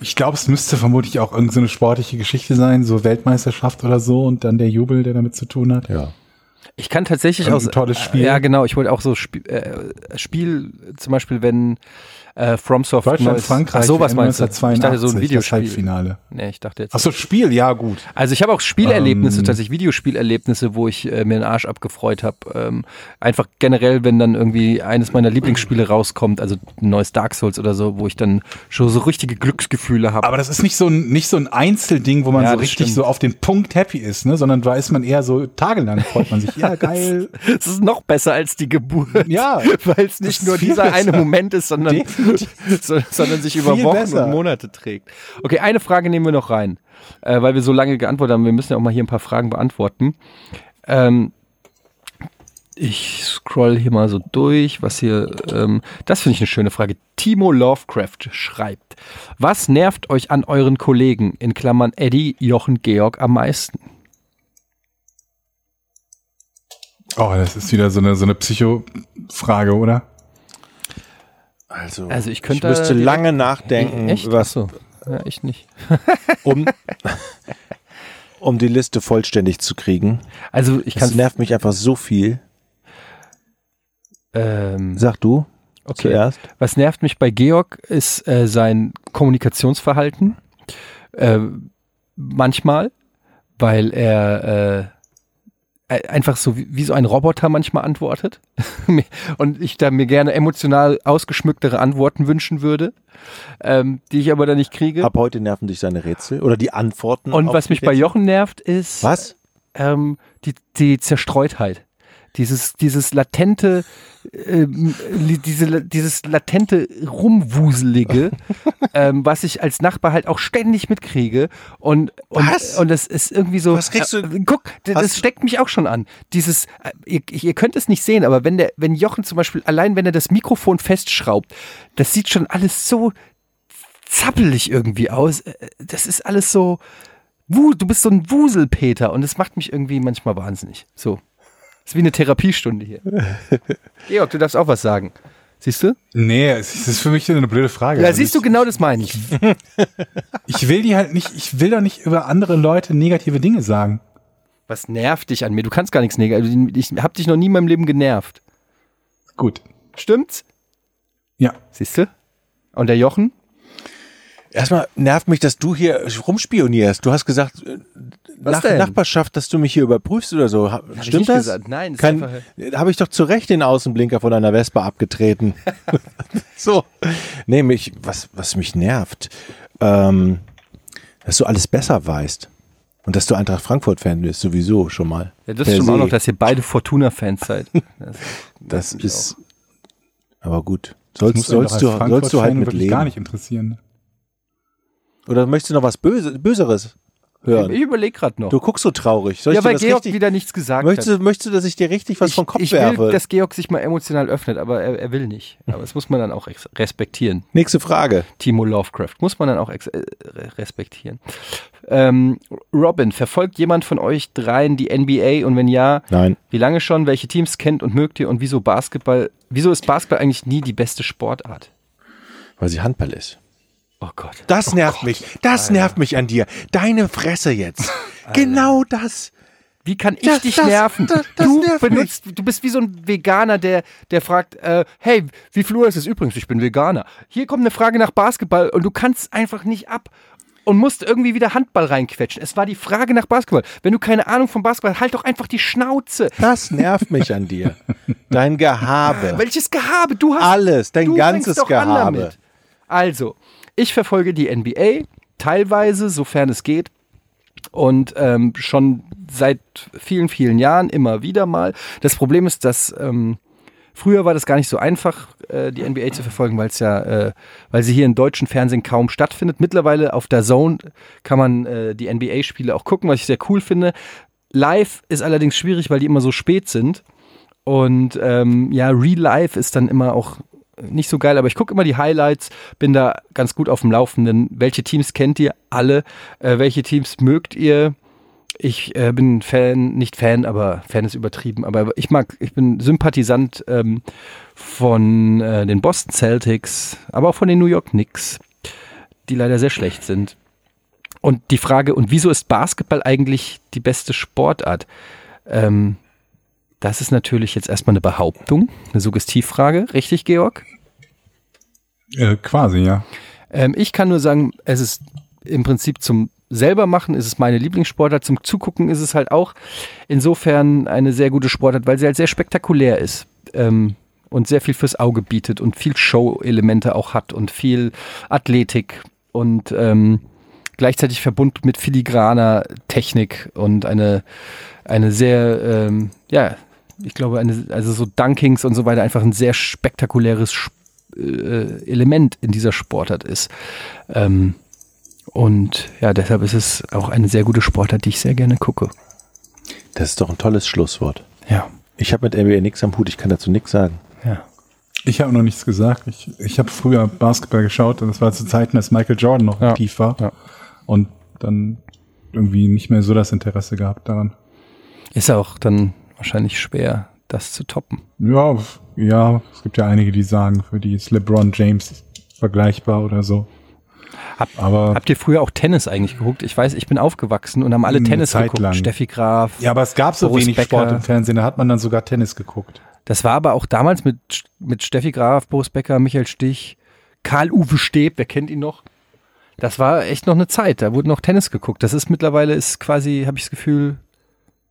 Ich glaube, es müsste vermutlich auch irgendeine so eine sportliche Geschichte sein, so Weltmeisterschaft oder so und dann der Jubel, der damit zu tun hat. Ja. Ich kann tatsächlich Ein aus tolles Spiel. Ja, genau. Ich wollte auch so Spiel, äh, Spiel zum Beispiel, wenn äh, FromSoft Deutschland, neues- Frankreich, Ach, sowas meinst du? Ich dachte so ein 1982, das Videospiel. Halbfinale. Nee, ich dachte jetzt. Ach so, Spiel, ja gut. Also ich habe auch Spielerlebnisse, Ähm. tatsächlich Videospielerlebnisse, wo ich äh, mir den Arsch abgefreut habe. Ähm, einfach generell, wenn dann irgendwie eines meiner Lieblingsspiele rauskommt, also ein neues Dark Souls oder so, wo ich dann schon so richtige Glücksgefühle habe. Aber das ist nicht so ein, nicht so ein Einzelding, wo man Ja, so richtig stimmt. so auf den Punkt happy ist, ne? sondern da ist man eher so tagelang freut man sich. Ja, [laughs] geil. Es ist noch besser als die Geburt. Ja. [laughs] Weil es nicht nur dieser besser. eine Moment ist, sondern, so, [laughs] sondern sich über Wochen besser. und Monate trägt. Okay, eine Frage nehmen wir noch rein, äh, weil wir so lange geantwortet haben. Wir müssen ja auch mal hier ein paar Fragen beantworten. Ähm, ich scroll hier mal so durch, was hier, ähm, das finde ich eine schöne Frage. Timo Lovecraft schreibt, was nervt euch an euren Kollegen, in Klammern Eddie, Jochen, Georg, am meisten? Oh, das ist wieder so eine, so eine Psycho-Frage, oder? Also, Also ich könnte ich müsste lange nachdenken, Echt? was, so. Ja, ich nicht. [laughs] um, [laughs] um die Liste vollständig zu kriegen. Also ich Das kann nervt mich einfach so viel. ähm, Sag du okay. zuerst. Was nervt mich bei Georg ist äh, sein Kommunikationsverhalten. Äh, manchmal, weil er äh, einfach so wie, wie so ein Roboter manchmal antwortet. [laughs] Und ich da mir gerne emotional ausgeschmücktere Antworten wünschen würde, ähm, die ich aber dann nicht kriege. Ab heute nerven dich seine Rätsel oder die Antworten. Und was mich bei Rätsel. Jochen nervt, ist Was? ähm, die, die Zerstreutheit. Dieses, dieses latente, li- diese, dieses latente Rumwuselige, [laughs] ähm, was ich als Nachbar halt auch ständig mitkriege. Und, und, Was? und das ist irgendwie so. Was kriegst du- Äh, guck, das Hast- steckt mich auch schon an. Dieses, äh, ihr, ihr könnt es nicht sehen, aber wenn der, wenn Jochen zum Beispiel, allein wenn er das Mikrofon festschraubt, das sieht schon alles so zappelig irgendwie aus. Äh, Das ist alles so. Du bist so ein Wuselpeter und es macht mich irgendwie manchmal wahnsinnig. So. Ist wie eine Therapiestunde hier. [laughs] Georg, du darfst auch was sagen. Siehst du? Nee, es ist- das ist für mich eine blöde Frage. Ja, Also siehst du, genau das meine ich. [laughs] Ich will die halt nicht, ich will doch nicht über andere Leute negative Dinge sagen. Was nervt dich an mir? Du kannst gar nichts Negatives. Ich hab dich noch nie in meinem Leben genervt. Gut. Stimmt's? Ja. Siehst du? Und der Jochen? Erstmal nervt mich, dass du hier rumspionierst. Du hast gesagt, äh, Was Nach denn? Nachbarschaft, dass du mich hier überprüfst oder so. Ha- ich Stimmt nicht das? gesagt. Nein, das ist Kein, einfach- habe ich doch zu Recht den Außenblinker von einer Vespa abgetreten. [laughs] [laughs] so. Nee, mich, was, was mich nervt, ähm, dass du alles besser weißt. Und dass du Eintracht Frankfurt-Fan bist, sowieso schon mal. Ja, das stimmt auch se. noch, dass ihr beide Fortuna-Fans seid. [laughs] Das mich ist, aber gut. Das Sollst, sollst, du, sollst du halt mit wirklich leben. gar nicht interessieren. Oder möchtest du noch was Böse, Böseres hören? Ich überlege gerade noch. Du guckst so traurig. Soll ja, ich dir weil Georg richtig, wieder nichts gesagt möchtest, hat. möchtest du, dass ich dir richtig was vom Kopf ich will, werfe? dass Georg sich mal emotional öffnet, aber er, er will nicht. Aber das muss man dann auch respektieren. Nächste Frage. Timo Lovecraft muss man dann auch äh, re- respektieren. Ähm, Robin, verfolgt jemand von euch dreien die NBA und wenn ja, Nein. wie lange schon? Welche Teams kennt und mögt ihr und wieso Basketball? Wieso ist Basketball eigentlich nie die beste Sportart? Weil sie Handball ist. Oh Gott. Das nervt mich. Das nervt mich an dir. Deine Fresse jetzt. [laughs] genau das. Wie kann ich Das- dich das- nerven? das- du nervt benutzt, du bist wie so ein Veganer, der, der fragt, äh, hey, wie viel Uhr ist es übrigens? Ich bin Veganer. Hier kommt eine Frage nach Basketball und du kannst einfach nicht ab und musst irgendwie wieder Handball reinquetschen. Es war die Frage nach Basketball. Wenn du keine Ahnung vom Basketball, halt doch einfach die Schnauze. Das nervt mich an dir. [laughs] Dein Gehabe. Welches Gehabe? Du hast Alles. Dein ganzes Gehabe. Also, ich verfolge die NBA teilweise, sofern es geht. Und ähm, schon seit vielen, vielen Jahren immer wieder mal. Das Problem ist, dass ähm, früher war das gar nicht so einfach, äh, die NBA zu verfolgen, weil es ja, äh, weil sie hier im deutschen Fernsehen kaum stattfindet. Mittlerweile auf der Zone kann man äh, die NBA-Spiele auch gucken, was ich sehr cool finde. Live ist allerdings schwierig, weil die immer so spät sind. Und ähm, ja, Real Life ist dann immer auch nicht so geil, aber ich gucke immer die Highlights, bin da ganz gut auf dem Laufenden. Welche Teams kennt ihr alle? Äh, welche Teams mögt ihr? Ich äh, bin Fan, nicht Fan, aber Fan ist übertrieben, aber ich mag, ich bin Sympathisant ähm, von äh, den Boston Celtics, aber auch von den New York Knicks, die leider sehr schlecht sind. Und die Frage, und wieso ist Basketball eigentlich die beste Sportart? Ähm, das ist natürlich jetzt erstmal eine Behauptung, eine Suggestivfrage. Richtig, Georg? Äh, quasi, ja. Ähm, ich kann nur sagen, es ist im Prinzip zum selber machen, ist es meine Lieblingssportart. Zum Zugucken ist es halt auch insofern eine sehr gute Sportart, weil sie halt sehr spektakulär ist. Ähm, und sehr viel fürs Auge bietet und viel Show-Elemente auch hat und viel Athletik und ähm, gleichzeitig verbunden mit filigraner Technik und eine, eine sehr, ähm, ja, ich glaube, eine, also so Dunkings und so weiter einfach ein sehr spektakuläres Sp äh, Element in dieser Sportart ist. Ähm, und ja, deshalb ist es auch eine sehr gute Sportart, die ich sehr gerne gucke. Das ist doch ein tolles Schlusswort. Ja, Ich habe mit NBA nichts am Hut, ich kann dazu nichts sagen. ja. Ich habe noch nichts gesagt. Ich, ich habe früher Basketball geschaut und das war zu Zeiten, als Michael Jordan noch Ja. aktiv war. Ja. Und dann irgendwie nicht mehr so das Interesse gehabt daran. Ist auch dann wahrscheinlich schwer, das zu toppen. Ja, ja, es gibt ja einige, die sagen, für die ist LeBron James vergleichbar oder so. Hab- aber Habt ihr früher auch Tennis eigentlich geguckt? Ich weiß, ich bin aufgewachsen und haben alle Tennis Zeit geguckt. lang. Steffi Graf. ja, aber es gab so Boris wenig Becker. Sport im Fernsehen, da hat man dann sogar Tennis geguckt. Das war aber auch damals mit, mit Steffi Graf, Boris Becker, Michael Stich, Karl-Uwe Steb, wer kennt ihn noch? Das war echt noch eine Zeit, da wurde noch Tennis geguckt. Das ist mittlerweile, ist quasi, habe ich das Gefühl,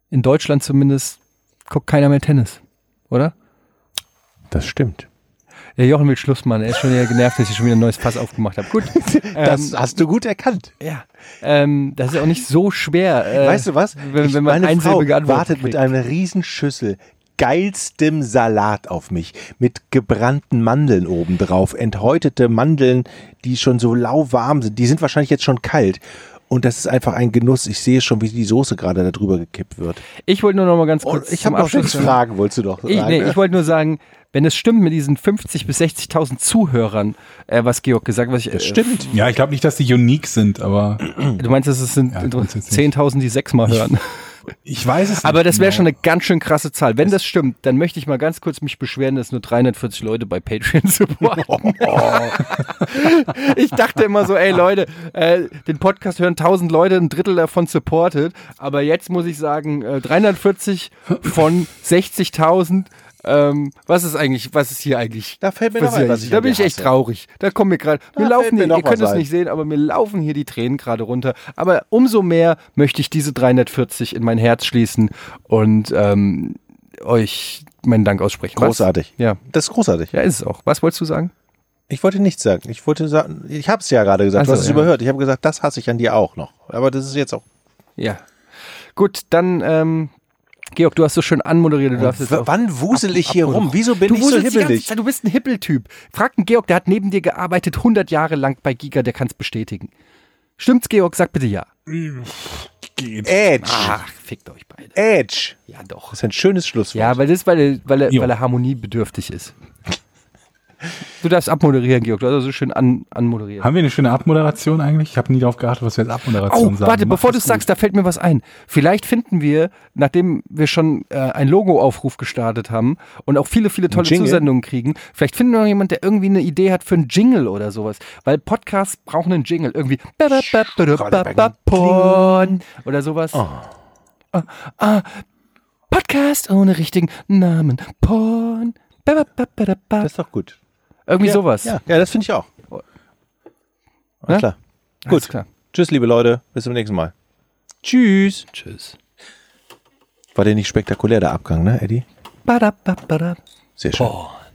in Deutschland zumindest, guckt keiner mehr Tennis, oder? Das stimmt. Der Jochen will Schluss machen, er ist schon wieder genervt, dass ich schon wieder ein neues Fass aufgemacht habe. Gut, [laughs] Das hast du gut erkannt. ja, ähm, das ist auch nicht so schwer. Äh, weißt du was? Wenn, Ich- wenn man meine Frau wartet mit kriegt. einer Riesenschüssel geilstem Salat auf mich mit gebrannten Mandeln obendrauf, enthäutete Mandeln, die schon so lauwarm sind. Die sind wahrscheinlich jetzt schon kalt. Und das ist einfach ein Genuss. Ich sehe schon, wie die Soße gerade da drüber gekippt wird. Ich wollte nur noch mal ganz Und kurz ich zum habe noch sechs Fragen, wolltest du doch Ich, sagen. nee, ich wollte nur sagen, wenn es stimmt mit diesen 50 bis 60.000 Zuhörern, äh, was Georg gesagt hat, was ich, das äh, stimmt. Ja, ich glaube nicht, dass die unique sind, aber Du meinst, es sind Ja, grundsätzlich. 10.000, die sechsmal hören. Ich weiß es Aber nicht das wäre genau. schon eine ganz schön krasse Zahl. Wenn das stimmt, dann möchte ich mal ganz kurz mich beschweren, dass nur 340 Leute bei Patreon [laughs] supporten. [laughs] ich dachte immer so, ey Leute, äh, den Podcast hören 1000 Leute, ein Drittel davon supportet. Aber jetzt muss ich sagen, äh, 340 von 60.000. Ähm, was ist eigentlich, was ist hier eigentlich? Da fällt mir noch ein, was ich Da bin ich echt hasse. traurig. Da kommen mir gerade, mir Da laufen mir noch ihr könnt was es nicht sehen, aber mir laufen hier die Tränen gerade runter. Aber umso mehr möchte ich diese 340 in mein Herz schließen und ähm, euch meinen Dank aussprechen. Was? Großartig. Ja. Das ist großartig. Ja, ist es auch. Was wolltest du sagen? Ich wollte nichts sagen. Ich wollte sagen, ich habe es ja gerade gesagt, Ach du hast es ja. überhört. Ich habe gesagt, das hasse ich an dir auch noch. Aber das ist jetzt auch. Ja. Gut, dann, ähm, Georg, du hast so schön anmoderiert. Du darfst jetzt wann wusel ich hier rum? Wieso bin du ich so hibbelig? Zeit, du bist ein Hippeltyp. Frag einen Georg, der hat neben dir gearbeitet, 100 Jahre lang bei Giga, der kann es bestätigen. Stimmt's, Georg? Sag bitte ja. Geht. Edge. Ach, fickt euch beide. Edge. Ja, doch. Das ist ein schönes Schlusswort. Ja, weil das ist, weil er, weil er, weil er harmoniebedürftig ist. Du darfst abmoderieren, Georg. Du hast so schön an, anmoderiert. Haben wir eine schöne Abmoderation eigentlich? Ich habe nie darauf geachtet, was wir als Abmoderation Oh, sagen. warte, Mach bevor du es sagst, da fällt mir was ein. Vielleicht finden wir, nachdem wir schon äh, einen Logo-Aufruf gestartet haben und auch viele, viele tolle? Zusendungen kriegen, vielleicht finden wir noch jemand, der irgendwie eine Idee hat für einen Jingle oder sowas. Weil Podcasts brauchen einen Jingle. Irgendwie Porn oder sowas. Oh. Ah, ah, Podcast ohne richtigen Namen. Porn. Das ist doch gut. Irgendwie ja, sowas. Ja, ja das finde ich auch. Ne? Alles klar. Alles Gut. klar. Tschüss, liebe Leute. Bis zum nächsten Mal. Tschüss. Tschüss. War der nicht spektakulär, der Abgang, ne, Eddie? Badababada. Sehr schön. Porn.